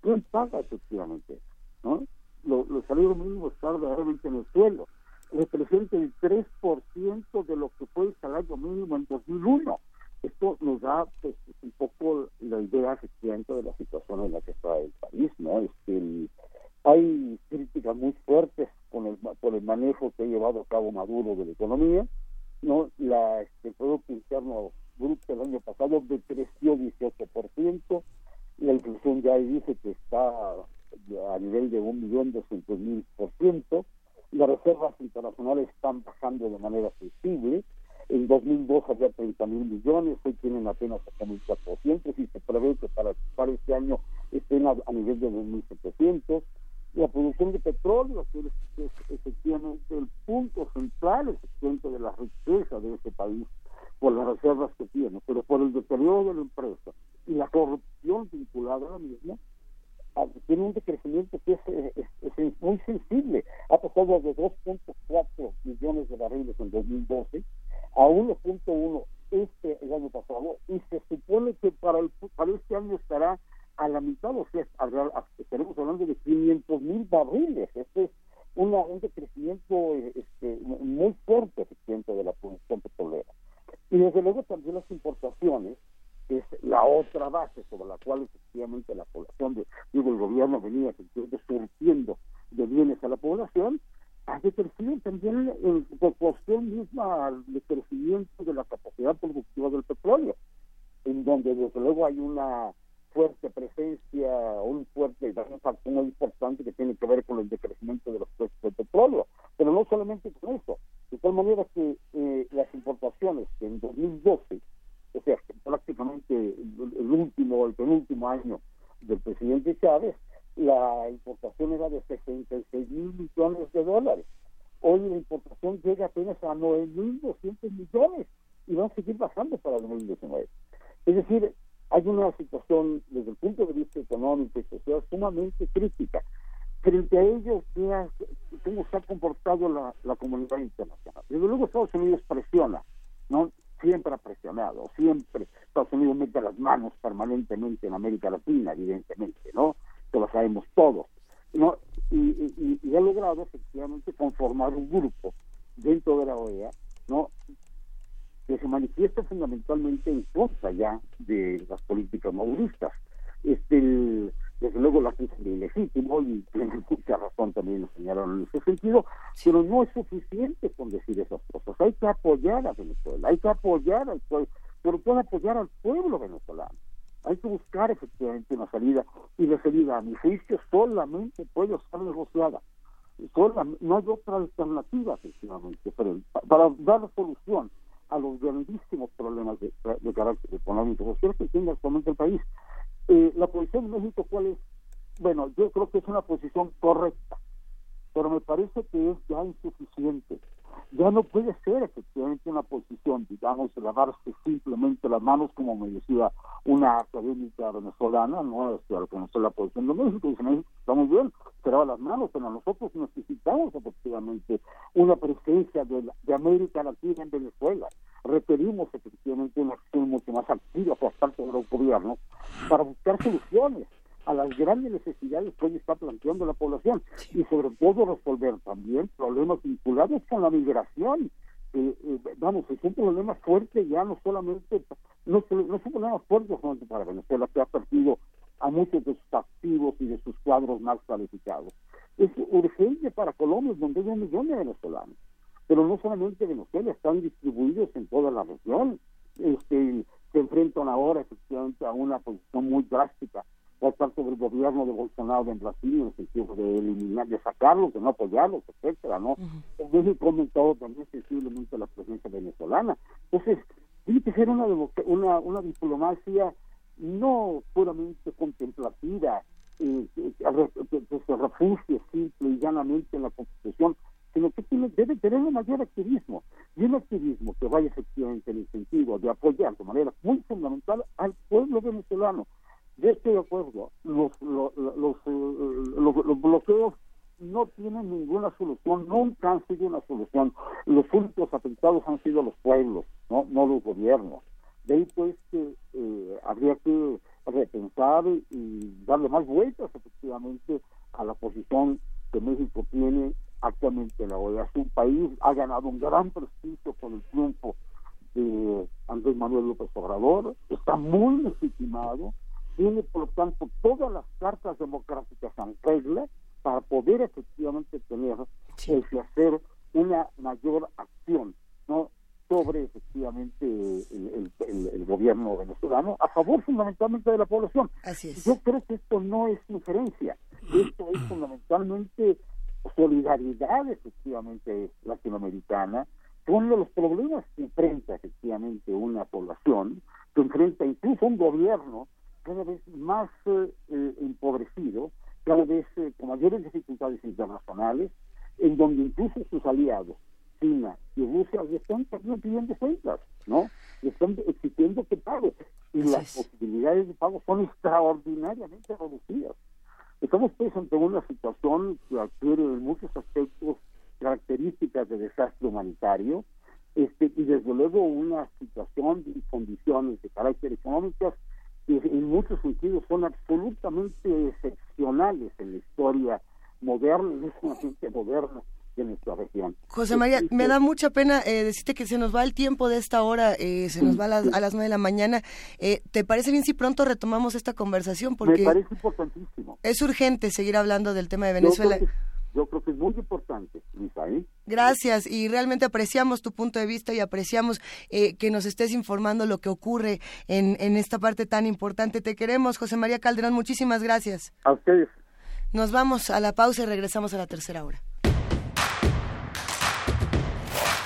¿quién paga efectivamente? ¿no? Los, los salarios mínimos están verdaderamente en el suelo representa el 3% de lo que fue el salario mínimo en 2001. Esto nos da pues, un poco la idea efectivamente de la situación en la que está el país, ¿no? Este, hay críticas muy fuertes con el, por el manejo que ha llevado a cabo Maduro de la economía, ¿no? La, este, el Producto Interno Bruto el año pasado decreció 18%, la inflación ya dice que está a nivel de 1.200.000%, las reservas internacionales están bajando de manera sensible. En 2002 había 30 mil millones, hoy tienen apenas 8.400 y se prevé que para, este año estén a, nivel de 2.700. La producción de petróleo, que es, efectivamente el punto central efectivamente de la riqueza de este país, por las reservas que por el deterioro de la empresa y la corrupción vinculada a la misma, tiene un decrecimiento que es, eh, muy sensible. Ha pasado de 2.4 millones de barriles en 2012 a 1.1 este el año pasado y se supone que para, el, para este año estará a la mitad, o sea, estaremos hablando de 500 mil barriles. Este es una, un decrecimiento este, muy fuerte efectivamente de la producción petrolera. Y desde luego también las importaciones, es la otra base sobre la cual efectivamente la población, de, digo, el gobierno venía surtiendo de bienes a la población, ha decrecido también en proporción misma al decrecimiento de la capacidad productiva del petróleo, en donde desde luego hay una fuerte presencia, un fuerte un factor muy importante que tiene que ver con el decrecimiento de los precios del petróleo. Pero no solamente con eso, de tal manera que eh, las importaciones en 2012, o sea, prácticamente el, último, el penúltimo año del presidente Chávez, la importación era de 66 mil millones de dólares. Hoy la importación llega apenas a 9.200 millones y va a seguir bajando para 2019. Es decir, hay una situación desde el punto de vista económico y social sumamente crítica. Frente a ello, ¿qué ha- ¿cómo se ha comportado la, la comunidad internacional? Desde luego Estados Unidos presiona, ¿no? Siempre ha presionado, siempre Estados Unidos mete las manos permanentemente en América Latina, evidentemente, ¿no? Que lo sabemos todos, ¿no? Y, y- y- ha logrado efectivamente conformar un grupo dentro de la OEA, ¿no? que se manifiesta fundamentalmente en contra ya de las políticas maduristas. Este, el- desde luego la acusan de ilegítimo y [laughs] tienen mucha razón también lo señalaron en ese sentido, pero no es suficiente con decir esas cosas. Hay que apoyar a Venezuela, hay que apoyar al pueblo, sobre todo apoyar al pueblo venezolano. Hay que buscar efectivamente una salida y la salida a mi juicio solamente puede ser negociada. No hay otra alternativa efectivamente pero pa- para dar solución a los grandísimos problemas de, de carácter económico social que tiene actualmente el país. Eh, la posición de México, ¿cuál es? Bueno, yo creo que es una posición correcta, pero me parece que es ya insuficiente. Ya no puede ser efectivamente una posición, digamos, lavarse simplemente las manos, como me decía una académica venezolana, no este, al conocer la posición de México, dice México está muy bien, se lava las manos, pero nosotros necesitamos efectivamente una presencia de, la- de América Latina en Venezuela. Requerimos efectivamente una acción mucho más activa por parte de los gobiernos para buscar soluciones a las grandes necesidades que hoy está planteando la población y sobre todo resolver también problemas vinculados con la migración. Eh, eh, vamos, es un problema fuerte ya no solamente, no, no es un problema fuerte solamente para Venezuela, que ha perdido a muchos de sus activos y de sus cuadros más calificados. Es urgente para Colombia, donde hay un millón de venezolanos. Pero no solamente Venezuela, están distribuidos en toda la región. Este, se enfrentan ahora efectivamente a una posición muy drástica por parte del gobierno de Bolsonaro en Brasil, en el sentido de eliminar, de sacarlos, de no apoyarlos, etcétera, ¿no? México ha aumentado también sensiblemente la presencia venezolana. Entonces, tiene que ser una, una diplomacia no puramente contemplativa, eh, que, que- que se refugie simple y llanamente en la Constitución, sino que tiene, debe tener un mayor activismo, y un activismo que vaya efectivamente en el sentido de apoyar de manera muy fundamental al pueblo venezolano. Yo estoy de acuerdo, los, los, los, eh, los- bloqueos no tienen ninguna solución, nunca han sido una solución. Los únicos afectados han sido los pueblos, no, no los gobiernos. De ahí pues que eh, habría que repensar y darle más vueltas efectivamente a la posición que México tiene actualmente en la OEA. Es un país, ha ganado un gran prestigio con el triunfo de Andrés Manuel López Obrador, está muy legitimado, tiene por lo tanto todas las cartas democráticas en regla para poder efectivamente tener el que hacer una mayor acción no sobre efectivamente el, el- el- el gobierno venezolano a favor fundamentalmente de la población. Yo creo que esto no es injerencia, esto es fundamentalmente solidaridad efectivamente latinoamericana con los problemas que enfrenta efectivamente una población, que enfrenta incluso un gobierno cada vez más eh, eh, empobrecido, cada vez eh, con mayores dificultades internacionales, en donde incluso sus aliados, China y Rusia, le están también pidiendo cuentas, ¿no? Le están exigiendo que pague. y las posibilidades de pago son extraordinariamente reducidas. Estamos pues ante una situación que adquiere en muchos aspectos características de desastre humanitario este, y desde luego una situación y condiciones de carácter económicas que en muchos sentidos son absolutamente excepcionales en la historia moderna, en gente moderna de nuestra región. José María, me da mucha pena eh, decirte que se nos va el tiempo de esta hora, eh, se nos va a las, a las 9 de la mañana. Eh, ¿Te parece bien si pronto retomamos esta conversación? Porque Me parece importantísimo. Es urgente seguir hablando del tema de Venezuela. Yo creo que, yo creo que es muy importante, Luisa. ¿eh? Gracias y realmente apreciamos tu punto de vista y apreciamos eh, que nos estés informando lo que ocurre en, en esta parte tan importante. Te queremos, José María Calderón, muchísimas gracias. A ustedes. Nos vamos a la pausa y regresamos a la tercera hora.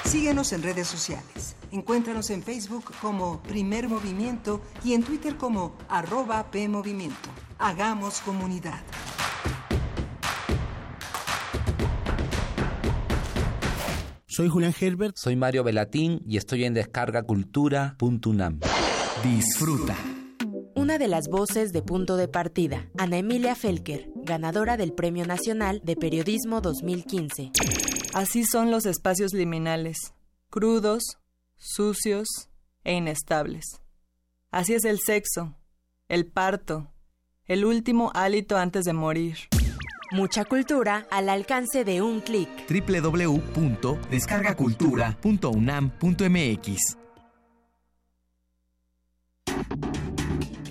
Síguenos en redes sociales. Encuéntranos en Facebook como Primer Movimiento y en Twitter como arroba PMovimiento. Hagamos comunidad. Soy Julián Herbert. Soy Mario Velatín y estoy en descargacultura.unam. Disfruta. Una de las voces de punto de partida, Ana Emilia Felker, ganadora del Premio Nacional de Periodismo 2015. Así son los espacios liminales, crudos, sucios e inestables. Así es el sexo, el parto, el último hálito antes de morir. Mucha cultura al alcance de un clic. www.descargacultura.unam.mx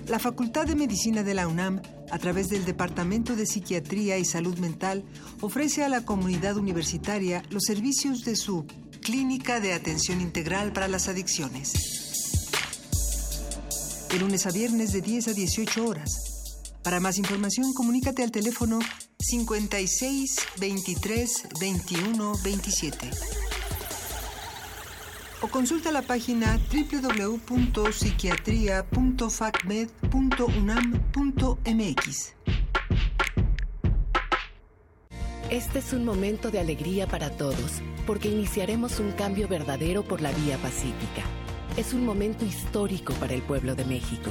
La Facultad de Medicina de la UNAM, a través del Departamento de Psiquiatría y Salud Mental, ofrece a la comunidad universitaria los servicios de su Clínica de Atención Integral para las Adicciones. De lunes a viernes de 10 a 18 horas. Para más información, comunícate al teléfono 56 23 21 27 o consulta la página www.psiquiatria.facmed.unam.mx. Este es un momento de alegría para todos, porque iniciaremos un cambio verdadero por la vía pacífica. Es un momento histórico para el pueblo de México.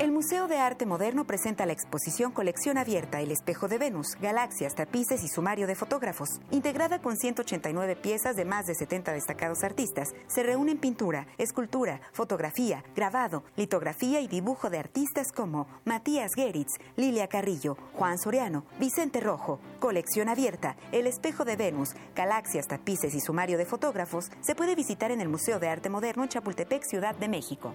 El Museo de Arte Moderno presenta la exposición Colección Abierta El Espejo de Venus, Galaxias, Tapices y Sumario de Fotógrafos. Integrada con 189 piezas de más de 70 destacados artistas, se reúnen pintura, escultura, fotografía, grabado, litografía y dibujo de artistas como Matías Geritz, Lilia Carrillo, Juan Soriano, Vicente Rojo. Colección Abierta El Espejo de Venus, Galaxias, Tapices y Sumario de Fotógrafos se puede visitar en el Museo de Arte Moderno en Chapultepec, Ciudad de México.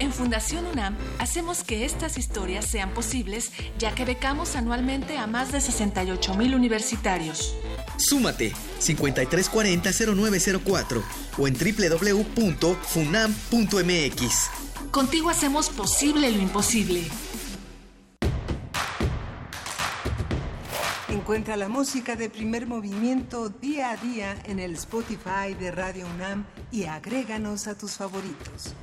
En Fundación UNAM hacemos que estas historias sean posibles ya que becamos anualmente a más de 68 mil universitarios. Súmate 5340-0904 o en www.funam.mx. Contigo hacemos posible lo imposible. Encuentra la música de primer movimiento día a día en el Spotify de Radio UNAM y agréganos a tus favoritos.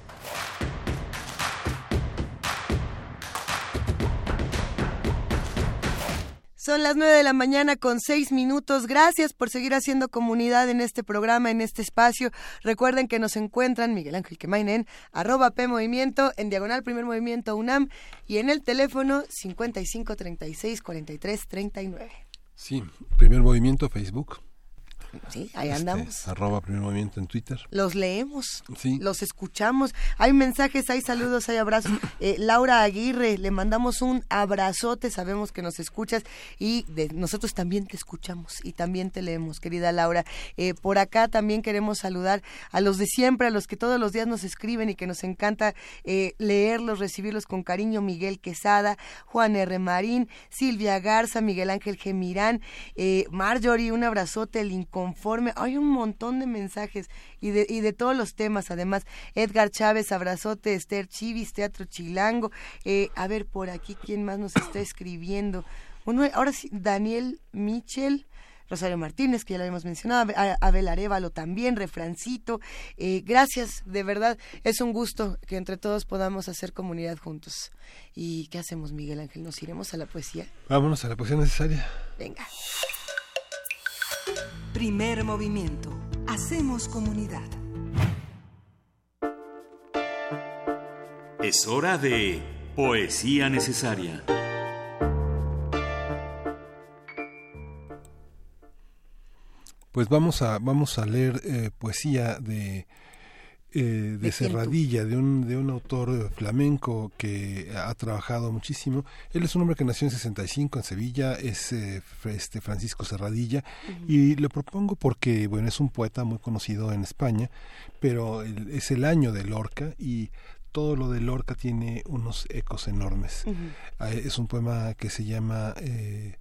Son las nueve de la mañana con seis minutos. Gracias por seguir haciendo comunidad en este programa, en este espacio. Recuerden que nos encuentran Miguel Ángel Quemain en arroba P Movimiento, en diagonal Primer Movimiento UNAM y en el teléfono 55 36 43 39. Sí, primer movimiento Facebook. Sí, ahí Este, andamos. arroba primer movimiento en Twitter. Los leemos, Sí. los escuchamos. Hay mensajes, hay saludos, hay abrazos. [clears throat] Eh, Laura Aguirre, le mandamos un abrazote, sabemos que nos escuchas y de, nosotros también te escuchamos y también te leemos, querida Laura. Eh, por acá también queremos saludar a los de siempre, a los que todos los días nos escriben y que nos encanta eh, leerlos, recibirlos con cariño. Miguel Quesada, Juan R. Marín, Silvia Garza, Miguel Ángel Gemirán, Marjorie, un abrazote, el inconforme. Hay un montón de mensajes y de, y de todos los temas. Además, Edgar Chávez, abrazote, Esther Chivis, Teatro Chilango. Eh, a ver, por aquí, ¿quién más nos está escribiendo? Bueno, ahora sí, Daniel Michel. Rosario Martínez, que ya lo habíamos mencionado, Abel Arevalo también, Refrancito. Eh, gracias, de verdad, es un gusto que entre todos podamos hacer comunidad juntos. ¿Y qué hacemos, Miguel Ángel? ¿Nos iremos a la poesía? Vámonos a la poesía necesaria. Venga. Primer movimiento. Hacemos comunidad. Es hora de Poesía Necesaria. Pues vamos a, vamos a leer eh, poesía de, eh, de? Serradilla, de un, de un autor eh, flamenco que ha trabajado muchísimo. Él es un hombre que nació en 65 en Sevilla, es eh, este Francisco Serradilla, y lo propongo porque, bueno, es un poeta muy conocido en España, pero es el año de Lorca y todo lo de Lorca tiene unos ecos enormes. Ah, Es un poema que se llama... eh,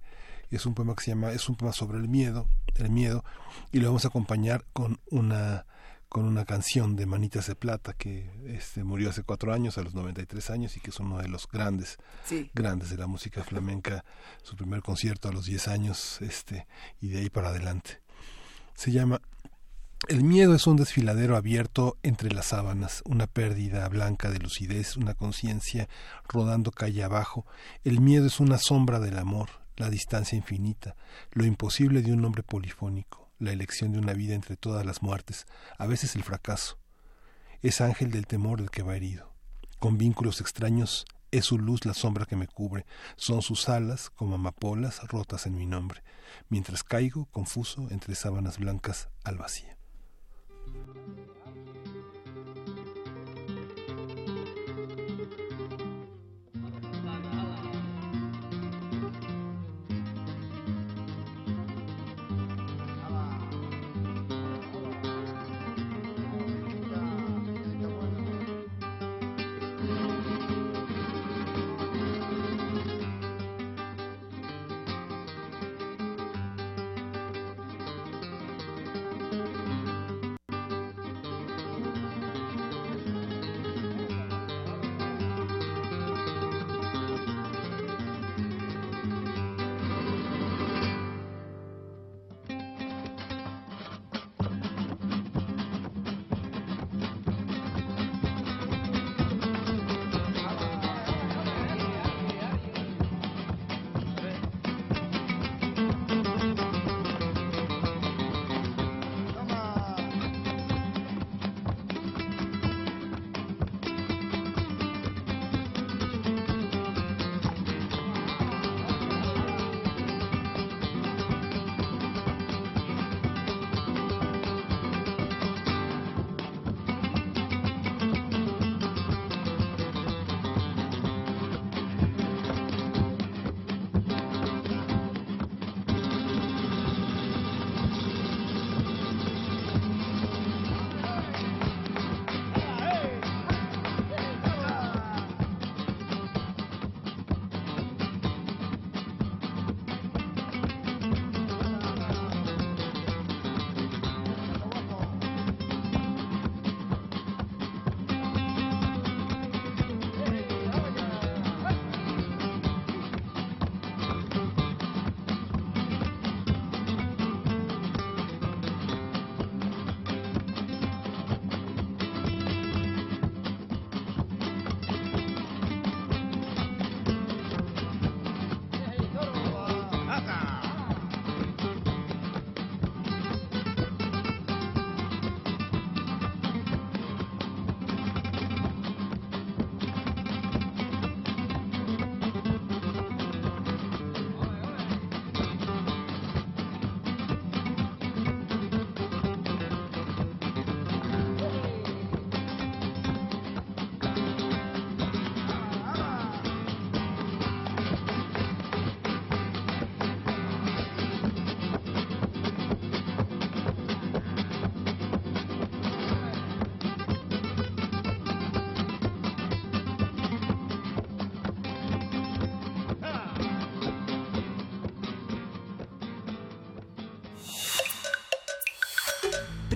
es un poema que se llama es un poema sobre el miedo el miedo y lo vamos a acompañar con una con una canción de Manitas de Plata que este murió hace cuatro años a los 93 años y que es uno de los grandes Sí. grandes de la música flamenca su primer concierto a los 10 años este y de ahí para adelante se llama el miedo es un desfiladero abierto entre las sábanas, una pérdida blanca de lucidez, una conciencia rodando calle abajo. El miedo es una sombra del amor, la distancia infinita, lo imposible de un hombre polifónico, la elección de una vida entre todas las muertes, a veces el fracaso. Es ángel del temor el que va herido. Con vínculos extraños es su luz la sombra que me cubre, son sus alas como amapolas rotas en mi nombre, mientras caigo confuso entre sábanas blancas al vacío.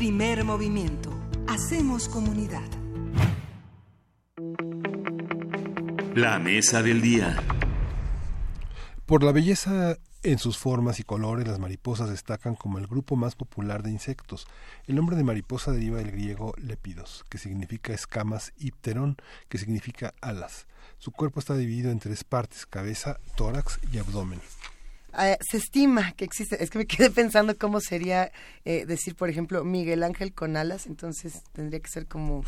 Primer movimiento. Hacemos comunidad. La mesa del día. Por la belleza en sus formas y colores, las mariposas destacan como el grupo más popular de insectos. El nombre de mariposa deriva del griego lepidos, que significa escamas, y pterón, que significa alas. Su cuerpo está dividido en tres partes, cabeza, tórax y abdomen. Eh, se estima que existe, es que me [laughs] quedé pensando cómo sería eh, decir, por ejemplo, Miguel Ángel con alas, entonces tendría que ser como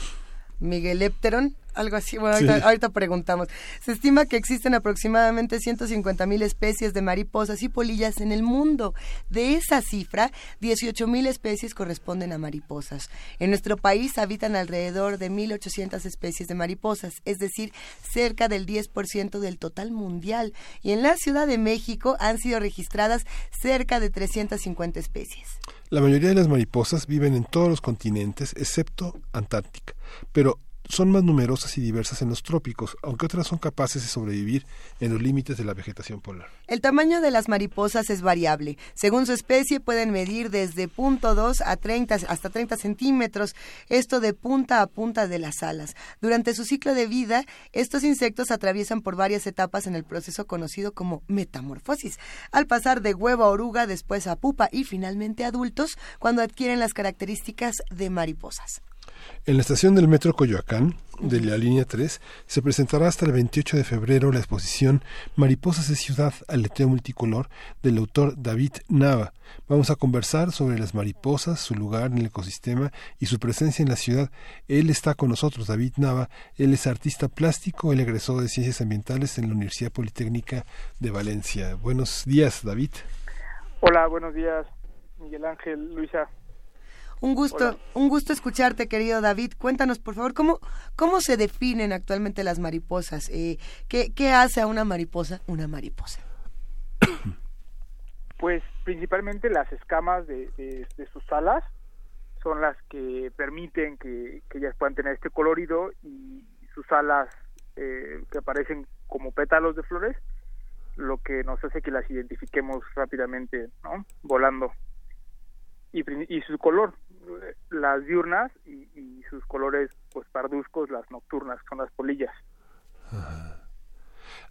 Miguel Epteron, algo así. Bueno, ahorita, Sí. ahorita preguntamos. Se estima que existen aproximadamente 150 mil especies de mariposas y polillas en el mundo. De esa cifra, 18 mil especies corresponden a mariposas. En nuestro país habitan alrededor de 1.800 especies de mariposas, es decir, cerca del 10% del total mundial. Y en la Ciudad de México han sido registradas cerca de 350 especies. La mayoría de las mariposas viven en todos los continentes, excepto Antártica, pero son más numerosas y diversas en los trópicos, aunque otras son capaces de sobrevivir en los límites de la vegetación polar. El tamaño de las mariposas es variable. Según su especie pueden medir desde 0.2 a 30 hasta 30 centímetros, esto de punta a punta de las alas. Durante su ciclo de vida, estos insectos atraviesan por varias etapas en el proceso conocido como metamorfosis, al pasar de huevo a oruga, después a pupa y finalmente adultos cuando adquieren las características de mariposas. En la estación del metro Coyoacán, de la línea 3, se presentará hasta el 28 de febrero la exposición Mariposas de Ciudad, aleteo multicolor, del autor David Nava. Vamos a conversar sobre las mariposas, su lugar en el ecosistema y su presencia en la ciudad. Él está con nosotros, David Nava. Él es artista plástico, él egresó de Ciencias Ambientales en la Universidad Politécnica de Valencia. Buenos días, David. Hola, buenos días, Miguel Ángel, Luisa. Un gusto, Hola. un gusto escucharte, querido David. Cuéntanos, por favor, cómo, cómo se definen actualmente las mariposas. Eh, ¿qué, ¿Qué hace a una mariposa una mariposa? [coughs] Pues principalmente las escamas de, de- de sus alas son las que permiten que, que ellas puedan tener este colorido y sus alas eh, que aparecen como pétalos de flores, lo que nos hace que las identifiquemos rápidamente, ¿no? Volando. Y, y su color, las diurnas y, y sus colores pues parduzcos, las nocturnas, que son las polillas.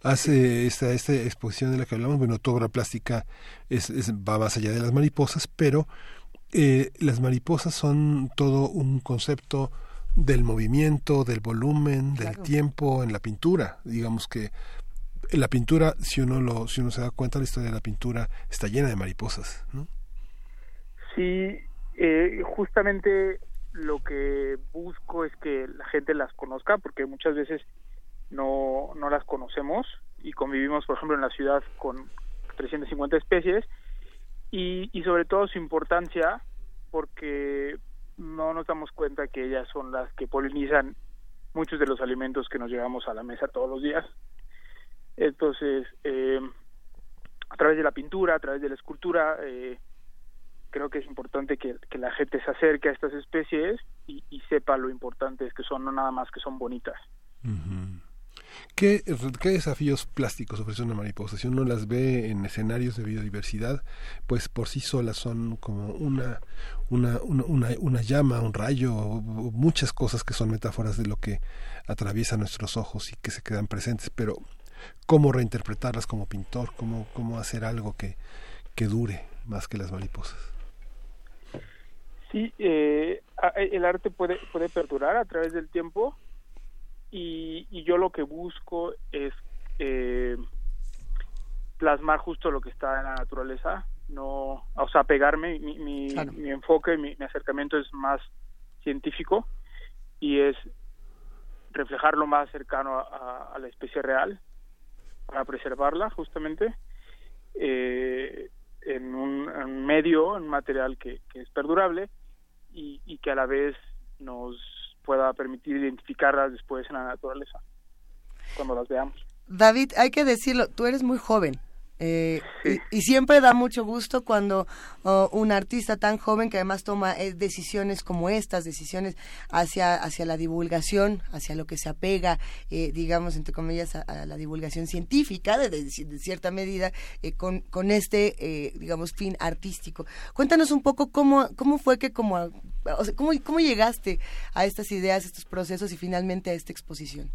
hace esta, esta exposición de la que hablamos, bueno, tu obra plástica es, es- va más allá de las mariposas, pero eh, las mariposas son todo un concepto del movimiento, del volumen, del Claro. tiempo en la pintura. Digamos que en la pintura, si uno lo, si uno se da cuenta, la historia de la pintura está llena de mariposas, ¿no? Sí, eh, justamente lo que busco es que la gente las conozca, porque muchas veces no, no las conocemos y convivimos, por ejemplo, en la ciudad con 350 especies y, y sobre todo su importancia, porque no nos damos cuenta que ellas son las que polinizan muchos de los alimentos que nos llevamos a la mesa todos los días. Entonces, eh, a través de la pintura, a través de la escultura, eh, creo que es importante que, la gente se acerque a estas especies y, sepa lo importante es que son, no nada más que son bonitas. ¿Qué, ¿Qué desafíos plásticos ofrece una mariposa? Si uno las ve en escenarios de biodiversidad, pues por sí solas son como una, una, una, una, llama, un rayo, muchas cosas que son metáforas de lo que atraviesa nuestros ojos y que se quedan presentes, pero ¿cómo reinterpretarlas como pintor? ¿Cómo, cómo hacer algo que, que dure más que las mariposas? Sí, eh, a- el arte puede, puede perdurar a través del tiempo y, y yo lo que busco es eh, plasmar justo lo que está en la naturaleza, no, o sea, pegarme, mi, mi, Claro. mi enfoque, mi, mi acercamiento es más científico y es reflejar lo más cercano a, a- a la especie real para preservarla justamente eh, en, un, en medio, en un material que, que es perdurable y, y que a la vez nos pueda permitir identificarlas después en la naturaleza cuando las veamos. David, hay que decirlo, tú eres muy joven. Eh, y, y siempre da mucho gusto cuando oh, un artista tan joven que además toma eh, decisiones como estas, decisiones hacia, hacia la divulgación, hacia lo que se apega, eh, digamos, entre comillas, a, a la divulgación científica, de, de- de cierta medida, eh, con, con este, eh, digamos, fin artístico. Cuéntanos un poco cómo, cómo fue que como, o sea, cómo, cómo llegaste a estas ideas, estos procesos y finalmente a esta exposición.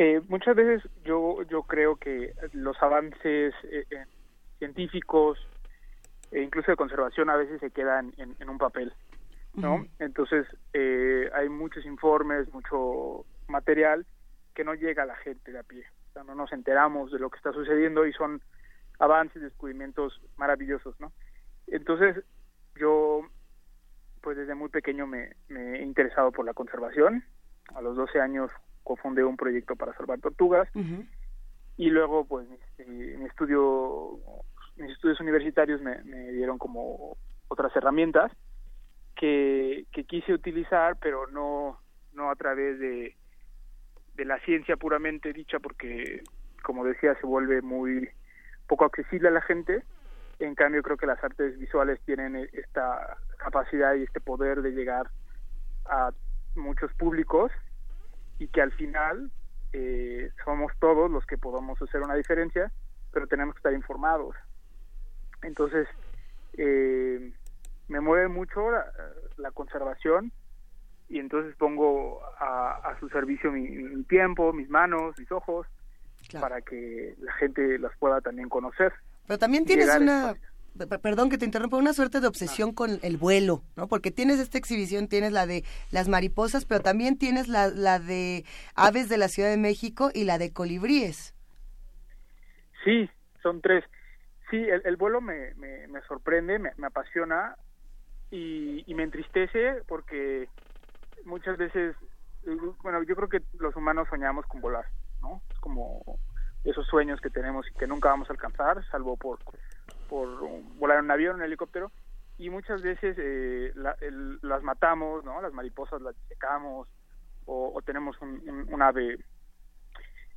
Eh, muchas veces yo yo creo que los avances eh, eh, científicos e incluso de conservación a veces se quedan en, en un papel no Ujú. entonces eh, hay muchos informes mucho material que no llega a la gente de a pie. O sea, no nos enteramos de lo que está sucediendo y son avances descubrimientos maravillosos no entonces yo pues desde muy pequeño me, me he interesado por la conservación. A los 12 años cofundé un proyecto para salvar tortugas. Y luego pues mis- eh, mi estudio mis estudios universitarios me, me dieron como otras herramientas que, que quise utilizar pero no no a través de de la ciencia puramente dicha porque como decía se vuelve muy poco accesible a la gente. En cambio creo que las artes visuales tienen e- esta capacidad y este poder de llegar a muchos públicos y que al final eh, somos todos los que podamos hacer una diferencia, pero tenemos que estar informados. Entonces, eh, me mueve mucho la, la conservación y entonces pongo a, a su servicio mi, mi tiempo, mis manos, mis ojos, para que la gente las pueda también conocer. Pero también tienes una, perdón que te interrumpa, una suerte de obsesión con el vuelo, ¿no? Porque tienes esta exhibición, tienes la de las mariposas, pero también tienes la, la de aves de la Ciudad de México y la de colibríes. Sí, son tres. Sí, el, el vuelo me, me, sorprende, me, me apasiona y, y me entristece porque muchas veces, bueno, yo creo que los humanos soñamos con volar, ¿no? Es como esos sueños que tenemos y que nunca vamos a alcanzar, salvo por, por volar en avión, en helicóptero. Y muchas veces eh, la- el- las matamos, ¿no? Las mariposas las secamos o, tenemos un, ave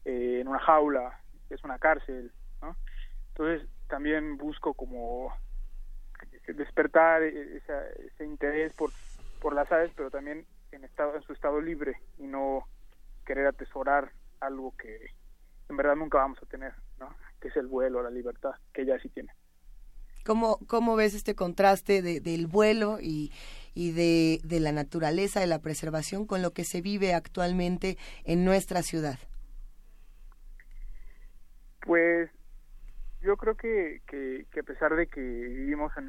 eh, en una jaula, es una cárcel, ¿no? Entonces también busco como despertar e- ese interés por, por las aves, pero también en estado en su estado libre y no querer atesorar algo que en verdad nunca vamos a tener, ¿no? Que es el vuelo, la libertad, que ella sí tiene. ¿Cómo, cómo ves este contraste de- del vuelo y, y de, de la naturaleza, de la preservación con lo que se vive actualmente en nuestra ciudad? Pues yo creo que, que, a pesar de que vivimos en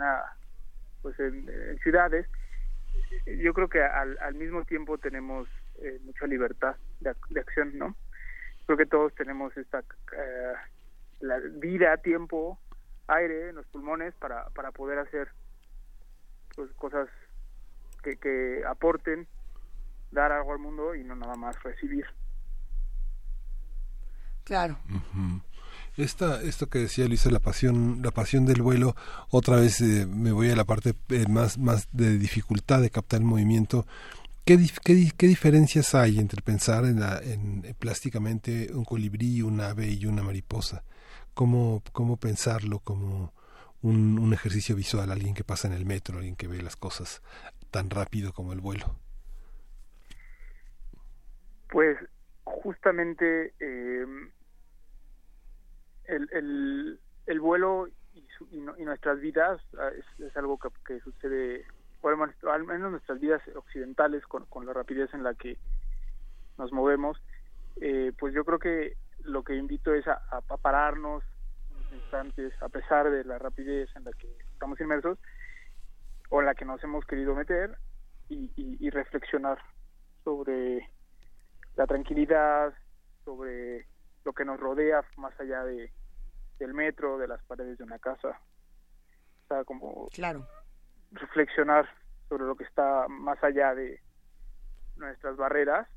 pues en, ciudades, yo creo que al, al mismo tiempo tenemos eh, mucha libertad de, de acción, ¿no? Creo que todos tenemos esta eh, la vida, tiempo, aire en los pulmones para, para poder hacer pues cosas que, que aporten, dar algo al mundo y no nada más recibir. Claro. Esta, esto que decía Luisa, la pasión, la pasión del vuelo, otra vez eh, me voy a la parte eh, más, más de dificultad de captar el movimiento. ¿Qué, dif- qué, di- qué diferencias hay entre pensar en, la, en eh, plásticamente un colibrí, un ave y una mariposa? ¿Cómo, cómo pensarlo como un, un ejercicio visual? Alguien que pasa en el metro, alguien que ve las cosas tan rápido como el vuelo. Pues justamente eh, el, el, el vuelo y, su- y nuestras vidas ah, es, algo que, que sucede, o al menos- al menos nuestras vidas occidentales con, con la rapidez en la que nos movemos, eh, pues yo creo que lo que invito es a, a- pararnos unos instantes, a pesar de la rapidez en la que estamos inmersos o en la que nos hemos querido meter y, y- y reflexionar sobre la tranquilidad, sobre lo que nos rodea más allá de del metro, de las paredes de una casa. O sea, como Claro. reflexionar sobre lo que está más allá de nuestras barreras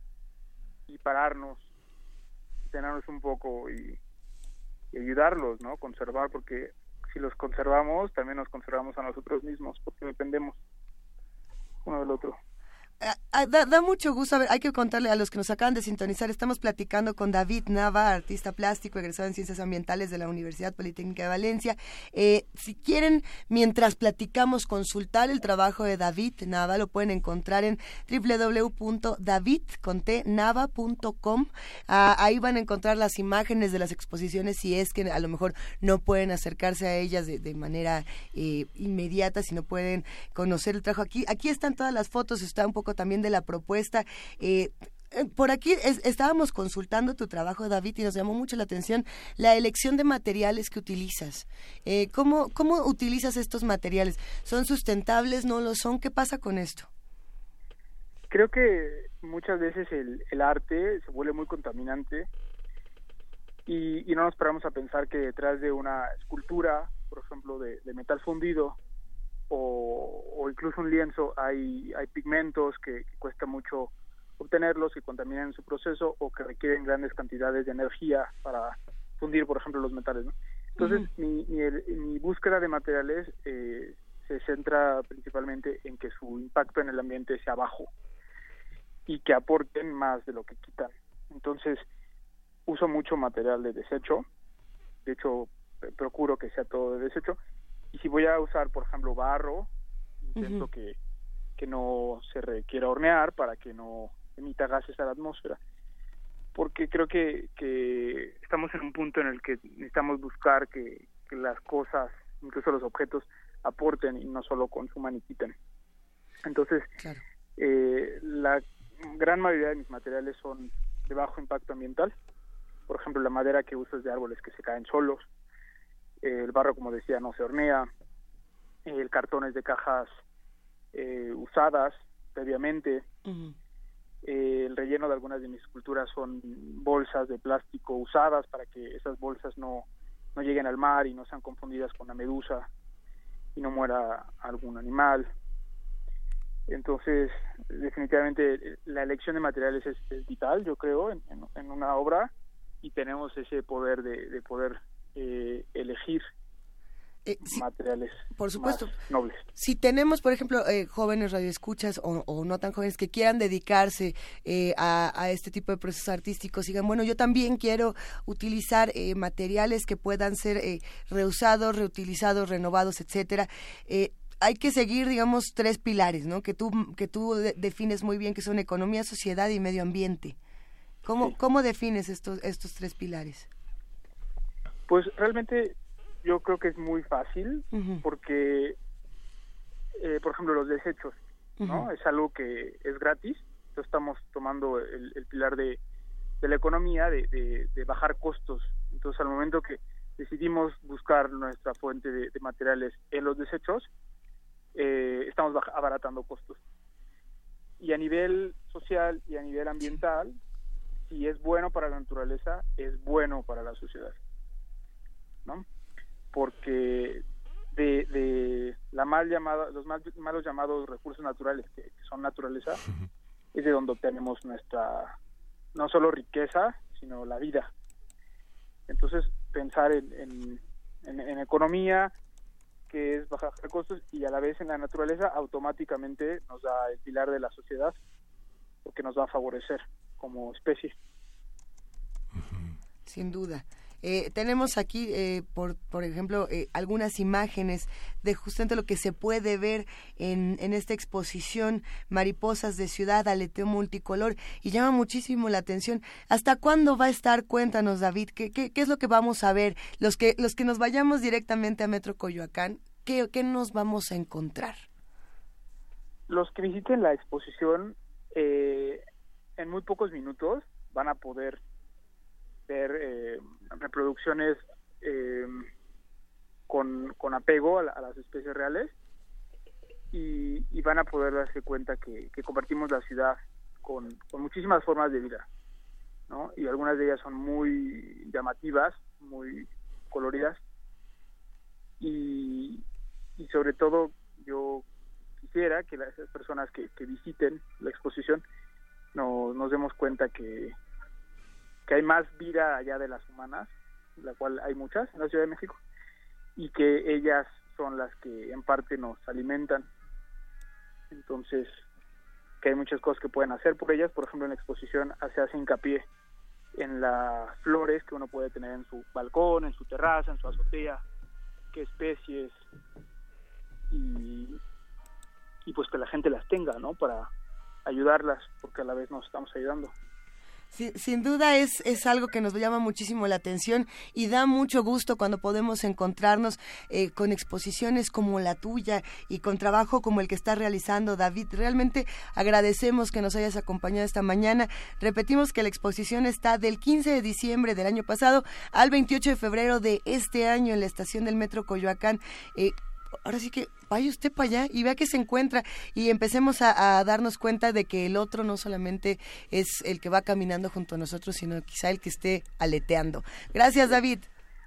y pararnos, tenernos un poco y, y ayudarlos, ¿no? Conservar, porque si los conservamos, también nos conservamos a nosotros mismos, porque dependemos uno del otro. Ah, ah, Da, da mucho gusto, a ver, hay que contarle a los que nos acaban de sintonizar, estamos platicando con David Nava, artista plástico, egresado en Ciencias Ambientales de la Universidad Politécnica de Valencia. Eh, si quieren, mientras platicamos, consultar el trabajo de David Nava, lo pueden encontrar en www.david.nava.com. Ah, ahí van a encontrar las imágenes de las exposiciones, si es que a lo mejor no pueden acercarse a ellas de, de manera eh, inmediata, si no pueden conocer el trabajo. Aquí, aquí están todas las fotos, está un poco también de la propuesta. Eh, eh, por aquí es- estábamos consultando tu trabajo, David, y nos llamó mucho la atención la elección de materiales que utilizas. Eh, ¿cómo, ¿Cómo utilizas estos materiales? ¿Son sustentables? ¿No lo son? ¿Qué pasa con esto? Creo que muchas veces el, el arte se vuelve muy contaminante y, y no nos paramos a pensar que detrás de una escultura, por ejemplo, de, de metal fundido o, o incluso un lienzo, hay, hay pigmentos que, que cuesta mucho obtenerlos, que contaminan su proceso o que requieren grandes cantidades de energía para fundir, por ejemplo, los metales. ¿no? Entonces, mi, mi, el- mi búsqueda de materiales eh, se centra principalmente en que su impacto en el ambiente sea bajo y que aporten más de lo que quitan. Entonces, uso mucho material de desecho, de hecho, procuro que sea todo de desecho, y si voy a usar, por ejemplo, barro, intento que, que no se requiera hornear para que no emita gases a la atmósfera, porque creo que, que estamos en un punto en el que necesitamos buscar que, que las cosas, incluso los objetos, aporten y no solo consuman y quiten. Entonces, eh, la gran mayoría de mis materiales son de bajo impacto ambiental. Por ejemplo, la madera que uso es de árboles que se caen solos. El barro, como decía, no se hornea. El cartón es de cajas eh, usadas previamente. Eh, el relleno de algunas de mis esculturas son bolsas de plástico usadas para que esas bolsas no, no lleguen al mar y no sean confundidas con la medusa y no muera algún animal. Entonces, definitivamente la elección de materiales es, es vital, yo creo, en, en- en una obra y tenemos ese poder de, de poder eh, elegir materiales por supuesto. más nobles. Si tenemos, por ejemplo, eh, jóvenes radioescuchas o, o no tan jóvenes que quieran dedicarse eh, a, a este tipo de procesos artísticos, digan, bueno, yo también quiero utilizar eh, materiales que puedan ser eh, reusados, reutilizados, renovados, etcétera. Eh, hay que seguir, digamos, tres pilares, ¿no? Que tú, que tú de- defines muy bien, que son economía, sociedad y medio ambiente. ¿Cómo, ¿cómo defines estos, estos tres pilares? Pues realmente yo creo que es muy fácil porque, eh, por ejemplo, los desechos, ¿no? Es algo que es gratis. Entonces estamos tomando el, el pilar de, de la economía, de, de- de bajar costos. Entonces al momento que decidimos buscar nuestra fuente de, de materiales en los desechos, eh, estamos abaratando costos. Y a nivel social y a nivel ambiental, si es bueno para la naturaleza, es bueno para la sociedad. ¿No? Porque de, de la mal llamada, los mal- malos llamados recursos naturales, que, que son naturaleza, es de donde obtenemos nuestra, no solo riqueza, sino la vida. Entonces, pensar en, en, en- en economía, que es bajar costos, y a la vez en la naturaleza, automáticamente nos da el pilar de la sociedad, porque nos va a favorecer como especie. Sin duda. Eh, tenemos aquí, eh, por, por ejemplo, eh, algunas imágenes de justamente lo que se puede ver en, en esta exposición, Mariposas de Ciudad, Aleteo Multicolor, y llama muchísimo la atención. ¿Hasta cuándo va a estar? Cuéntanos, David, ¿qué, qué, qué es lo que vamos a ver? Los que, los que nos vayamos directamente a Metro Coyoacán, ¿qué, qué nos vamos a encontrar? los que visiten la exposición eh, en muy pocos minutos van a poder ver eh, reproducciones eh, con, con apego a, a las especies reales y, y van a poder darse cuenta que, compartimos la ciudad con, con muchísimas formas de vida ¿no? y algunas de ellas son muy llamativas muy coloridas y, y sobre todo yo quisiera que las personas que, que visiten la exposición no- nos demos cuenta que, que hay más vida allá de las humanas, la cual hay muchas en la Ciudad de México, y que ellas son las que en parte nos alimentan. Entonces, que hay muchas cosas que pueden hacer por ellas. Por ejemplo, en la exposición se hace hincapié en las flores que uno puede tener en su balcón, en su terraza, en su azotea, qué especies y, y pues que la gente las tenga, ¿no? Para ayudarlas, porque a la vez nos estamos ayudando. Sin duda es, es algo que nos llama muchísimo la atención y da mucho gusto cuando podemos encontrarnos eh, con exposiciones como la tuya y con trabajo como el que está realizando David. Realmente agradecemos que nos hayas acompañado esta mañana. Repetimos que la exposición está del 15 de diciembre del año pasado al 28 de febrero de este año en la estación del Metro Coyoacán. Eh, ahora sí que vaya usted para allá y vea que se encuentra y empecemos a, a, darnos cuenta de que el otro no solamente es el que va caminando junto a nosotros, sino quizá el que esté aleteando. Gracias, David.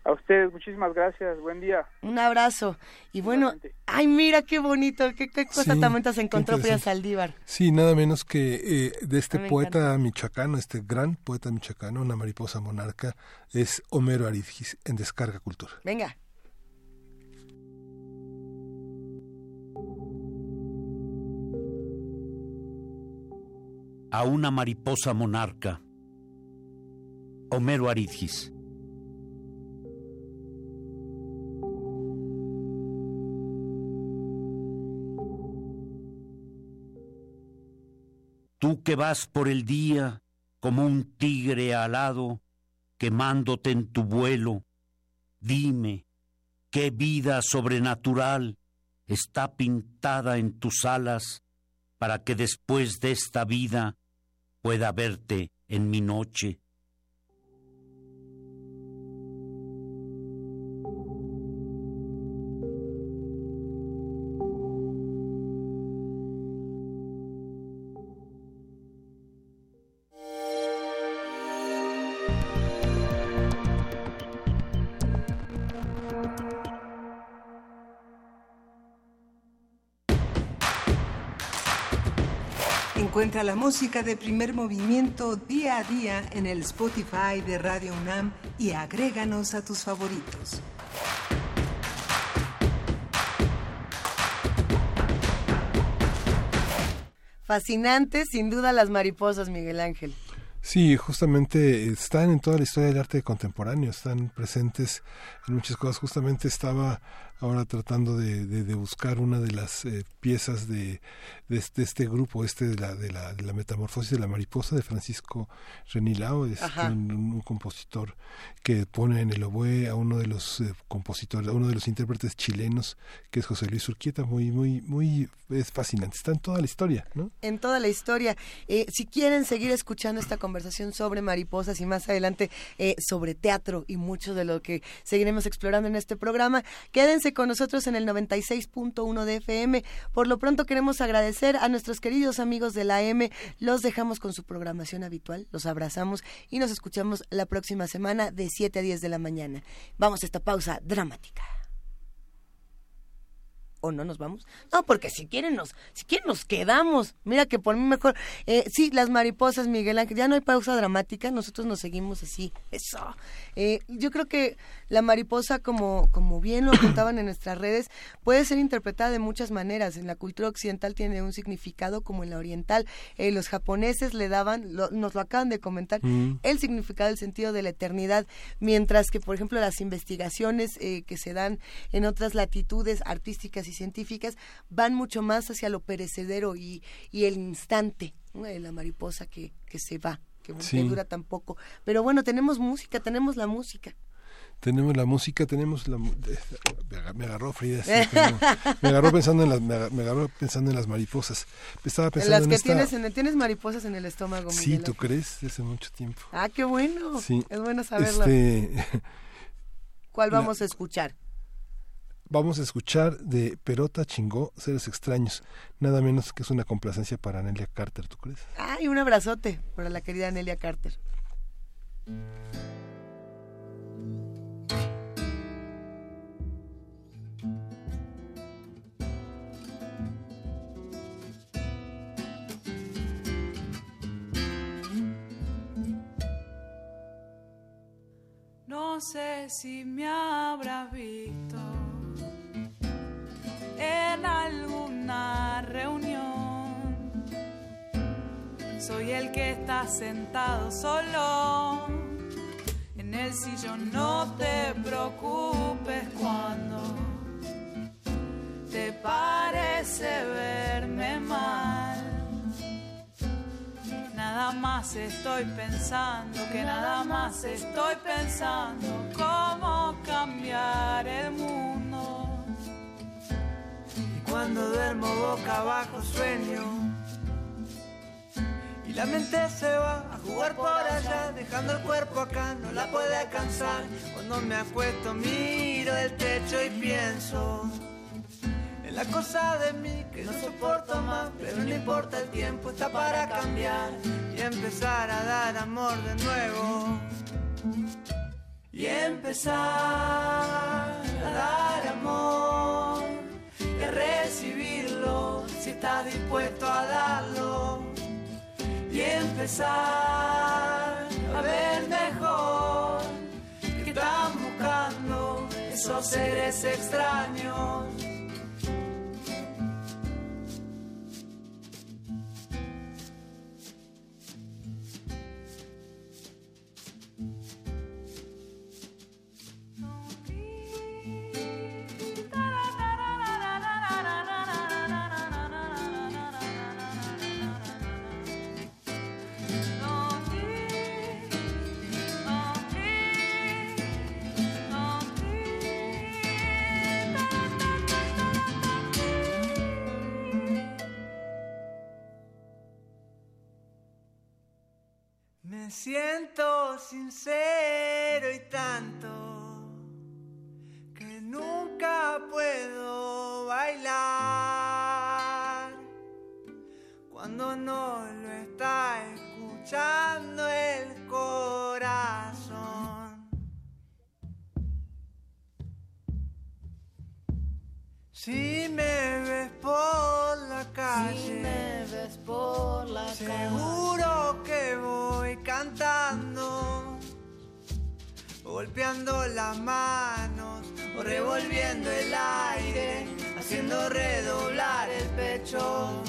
A ustedes, muchísimas gracias. Buen día. Un abrazo. Y bueno, ay, mira qué bonito, qué, qué cosa Sí, tan bonita se encontró Frida. Saldívar. Sí, nada menos que eh, de este me poeta encanta. michoacano, este gran poeta michoacano, una mariposa monarca, es Homero Aridgis en Descarga Cultura. Venga. A una mariposa monarca. Homero Aridgis. Tú que vas por el día como un tigre alado, quemándote en tu vuelo, dime, ¿qué vida sobrenatural está pintada en tus alas para que después de esta vida pueda verte en mi noche? La música de primer movimiento día a día en el Spotify de Radio UNAM y agréganos a tus favoritos. Fascinante, sin duda, las mariposas, Miguel Ángel. Sí, justamente están en toda la historia del arte contemporáneo, están presentes en muchas cosas. Justamente estaba ahora tratando de, de, de buscar una de las eh, piezas de, de, este, este grupo, este de la, de, la, de la metamorfosis de la mariposa de Francisco Renilao, es un compositor que pone en el oboe a uno de los eh, compositores, a uno de los intérpretes chilenos, que es José Luis Urquieta, muy, muy, muy, es fascinante, está en toda la historia, ¿no? en toda la historia. Eh, si quieren seguir escuchando esta conversación sobre mariposas y más adelante eh, sobre teatro y mucho de lo que seguiremos explorando en este programa, quédense con nosotros en el 96.1 de FM. Por lo pronto queremos agradecer a nuestros queridos amigos de la M. Los dejamos con su programación habitual, los abrazamos y nos escuchamos la próxima semana de 7 a 10 de la mañana. Vamos a esta pausa dramática. ¿O no nos vamos? No, porque si quieren nos, si quieren nos quedamos. Mira que por mí mejor. Eh, sí, las mariposas, Miguel Ángel. Ya no hay pausa dramática, nosotros nos seguimos así. Eso. Eh, yo creo que la mariposa, como, como bien lo contaban en nuestras redes, puede ser interpretada de muchas maneras. En la cultura occidental tiene un significado como en la oriental. Eh, los japoneses le daban, lo- nos lo acaban de comentar, Mm. el significado, el sentido de la eternidad, mientras que, por ejemplo, las investigaciones eh, que se dan en otras latitudes artísticas y científicas van mucho más hacia lo perecedero y, y el instante, ¿no? de la mariposa que, que se va, que, que Sí. dura tan poco. Pero bueno, tenemos música, tenemos la música. Tenemos la música, tenemos la de- me aga- me agarró Frida, sí, [laughs] me agarró pensando en las me aga- me agarró pensando en las mariposas. Estaba pensando Las en que esta tienes, en- tienes mariposas en el estómago, Sí, Miguel ¿tú Ángel. crees? Hace mucho tiempo. Ah, qué bueno. Sí. Es bueno saberlo. Este [laughs] ¿Cuál la- vamos a escuchar? Vamos a escuchar de Perota chingó Seres extraños, nada menos que es una complacencia para Nelia Carter, ¿tú crees? Ay, un abrazote para la querida Nelia Carter. No sé si me habrá visto en alguna reunión Soy el que está sentado solo en el sillón. No te preocupes cuando te parece verme mal. Nada más estoy pensando, que nada más estoy pensando cómo cambiar el mundo. Cuando duermo boca abajo sueño. Y la mente se va a jugar por allá, dejando el cuerpo acá, no la puede alcanzar. Cuando me acuesto miro el techo y pienso en la cosa de mí que no soporto más, pero no importa el tiempo, está para cambiar y empezar a dar amor de nuevo. Y empezar a dar amor a recibirlo si estás dispuesto a darlo. Y empezar a ver mejor que están buscando esos seres extraños. Siento sincero y tanto que nunca puedo bailar cuando no lo está escuchando el corazón. Si me golpeando las manos o revolviendo el aire, haciendo redoblar el pecho.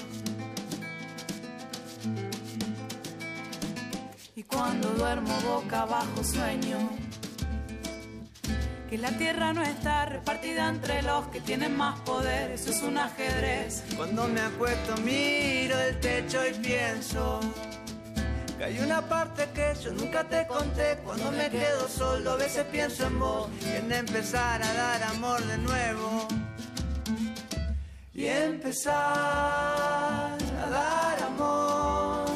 Y cuando duermo boca abajo sueño que la tierra no está repartida entre los que tienen más poder, eso es un ajedrez. Cuando me acuesto miro el techo y pienso hay una parte que yo nunca te conté. Cuando me quedo solo a veces pienso en vos en empezar a dar amor de nuevo. Y empezar a dar amor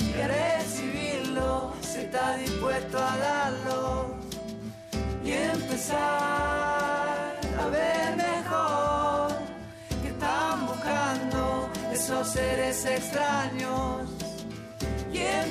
y a recibirlo si estás dispuesto a darlo. Y empezar a ver mejor que están buscando esos seres extraños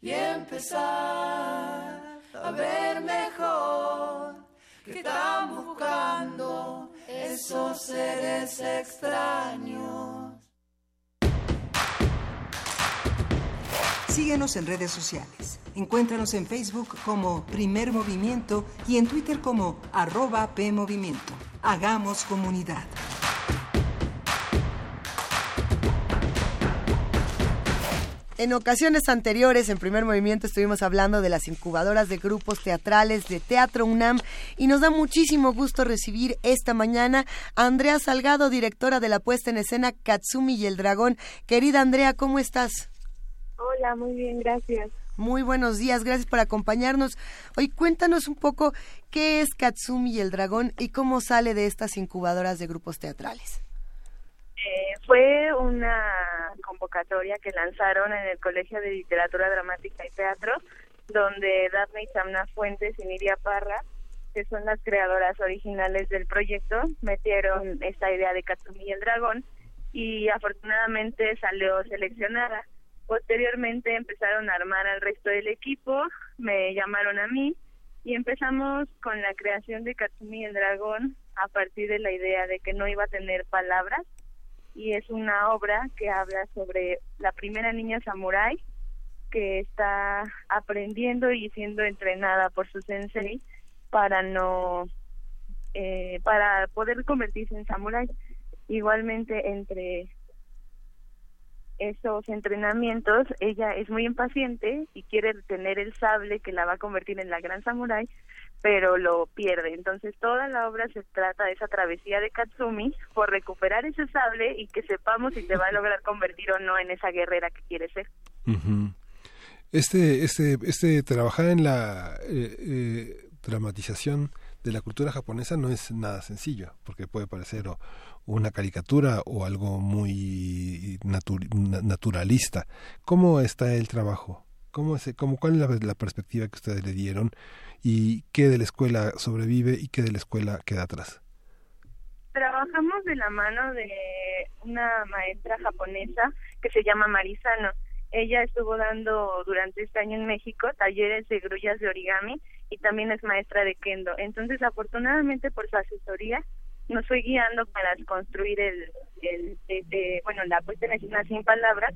y empezar a ver mejor que están buscando esos seres extraños. Síguenos en redes sociales. Encuéntranos en Facebook como Primer Movimiento y en Twitter como arroba PMovimiento. Hagamos comunidad. En ocasiones anteriores, en primer movimiento, estuvimos hablando de las incubadoras de grupos teatrales de Teatro UNAM y nos da muchísimo gusto recibir esta mañana a Andrea Salgado, directora de la puesta en escena Katsumi y el Dragón. Querida Andrea, ¿cómo estás? Hola, muy bien, gracias. Muy buenos días, gracias por acompañarnos. Hoy cuéntanos un poco qué es Katsumi y el Dragón y cómo sale de estas incubadoras de grupos teatrales. Eh, fue una convocatoria que lanzaron en el Colegio de Literatura Dramática y Teatro, donde Daphne y Samna Fuentes y Nidia Parra, que son las creadoras originales del proyecto, metieron esta idea de Katsumi y el dragón y afortunadamente salió seleccionada. Posteriormente empezaron a armar al resto del equipo, me llamaron a mí y empezamos con la creación de Katsumi el dragón a partir de la idea de que no iba a tener palabras y es una obra que habla sobre la primera niña samurái que está aprendiendo y siendo entrenada por su sensei para no eh, para poder convertirse en samurái. Igualmente entre esos entrenamientos ella es muy impaciente y quiere tener el sable que la va a convertir en la gran samurái pero lo pierde. Entonces toda la obra se trata de esa travesía de Katsumi por recuperar ese sable y que sepamos si se va a lograr convertir o no en esa guerrera que quiere ser. Este, este, este trabajar en la eh, eh, dramatización de la cultura japonesa no es nada sencillo, porque puede parecer una caricatura o algo muy naturalista. ¿Cómo está el trabajo? ¿Cómo es, cómo, ¿Cuál es la, perspectiva que ustedes le dieron y qué de la escuela sobrevive y qué de la escuela queda atrás? Trabajamos de la mano de una maestra japonesa que se llama Marisano. Ella estuvo dando durante este año en México talleres de grullas de origami y también es maestra de kendo. Entonces, afortunadamente por su asesoría, nos fue guiando para construir el, el, bueno, la puesta en escena sin palabras,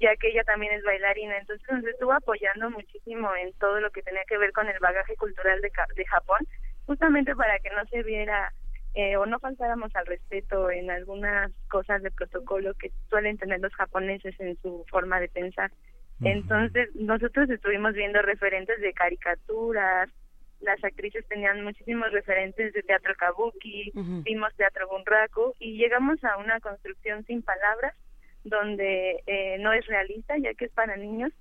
ya que ella también es bailarina, entonces nos estuvo apoyando muchísimo en todo lo que tenía que ver con el bagaje cultural de, de Japón, justamente para que no se viera eh, o no faltáramos al respeto en algunas cosas de protocolo que suelen tener los japoneses en su forma de pensar. Entonces, nosotros estuvimos viendo referentes de caricaturas, las actrices tenían muchísimos referentes de teatro kabuki, vimos teatro bunraku y llegamos a una construcción sin palabras donde eh, no es realista ya que es para niños,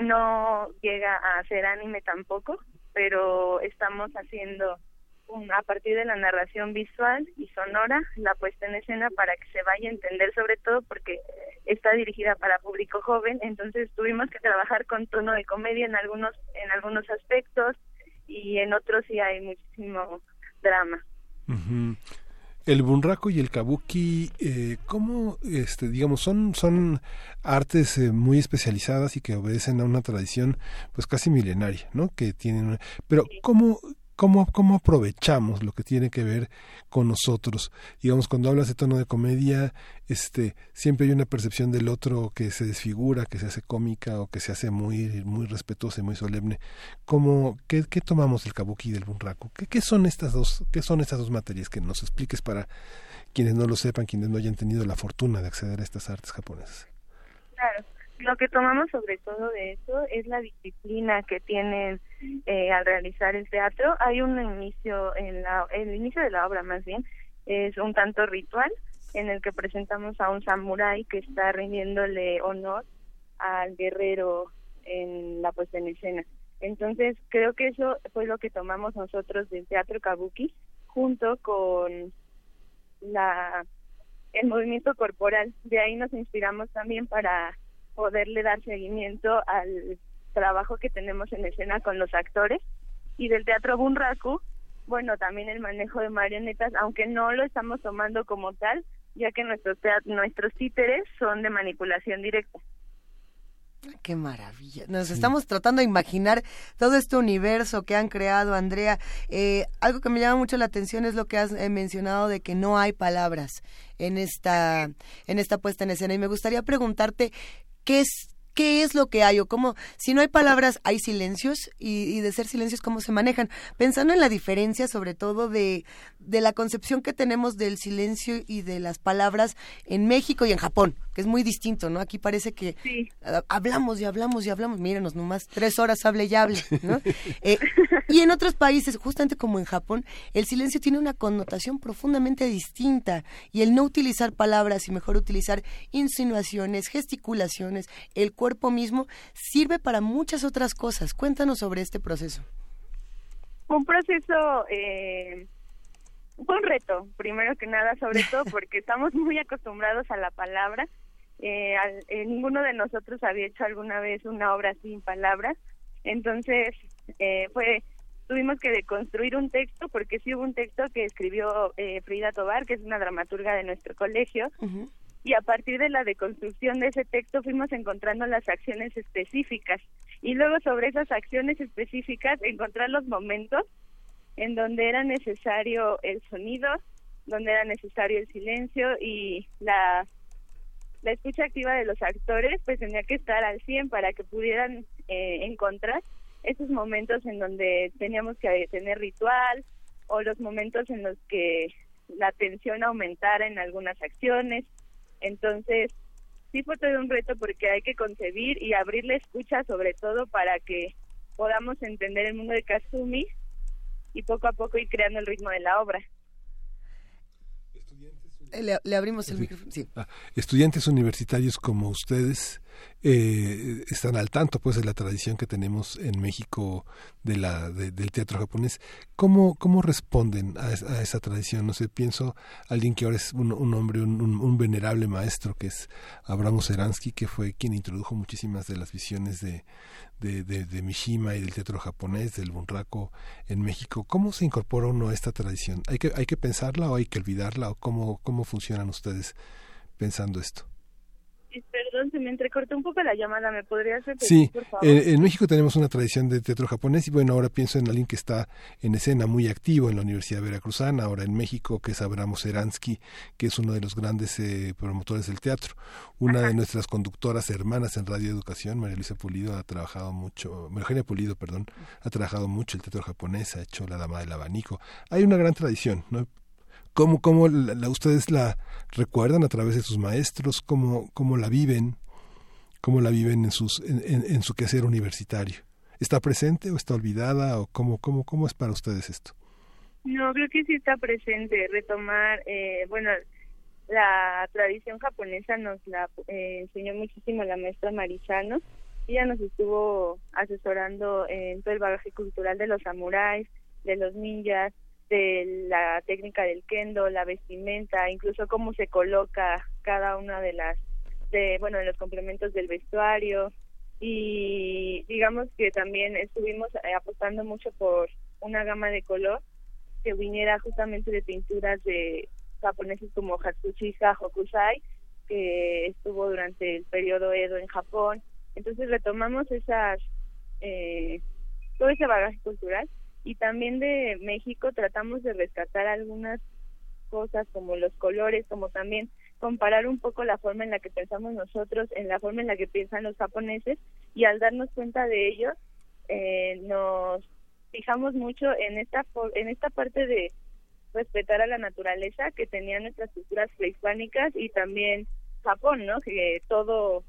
no llega a ser anime tampoco, pero estamos haciendo un, a partir de la narración visual y sonora la puesta en escena para que se vaya a entender sobre todo porque está dirigida para público joven, entonces tuvimos que trabajar con tono de comedia en algunos en algunos aspectos, y en otros sí hay muchísimo drama. El bunraku y el kabuki, eh, ¿cómo, este, digamos, son, son artes eh, muy especializadas y que obedecen a una tradición, pues casi milenaria, ¿no? Que tienen, pero ¿cómo, cómo, cómo aprovechamos lo que tiene que ver con nosotros. Digamos, cuando hablas de tono de comedia, este, siempre hay una percepción del otro que se desfigura, que se hace cómica o que se hace muy, muy respetuosa y muy solemne. ¿Cómo, qué, qué tomamos del kabuki y del bunraku? ¿Qué, ¿Qué son estas dos, qué son estas dos materias? Que nos expliques para quienes no lo sepan, quienes no hayan tenido la fortuna de acceder a estas artes japonesas. Claro lo que tomamos sobre todo de eso es la disciplina que tienen eh, al realizar el teatro. Hay un inicio en la, el inicio de la obra más bien es un tanto ritual en el que presentamos a un samurái que está rindiéndole honor al guerrero en la puesta en escena. Entonces creo que eso fue lo que tomamos nosotros del teatro kabuki junto con la el movimiento corporal. De ahí nos inspiramos también para poderle dar seguimiento al trabajo que tenemos en escena con los actores y del teatro Bunraku, bueno, también el manejo de marionetas, aunque no lo estamos tomando como tal, ya que nuestros nuestros títeres son de manipulación directa. Qué maravilla. Nos estamos tratando de imaginar todo este universo que han creado, Andrea. Eh, algo que me llama mucho la atención es lo que has eh, mencionado de que no hay palabras en esta, en esta puesta en escena. Y me gustaría preguntarte qué es qué es lo que hay o cómo, si no hay palabras, hay silencios y, de ser silencios, cómo se manejan. Pensando en la diferencia, sobre todo, de, de la concepción que tenemos del silencio y de las palabras en México y en Japón, que es muy distinto, ¿no? Aquí parece que hablamos y hablamos y hablamos, mírenos, nomás tres horas hable y hable, ¿no? [laughs] Eh, y en otros países, justamente como en Japón, el silencio tiene una connotación profundamente distinta y el no utilizar palabras y mejor utilizar insinuaciones, gesticulaciones, el cuerpo mismo, sirve para muchas otras cosas. Cuéntanos sobre este proceso. Un proceso, eh, fue un reto, primero que nada, sobre todo [laughs] porque estamos muy acostumbrados a la palabra. Eh, eh, ninguno de nosotros había hecho alguna vez una obra sin palabras. Entonces, eh, fue tuvimos que deconstruir un texto porque sí hubo un texto que escribió eh, Frida Tobar, que es una dramaturga de nuestro colegio, y a partir de la deconstrucción de ese texto fuimos encontrando las acciones específicas y luego sobre esas acciones específicas encontrar los momentos en donde era necesario el sonido, donde era necesario el silencio y la, la escucha activa de los actores pues tenía que estar al 100 para que pudieran eh, encontrar esos momentos en donde teníamos que tener ritual o los momentos en los que la tensión aumentara en algunas acciones. Entonces, sí fue todo un reto porque hay que concebir y abrir la escucha sobre todo para que podamos entender el mundo de Kazumi y poco a poco ir creando el ritmo de la obra. Eh, Le, le abrimos el micrófono. Sí. Ah, estudiantes universitarios como ustedes eh, están al tanto pues de la tradición que tenemos en México de la de- del teatro japonés. Cómo cómo responden a, es- a esa tradición no sé pienso alguien que ahora es un, hombre un, venerable maestro que es Abramo Seransky que fue quien introdujo muchísimas de las visiones de de, Mishima y del teatro japonés del bunraku en México. Cómo se incorpora uno a esta tradición hay que hay que pensarla o hay que olvidarla o cómo cómo funcionan ustedes pensando esto Perdón, se me entrecortó un poco la llamada, ¿me podrías repetir, Sí, por favor? en, en México tenemos una tradición de teatro japonés y bueno, ahora pienso en alguien que está en escena muy activo en la Universidad Veracruzana, ahora en México, que es Abramo Seransky, que es uno de los grandes eh, promotores del teatro. Una de nuestras conductoras hermanas en Radio Educación, María Luisa Pulido, ha trabajado mucho, María Eugenia Pulido, perdón, ha trabajado mucho el teatro japonés, ha hecho La Dama del Abanico. Hay una gran tradición, ¿no? ¿Cómo, cómo la, la- ustedes la recuerdan a través de sus maestros? ¿Cómo, cómo la viven? ¿Cómo la viven en, sus, en, su quehacer universitario? ¿Está presente o está olvidada? ¿O cómo, cómo, cómo es para ustedes esto? No, creo que sí está presente retomar, eh, bueno, la tradición japonesa nos la eh, enseñó muchísimo la maestra Marizano. Ella nos estuvo asesorando en todo el bagaje cultural de los samuráis, de los ninjas, de la técnica del kendo, la vestimenta, incluso cómo se coloca cada una de las, de, bueno, de los complementos del vestuario. Y digamos que también estuvimos eh, apostando mucho por una gama de color que viniera justamente de pinturas de japoneses como Hatsushika Hokusai, que estuvo durante el periodo Edo en Japón. Entonces retomamos esas, eh, todo ese bagaje cultural y también de México tratamos de rescatar algunas cosas como los colores, como también comparar un poco la forma en la que pensamos nosotros, en la forma en la que piensan los japoneses y al darnos cuenta de ello eh, nos fijamos mucho en esta en esta parte de respetar a la naturaleza que tenían nuestras culturas prehispánicas y también Japón, ¿no? Que todo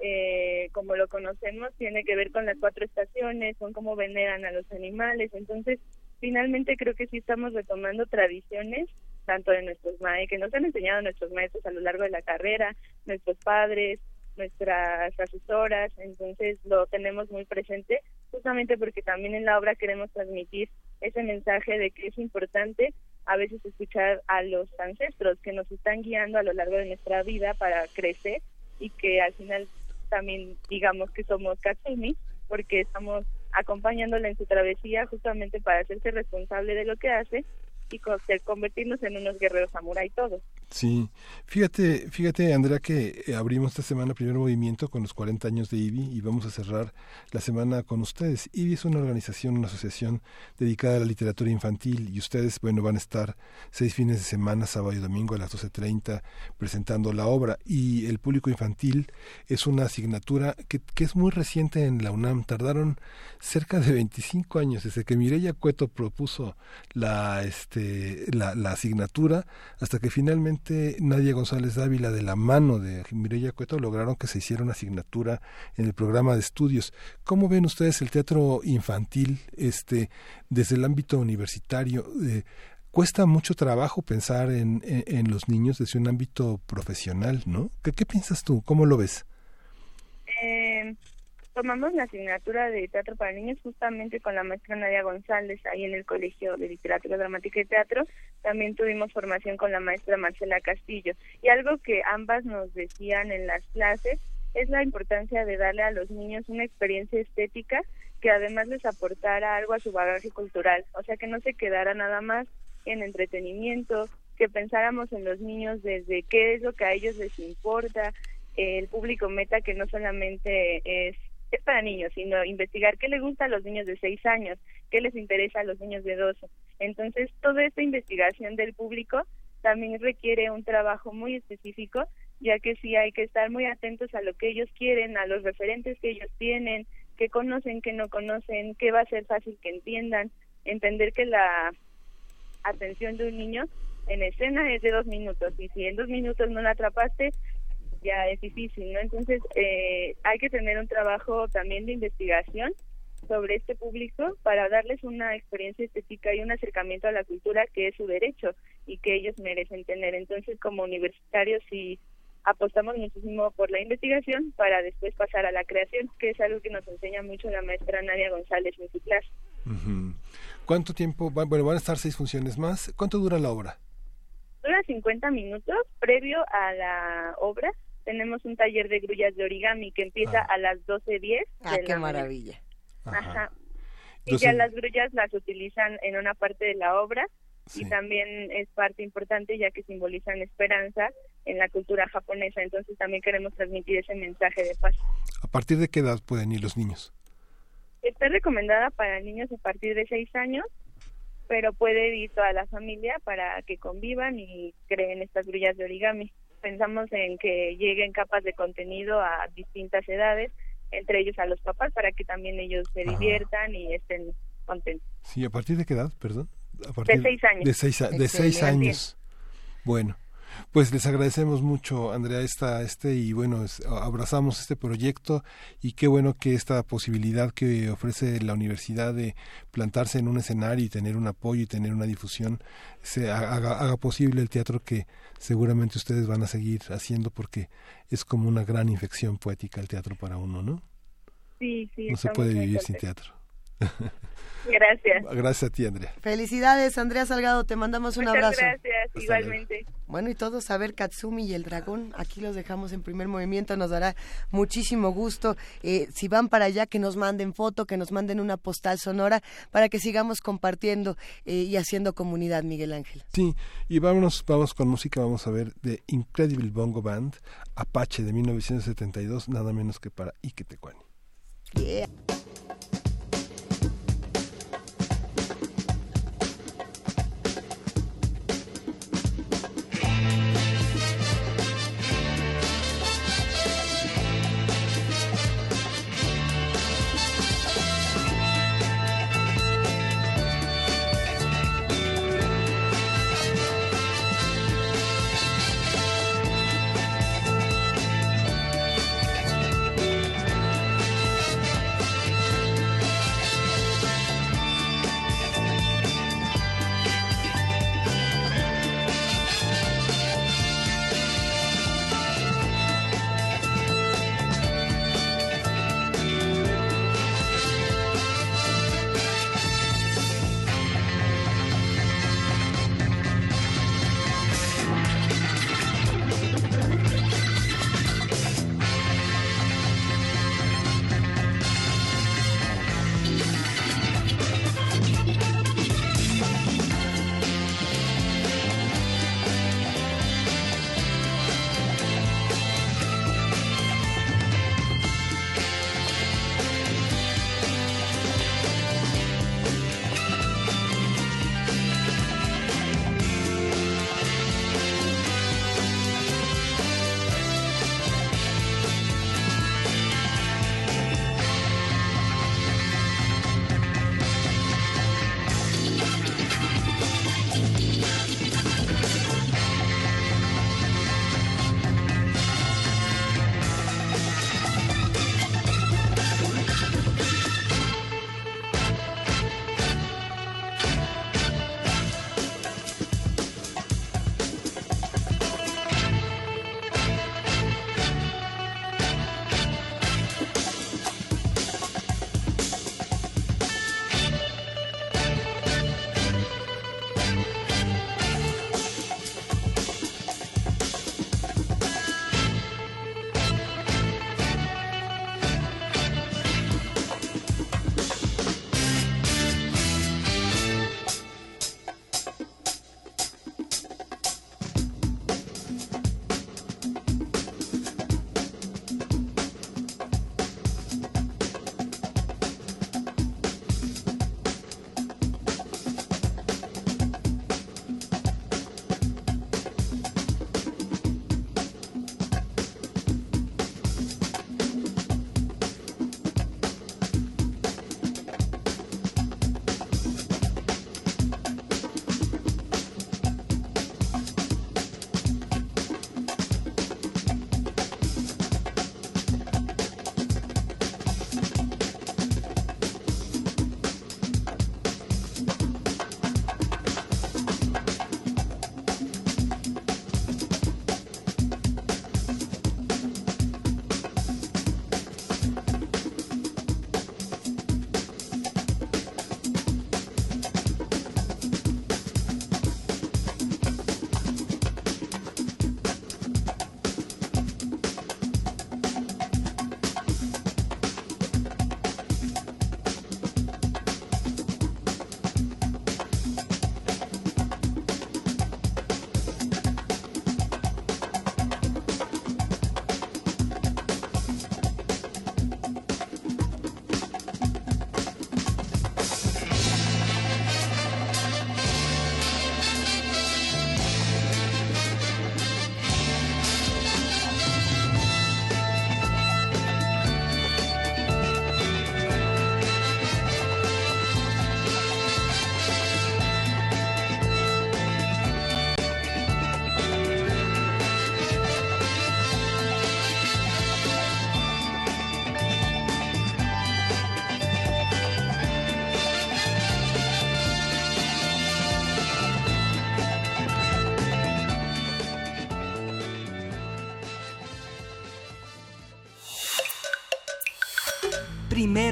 eh, como lo conocemos tiene que ver con las cuatro estaciones, con cómo veneran a los animales, entonces finalmente creo que sí estamos retomando tradiciones tanto de nuestros maestros que nos han enseñado nuestros maestros a lo largo de la carrera, nuestros padres, nuestras asesoras, entonces lo tenemos muy presente, justamente porque también en la obra queremos transmitir ese mensaje de que es importante a veces escuchar a los ancestros que nos están guiando a lo largo de nuestra vida para crecer y que al final también digamos que somos Katsumi porque estamos acompañándola en su travesía justamente para hacerse responsable de lo que hace y con- convertirnos en unos guerreros samurái todos. Sí, fíjate, fíjate Andrea que eh, abrimos esta semana primer movimiento con los 40 años de IBI y vamos a cerrar la semana con ustedes. IBI es una organización, una asociación dedicada a la literatura infantil y ustedes, bueno, van a estar seis fines de semana, sábado y domingo a las 12.30 presentando la obra y el público infantil es una asignatura que, que es muy reciente en la UNAM. Tardaron cerca de 25 años desde que Mireya Cueto propuso la, este, la, la asignatura hasta que finalmente Nadia González Dávila de la mano de Mireya Cueto lograron que se hiciera una asignatura en el programa de estudios. ¿Cómo ven ustedes el teatro infantil este desde el ámbito universitario? Eh, cuesta mucho trabajo pensar en, en, en los niños desde un ámbito profesional, ¿no? ¿Qué, qué piensas tú? ¿Cómo lo ves? Eh, tomamos la asignatura de teatro para niños justamente con la maestra Nadia González ahí en el Colegio de Literatura Dramática y Teatro. También tuvimos formación con la maestra Marcela Castillo. Y algo que ambas nos decían en las clases es la importancia de darle a los niños una experiencia estética que además les aportara algo a su bagaje cultural. O sea, que no se quedara nada más en entretenimiento, que pensáramos en los niños desde qué es lo que a ellos les importa, el público meta que no solamente es, es para niños, sino investigar qué les gusta a los niños de 6 años, qué les interesa a los niños de 12. Entonces, toda esta investigación del público también requiere un trabajo muy específico, ya que sí hay que estar muy atentos a lo que ellos quieren, a los referentes que ellos tienen, que conocen, que no conocen, qué va a ser fácil que entiendan, entender que la atención de un niño en escena es de dos minutos y si en dos minutos no la atrapaste ya es difícil, ¿no? Entonces eh, hay que tener un trabajo también de investigación sobre este público para darles una experiencia estética y un acercamiento a la cultura que es su derecho y que ellos merecen tener. Entonces como universitarios sí apostamos muchísimo por la investigación para después pasar a la creación, que es algo que nos enseña mucho la maestra Nadia González en su clase. ¿Cuánto tiempo? va- Bueno, van a estar seis funciones más. ¿Cuánto dura la obra? Dura 50 minutos. Previo a la obra tenemos un taller de grullas de origami que empieza a las 12.10. Ah, de qué la maravilla. Ajá. Y Entonces- ya las grullas las utilizan en una parte de la obra Sí. y también es parte importante ya que simbolizan esperanza en la cultura japonesa. Entonces también queremos transmitir ese mensaje de paz. ¿A partir de qué edad pueden ir los niños? Está recomendada para niños a partir de 6 años, pero puede ir toda la familia para que convivan y creen estas grullas de origami. Pensamos en que lleguen capas de contenido a distintas edades, entre ellos a los papás, para que también ellos se Ajá. diviertan y estén contentos. Sí, ¿a partir de qué edad, perdón? A seis años. De seis, a- de seis años. Bueno, pues les agradecemos mucho, Andrea, esta, este, y bueno, es- abrazamos este proyecto y qué bueno que esta posibilidad que ofrece la universidad de plantarse en un escenario y tener un apoyo y tener una difusión se haga, haga posible el teatro que seguramente ustedes van a seguir haciendo porque es como una gran infección poética el teatro para uno, ¿no? Sí, sí. No se puede vivir sin teatro. Gracias. Gracias a ti, Andrea. Felicidades, Andrea Salgado, te mandamos un Muchas abrazo. gracias, igualmente. Bueno, y todos a ver Katsumi y el dragón, aquí los dejamos en primer movimiento, nos dará muchísimo gusto. Eh, si van para allá, que nos manden foto, que nos manden una postal sonora, para que sigamos compartiendo eh, y haciendo comunidad, Miguel Ángel. Sí, y vámonos, vamos con música, vamos a ver The Incredible Bongo Band, Apache de 1972, nada menos que para Ike Tecuani. Yeah.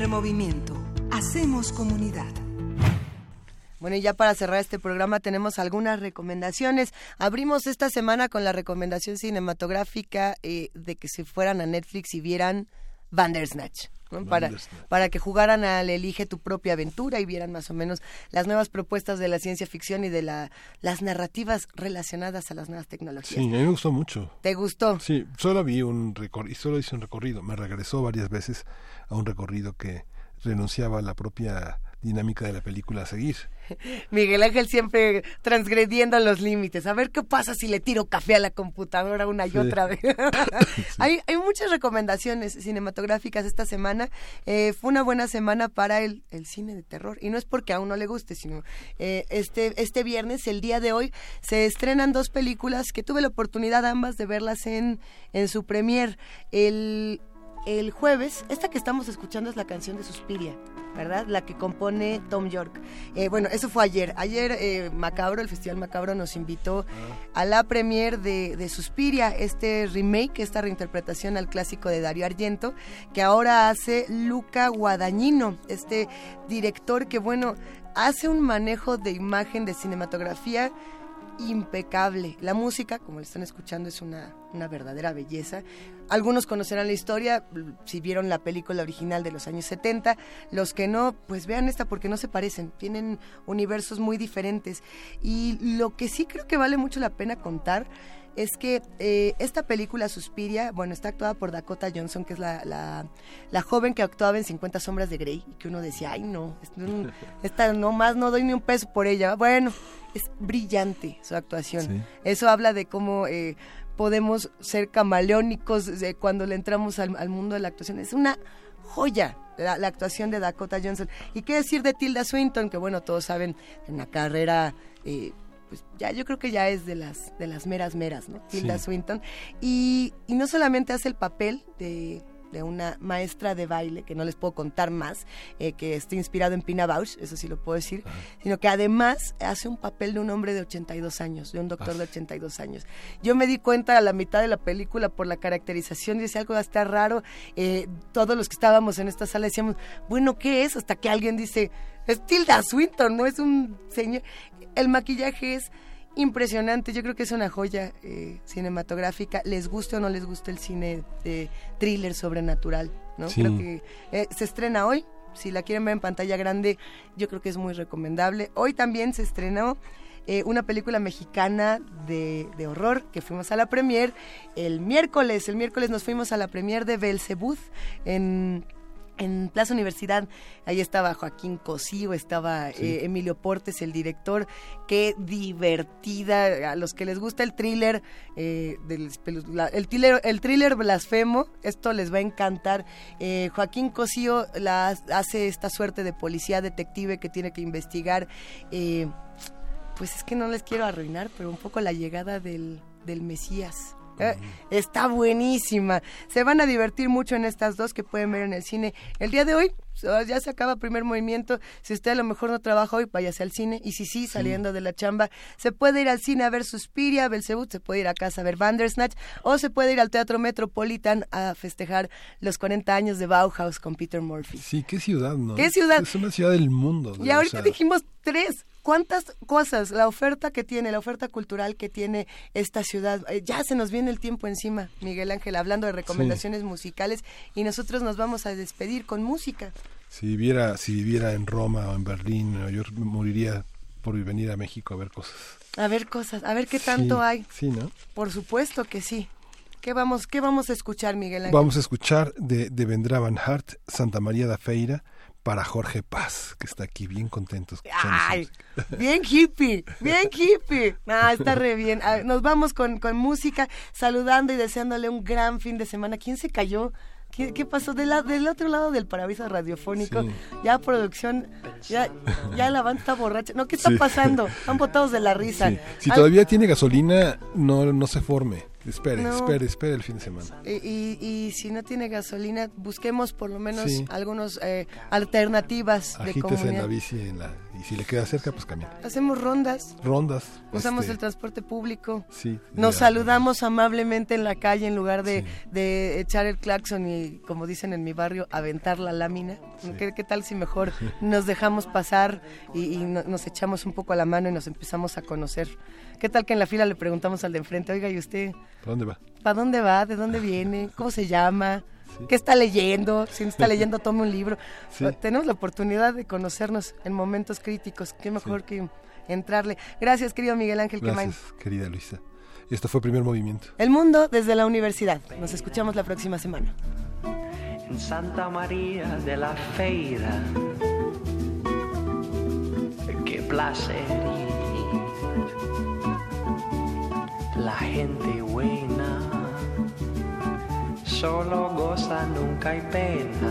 Movimiento. Hacemos comunidad. Bueno, y ya para cerrar este programa tenemos algunas recomendaciones. Abrimos esta semana con la recomendación cinematográfica eh, de que se fueran a Netflix y vieran Bandersnatch. ¿No? Para, para que jugaran al Elige tu propia aventura y vieran más o menos las nuevas propuestas de la ciencia ficción y de la, las narrativas relacionadas a las nuevas tecnologías. Sí, a mí me gustó mucho. ¿Te gustó? Sí, solo vi un recorrido, solo hice un recorrido. Me regresó varias veces a un recorrido que renunciaba a la propia dinámica de la película a seguir. [laughs] Miguel Ángel siempre transgrediendo los límites. A ver qué pasa si le tiro café a la computadora una y Sí. otra vez. [laughs] hay, hay muchas recomendaciones cinematográficas esta semana. Eh, fue una buena semana para el, el cine de terror. Y no es porque a uno le guste, sino eh, este, este viernes, el día de hoy, se estrenan dos películas que tuve la oportunidad ambas de verlas en, en su premier. El, el jueves, esta que estamos escuchando es la canción de Suspiria. ¿Verdad? La que compone Tom York. Eh, bueno, eso fue ayer. Ayer eh, Macabro, el Festival Macabro, nos invitó a la premier de, de Suspiria, este remake, esta reinterpretación al clásico de Dario Argento, que ahora hace Luca Guadagnino, este director que, bueno, hace un manejo de imagen, de cinematografía impecable. La música, como le están escuchando, es una, una verdadera belleza. Algunos conocerán la historia si vieron la película original de los años 70. Los que no, pues vean esta porque no se parecen. Tienen universos muy diferentes. Y lo que sí creo que vale mucho la pena contar es que eh, esta película Suspiria, bueno, está actuada por Dakota Johnson, que es la, la, la joven que actuaba en 50 sombras de Grey, y que uno decía, ay no, es- [laughs] esta no más no doy ni un peso por ella. Bueno, es brillante su actuación. Sí. Eso habla de cómo eh, podemos ser camaleónicos cuando le entramos al, al mundo de la actuación. Es una joya la, la actuación de Dakota Johnson. ¿Y qué decir de Tilda Swinton? Que bueno, todos saben, en una carrera... eh, pues ya yo creo que ya es de las de las meras meras, ¿no? Tilda Sí. Swinton. Y, y no solamente hace el papel de, de una maestra de baile, que no les puedo contar más, eh, que está inspirado en Pina Bausch, eso sí lo puedo decir, sino que además hace un papel de un hombre de 82 años, de un doctor de 82 años. Yo me di cuenta a la mitad de la película por la caracterización, dice algo hasta raro, eh, todos los que estábamos en esta sala decíamos, bueno, ¿qué es? Hasta que alguien dice, es Tilda Swinton, no es un señor. El maquillaje es impresionante, yo creo que es una joya eh, cinematográfica, les guste o no les guste el cine de thriller sobrenatural, ¿no? Sí. Creo que eh, se estrena hoy, si la quieren ver en pantalla grande, yo creo que es muy recomendable. Hoy también se estrenó eh, una película mexicana de, de horror que fuimos a la premier el miércoles. El miércoles nos fuimos a la premier de Belzebuth en en Plaza Universidad, ahí estaba Joaquín Cosío, estaba eh, Emilio Portes, el director. Qué divertida. A los que les gusta el thriller, eh, del, la- el, thriller el thriller blasfemo, esto les va a encantar. Eh, Joaquín Cosío la, hace esta suerte de policía detective que tiene que investigar. eh, pues es que no les quiero arruinar, pero un poco la llegada del, del Mesías. Eh, está buenísima. Se van a divertir mucho en estas dos que pueden ver en el cine. El día de hoy ya se acaba primer movimiento. Si usted a lo mejor no trabaja hoy, váyase al cine. Y si sí, saliendo de la chamba, se puede ir al cine a ver Suspiria, Belzebut, se puede ir a casa a ver Bandersnatch o se puede ir al Teatro Metropolitan a festejar los 40 años de Bauhaus con Peter Murphy. Sí, qué ciudad, ¿no? ¿Qué ciudad? Es una ciudad del mundo. Y o ahorita sea, dijimos tres. ¿Cuántas cosas? La oferta que tiene, la oferta cultural que tiene esta ciudad. Eh, ya se nos viene el tiempo encima, Miguel Ángel, hablando de recomendaciones musicales y nosotros nos vamos a despedir con música. Si viviera, si viviera en Roma o en Berlín, Nueva York, me moriría por venir a México a ver cosas. A ver cosas, a ver qué tanto Sí, hay. Sí, ¿no? Por supuesto que sí. ¿Qué vamos, qué vamos a escuchar, Miguel Ángel? Vamos a escuchar de, de Vendrá Van Hart, Santa María da Feira, para Jorge Paz, que está aquí bien contento Ay, bien hippie, bien hippie. Ah, está re bien. Nos vamos con, con música, saludando y deseándole un gran fin de semana. ¿Quién se cayó? ¿Qué, qué pasó? De la- del otro lado del paraíso radiofónico, Sí. ya producción, ya, ya la banda está borracha. No, ¿qué está Sí. pasando? Están botados de la risa. Sí. Si Al- todavía tiene gasolina, no, no se forme. Espere, No. espere, espere el fin de semana. Y, y- y si no tiene gasolina, busquemos por lo menos algunas alternativas de Agítese en comunidad. la bici en la- Y si le queda cerca, pues camina. Hacemos rondas. Rondas. Usamos este, el transporte público. Sí. Nos ya. saludamos amablemente en la calle en lugar de, de echar el claxon y, como dicen en mi barrio, aventar la lámina. ¿Qué, qué tal si mejor nos dejamos pasar y, y no- nos echamos un poco a la mano y nos empezamos a conocer? ¿Qué tal que en la fila le preguntamos al de enfrente, oiga, ¿y usted ¿Para dónde va? para dónde va? ¿De dónde viene? ¿Cómo se llama? ¿Qué está leyendo? Si no está leyendo, tome un libro. Sí. Tenemos la oportunidad de conocernos en momentos críticos. Qué mejor que entrarle. Gracias, querido Miguel Ángel Quemain. Gracias, querida Luisa. Esto fue Primer Movimiento. El mundo desde la universidad. Nos escuchamos la próxima semana. en Santa María de la Feira. Qué placer ir. La gente buena solo goza, nunca hay pena.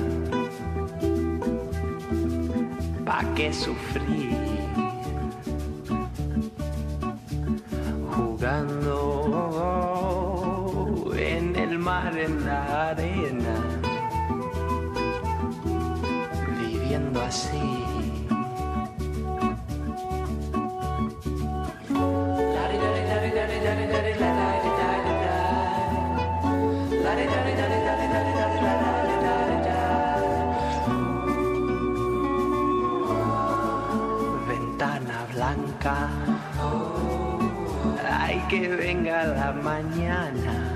¿Pa' qué sufrir? Jugando en el mar, en la arena viviendo así. Blanca, ay que venga la mañana,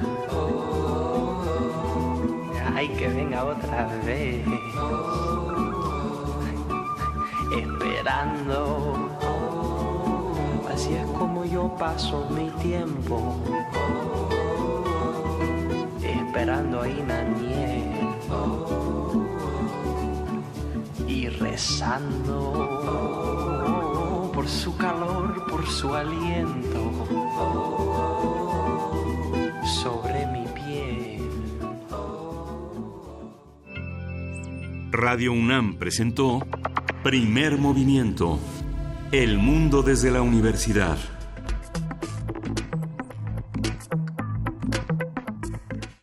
ay que venga otra vez. Esperando. Así es como yo paso mi tiempo, esperando a Inaniel y rezando por su calor, por su aliento sobre mi piel. Radio UNAM presentó Primer Movimiento. El mundo desde la universidad.